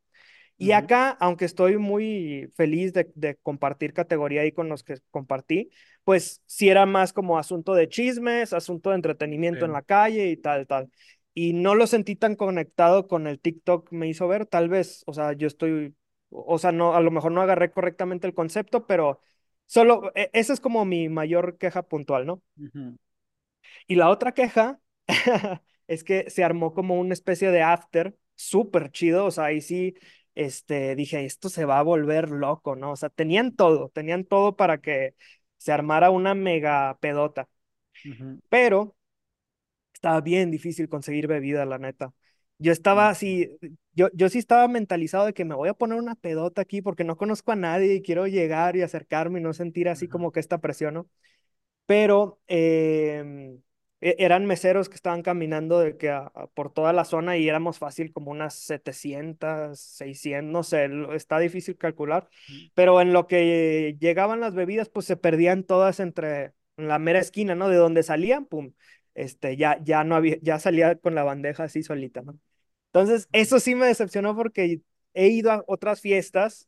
Y acá, aunque estoy muy feliz de, de compartir categoría ahí con los que compartí, pues sí era más como asunto de chismes, asunto de entretenimiento en la calle y tal, tal. Y no lo sentí tan conectado con el TikTok, me hizo ver, tal vez, o sea, yo estoy, o sea, no, a lo mejor no agarré correctamente el concepto, pero solo, e- esa es como mi mayor queja puntual, ¿no? Y la otra queja *laughs* es que se armó como una especie de after súper chido, o sea, ahí sí, este, dije, esto se va a volver loco, ¿no? O sea, tenían todo, tenían todo para que se armara una mega pedota, pero estaba bien difícil conseguir bebida, la neta. Yo estaba así, yo, yo sí estaba mentalizado de que me voy a poner una pedota aquí porque no conozco a nadie y quiero llegar y acercarme y no sentir así como que esta presión, ¿no? pero eh, e- eran meseros que estaban caminando de que a- a- por toda la zona y éramos fácil como unas 700, 600, no sé, está difícil calcular, pero en lo que llegaban las bebidas, pues se perdían todas entre en la mera esquina, ¿no? De donde salían, pum, este, ya, ya no había, ya salía con la bandeja así solita, ¿no? Entonces, eso sí me decepcionó porque he ido a otras fiestas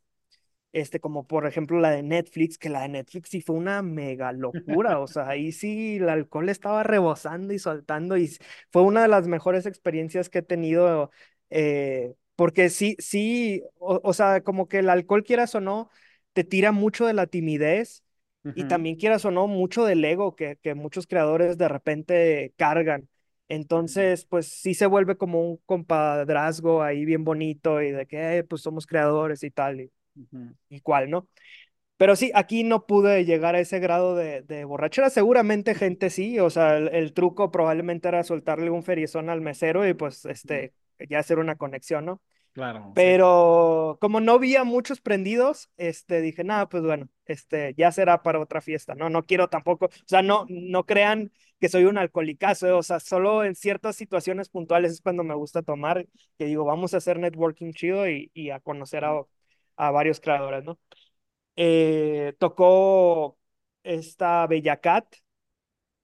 este, como por ejemplo la de Netflix, que la de Netflix sí fue una mega locura, o sea, ahí sí el alcohol estaba rebosando y soltando y fue una de las mejores experiencias que he tenido, eh, porque sí, sí, o, o sea, como que el alcohol, quieras o no, te tira mucho de la timidez y también quieras o no, mucho del ego que, que muchos creadores de repente cargan. Entonces, pues sí se vuelve como un compadrazgo ahí bien bonito y de que, eh, pues somos creadores y tal. Y, Y cuál, ¿no? Pero sí, aquí no pude llegar a ese grado de, de borrachera. Seguramente gente sí, o sea, el, el truco probablemente era soltarle un feriezón al mesero y pues este, ya hacer una conexión, ¿no? Claro, sí. Pero como no vi a muchos prendidos, este, dije, nada, pues bueno, este, ya será para otra fiesta, ¿no? No quiero tampoco, o sea, no, no crean que soy un alcohólicazo, ¿eh? o sea, solo en ciertas situaciones puntuales es cuando me gusta tomar, que digo, vamos a hacer networking chido y, y a conocer a, a varios creadores, ¿no? eh, tocó esta Bella Cat,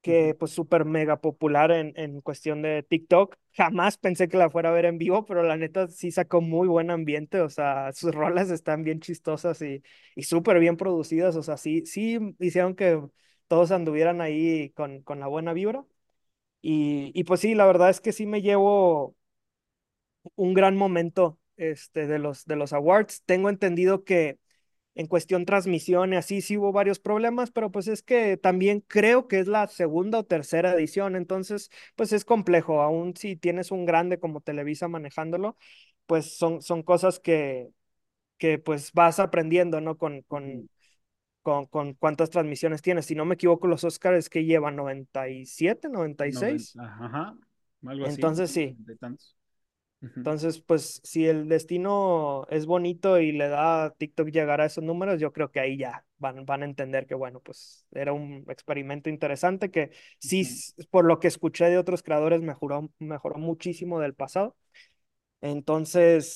que pues súper mega popular en, en cuestión de TikTok. Jamás pensé que la fuera a ver en vivo, pero la neta sí sacó muy buen ambiente, o sea, sus *laughs* rolas están bien chistosas y, y súper bien producidas, o sea, sí, sí hicieron que todos anduvieran ahí con, con la buena vibra. Y, y pues sí, la verdad es que sí me llevo un gran momento este, de los, de los awards. Tengo entendido que en cuestión transmisión y así sí hubo varios problemas, pero pues es que también creo que es la segunda o tercera edición, entonces pues es complejo, aún si tienes un grande como Televisa manejándolo, pues son, son cosas que, que pues vas aprendiendo, ¿no? Con, con, con, con cuántas transmisiones tienes. Si no me equivoco, los Oscars que llevan 97, 96. Noventa, ajá, algo así, Entonces sí, Entonces, pues si el destino es bonito y le da a TikTok llegar a esos números, yo creo que ahí ya van, van a entender que, bueno, pues era un experimento interesante que sí, por lo que escuché de otros creadores, mejoró, mejoró muchísimo del pasado. Entonces,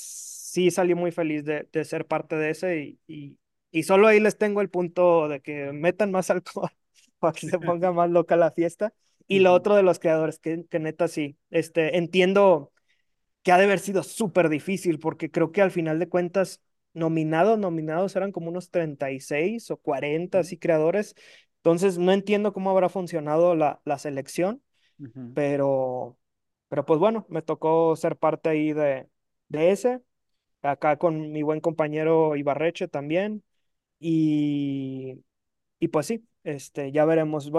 sí salí muy feliz de, de ser parte de ese y, y, y solo ahí les tengo el punto de que metan más *laughs* alcohol para que se *laughs* ponga más loca la fiesta. Y lo otro de los creadores, que, que neta sí, este, entiendo que ha de haber sido súper difícil, porque creo que al final de cuentas, nominados, nominados eran como unos 36 o 40 así creadores. Entonces, no entiendo cómo habrá funcionado la, la selección, pero, pero pues bueno, me tocó ser parte ahí de, de ese, acá con mi buen compañero Ibarreche también, y, y pues sí, este, ya veremos.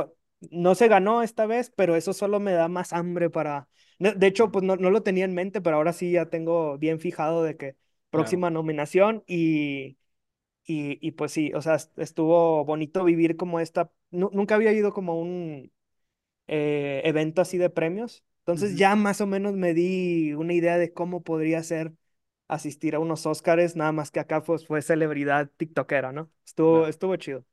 No se ganó esta vez, pero eso solo me da más hambre para... De hecho, pues no, no lo tenía en mente, pero ahora sí ya tengo bien fijado de que Claro. próxima nominación y Y, y pues sí, o sea, est- estuvo bonito vivir como esta, nu- nunca había ido como un eh, evento así de premios, entonces ya más o menos me di una idea de cómo podría ser asistir a unos Óscares, nada más que acá pues fue celebridad tiktokera, ¿no? Estuvo, Claro. estuvo chido,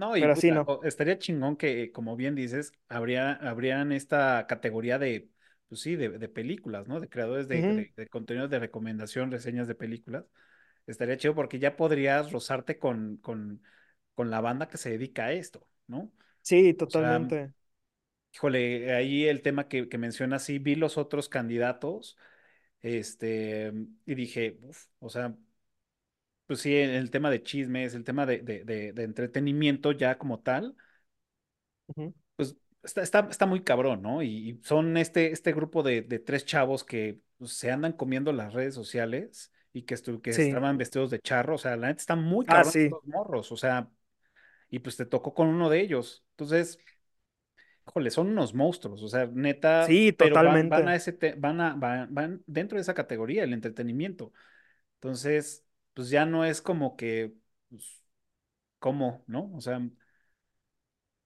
No, y pero sí, puta, no. estaría chingón que, como bien dices, habría, habrían esta categoría de, pues sí, de, de películas, ¿no? De creadores de, de, de contenidos de recomendación, reseñas de películas. Estaría chido porque ya podrías rozarte con, con, con la banda que se dedica a esto, ¿no? Sí, O sea, totalmente. híjole, ahí el tema que, que mencionas, sí, vi los otros candidatos, este, y dije, uf, o sea, pues sí, el tema de chismes, el tema de, de, de, de entretenimiento ya como tal Ujú, pues está, está, está muy cabrón, ¿no? Y, y son este, este grupo de, tres chavos que pues, se andan comiendo las redes sociales y que, estu- que Sí. estaban vestidos de charro, o sea, la neta están muy Ah, cabrón sí. estos morros, o sea, y pues te tocó con uno de ellos. Entonces, híjole, son unos monstruos, o sea, neta, Sí, pero van, van a totalmente. ese, te- van a, van, van dentro de esa categoría, el entretenimiento. Entonces, pues ya no es como que, pues, ¿cómo, no? O sea,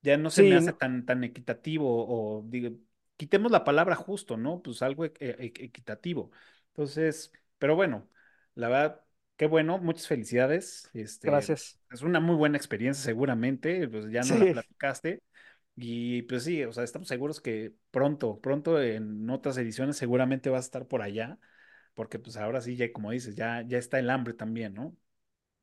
ya no se me hace tan, tan equitativo o digo, quitemos la palabra justo, ¿no? Pues algo e- e- equitativo. Entonces, pero bueno, la verdad, qué bueno, muchas felicidades. Este, gracias. es una muy buena experiencia seguramente, pues ya nos la platicaste y pues sí, o sea, estamos seguros que pronto, pronto en otras ediciones seguramente vas a estar por allá, porque pues ahora sí, ya como dices, ya, ya está el hambre también, ¿no?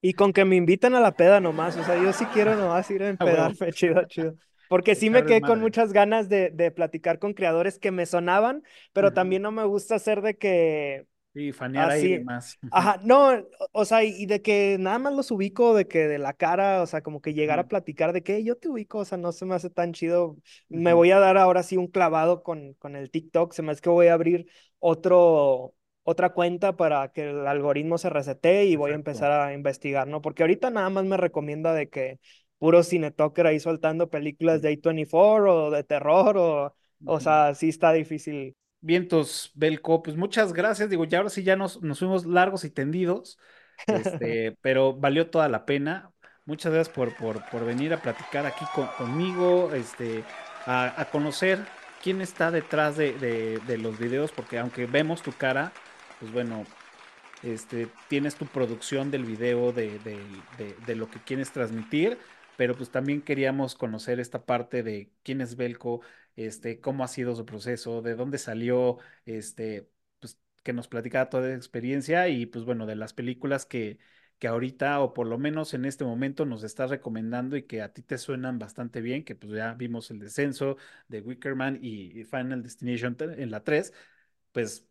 Y con que me invitan a la peda nomás, o sea, yo sí quiero nomás ir a *laughs* empedarme, *laughs* chido, chido. Porque sí me quedé con muchas ganas de, de platicar con creadores que me sonaban, pero también no me gusta hacer de que Sí, fanear ahí así, más. Ujú, *laughs* ajá, no, o sea, y de que nada más los ubico, de que de la cara, o sea, como que llegar a platicar de que yo te ubico, o sea, no se me hace tan chido. Me voy a dar ahora sí un clavado con, con el TikTok, se me hace que voy a abrir otro otra cuenta para que el algoritmo se resete y voy a empezar a investigar, ¿no? Porque ahorita nada más me recomienda de que puro cinetalker ahí soltando películas de A24 o de terror o, o sea, sí está difícil. Vientos, Belco, pues muchas gracias. Digo, ya ahora sí ya nos, nos fuimos largos y tendidos, *laughs* este, pero valió toda la pena. Muchas gracias por, por, por venir a platicar aquí con- conmigo, este, a, a conocer quién está detrás de, de, de los videos, porque aunque vemos tu cara, pues bueno, este, tienes tu producción del video de, de, lo que quieres transmitir, pero pues también queríamos conocer esta parte de quién es Belko, este, cómo ha sido su proceso, de dónde salió, este, pues que nos platicara toda esa experiencia y pues bueno, de las películas que, que ahorita o por lo menos en este momento nos estás recomendando y que a ti te suenan bastante bien, que pues ya vimos el descenso de Wickerman y Final Destination en la 3 pues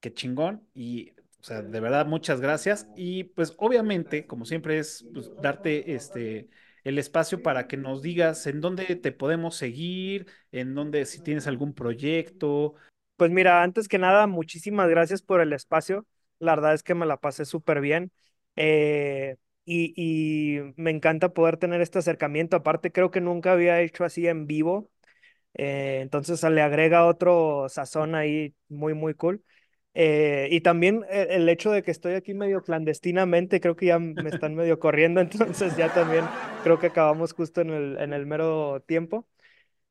qué chingón y, o sea, de verdad, muchas gracias. Y pues obviamente, como siempre, es pues, darte este el espacio para que nos digas en dónde te podemos seguir, en dónde si tienes algún proyecto. Pues mira, antes que nada, muchísimas gracias por el espacio. La verdad es que me la pasé súper bien. eh, y, y me encanta poder tener este acercamiento. Aparte, creo que nunca había hecho así en vivo. eh, entonces le agrega otro sazón ahí muy, muy cool. Eh, y también el, el hecho de que estoy aquí medio clandestinamente, creo que ya me están medio corriendo, *laughs* entonces ya también creo que acabamos justo en el, en el mero tiempo.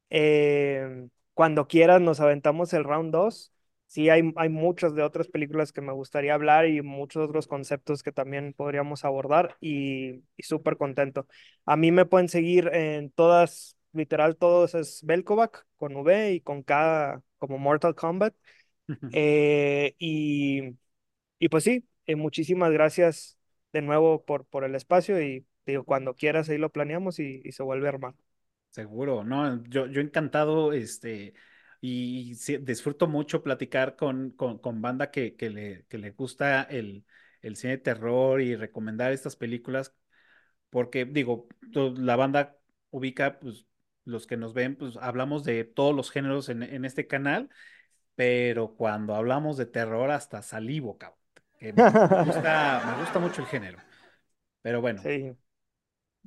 Eh, cuando quieras nos aventamos el round 2. Sí, hay, hay muchas de otras películas que me gustaría hablar y muchos otros conceptos que también podríamos abordar y, y súper contento. A mí me pueden seguir en todas, literal, todos es Belkovac con V y con K como Mortal Kombat. Eh, y, y pues sí, eh, muchísimas gracias de nuevo por, por el espacio y digo, cuando quieras ahí lo planeamos y, y se vuelve a armar. Seguro, ¿no? Yo, yo encantado, este, y disfruto mucho platicar con, con, con banda que, que le, que le gusta el, el cine de terror y recomendar estas películas porque digo, la banda ubica, pues los que nos ven, pues hablamos de todos los géneros en, en este canal, pero cuando hablamos de terror hasta salivo, cabrón. que me gusta, me gusta mucho el género. Pero bueno, Sí.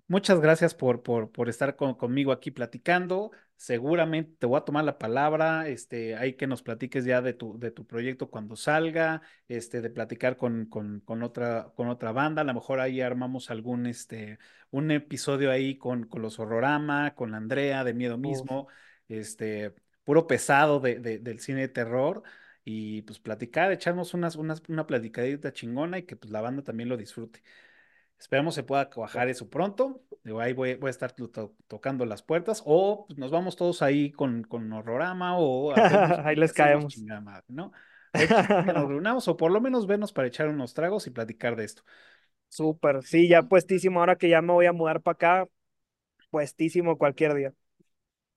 muchas gracias por, por, por estar con- conmigo aquí platicando. seguramente te voy a tomar la palabra, este, hay que nos platiques ya de tu, de tu proyecto cuando salga, este, de platicar con, con, con otra, con otra banda, a lo mejor ahí armamos algún, este, un episodio ahí con, con los Horrorama, con la Andrea de Miedo Mismo, este, puro pesado de, de- del cine de terror, y pues platicar, echarnos unas, unas, una platicadita chingona y que pues la banda también lo disfrute. Esperemos se pueda cuajar eso pronto. Digo, ahí voy, voy a estar to- to- tocando las puertas. O pues, nos vamos todos ahí con, con Horrorama o hacemos, *laughs* Ahí les caemos. madre, ¿no? *laughs* Nos reunamos o por lo menos vernos para echar unos tragos y platicar de esto. Súper, sí, ya puestísimo, ahora que ya me voy a mudar para acá, puestísimo cualquier día.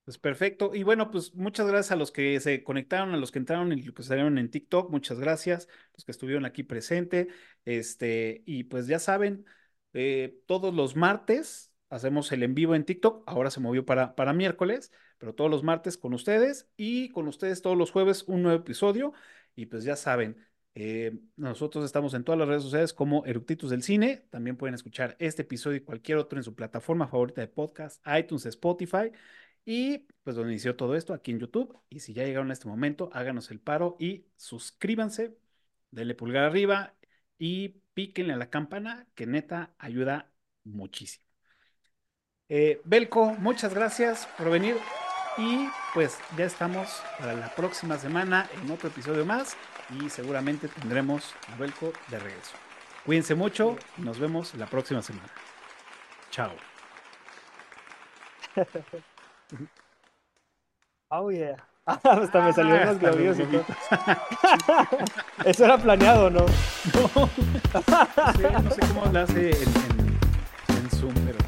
Pues perfecto. Y bueno, pues muchas gracias a los que se conectaron, a los que entraron y los que salieron en TikTok. Muchas gracias. Los que estuvieron aquí presente. Este, y pues ya saben, eh, todos los martes hacemos el en vivo en TikTok. Ahora se movió para, para miércoles, pero todos los martes con ustedes y con ustedes todos los jueves un nuevo episodio. Y pues ya saben, eh, nosotros estamos en todas las redes sociales como Eructitos del Cine. También pueden escuchar este episodio y cualquier otro en su plataforma favorita de podcast, iTunes, Spotify. Y pues donde inició todo esto, aquí en YouTube. Y si ya llegaron a este momento, háganos el paro y suscríbanse, denle pulgar arriba y píquenle a la campana, que neta ayuda muchísimo. Eh, Belco, muchas gracias por venir. Y pues ya estamos para la próxima semana en otro episodio más. Y seguramente tendremos a Belco de regreso. Cuídense mucho y nos vemos la próxima semana. Chao. *laughs* Oh, yeah. *laughs* Hasta me ah, salieron ah, los globios y todo. Eso era planeado, ¿no? No. no sé, no sé cómo lo hace en, en, en Zoom, pero.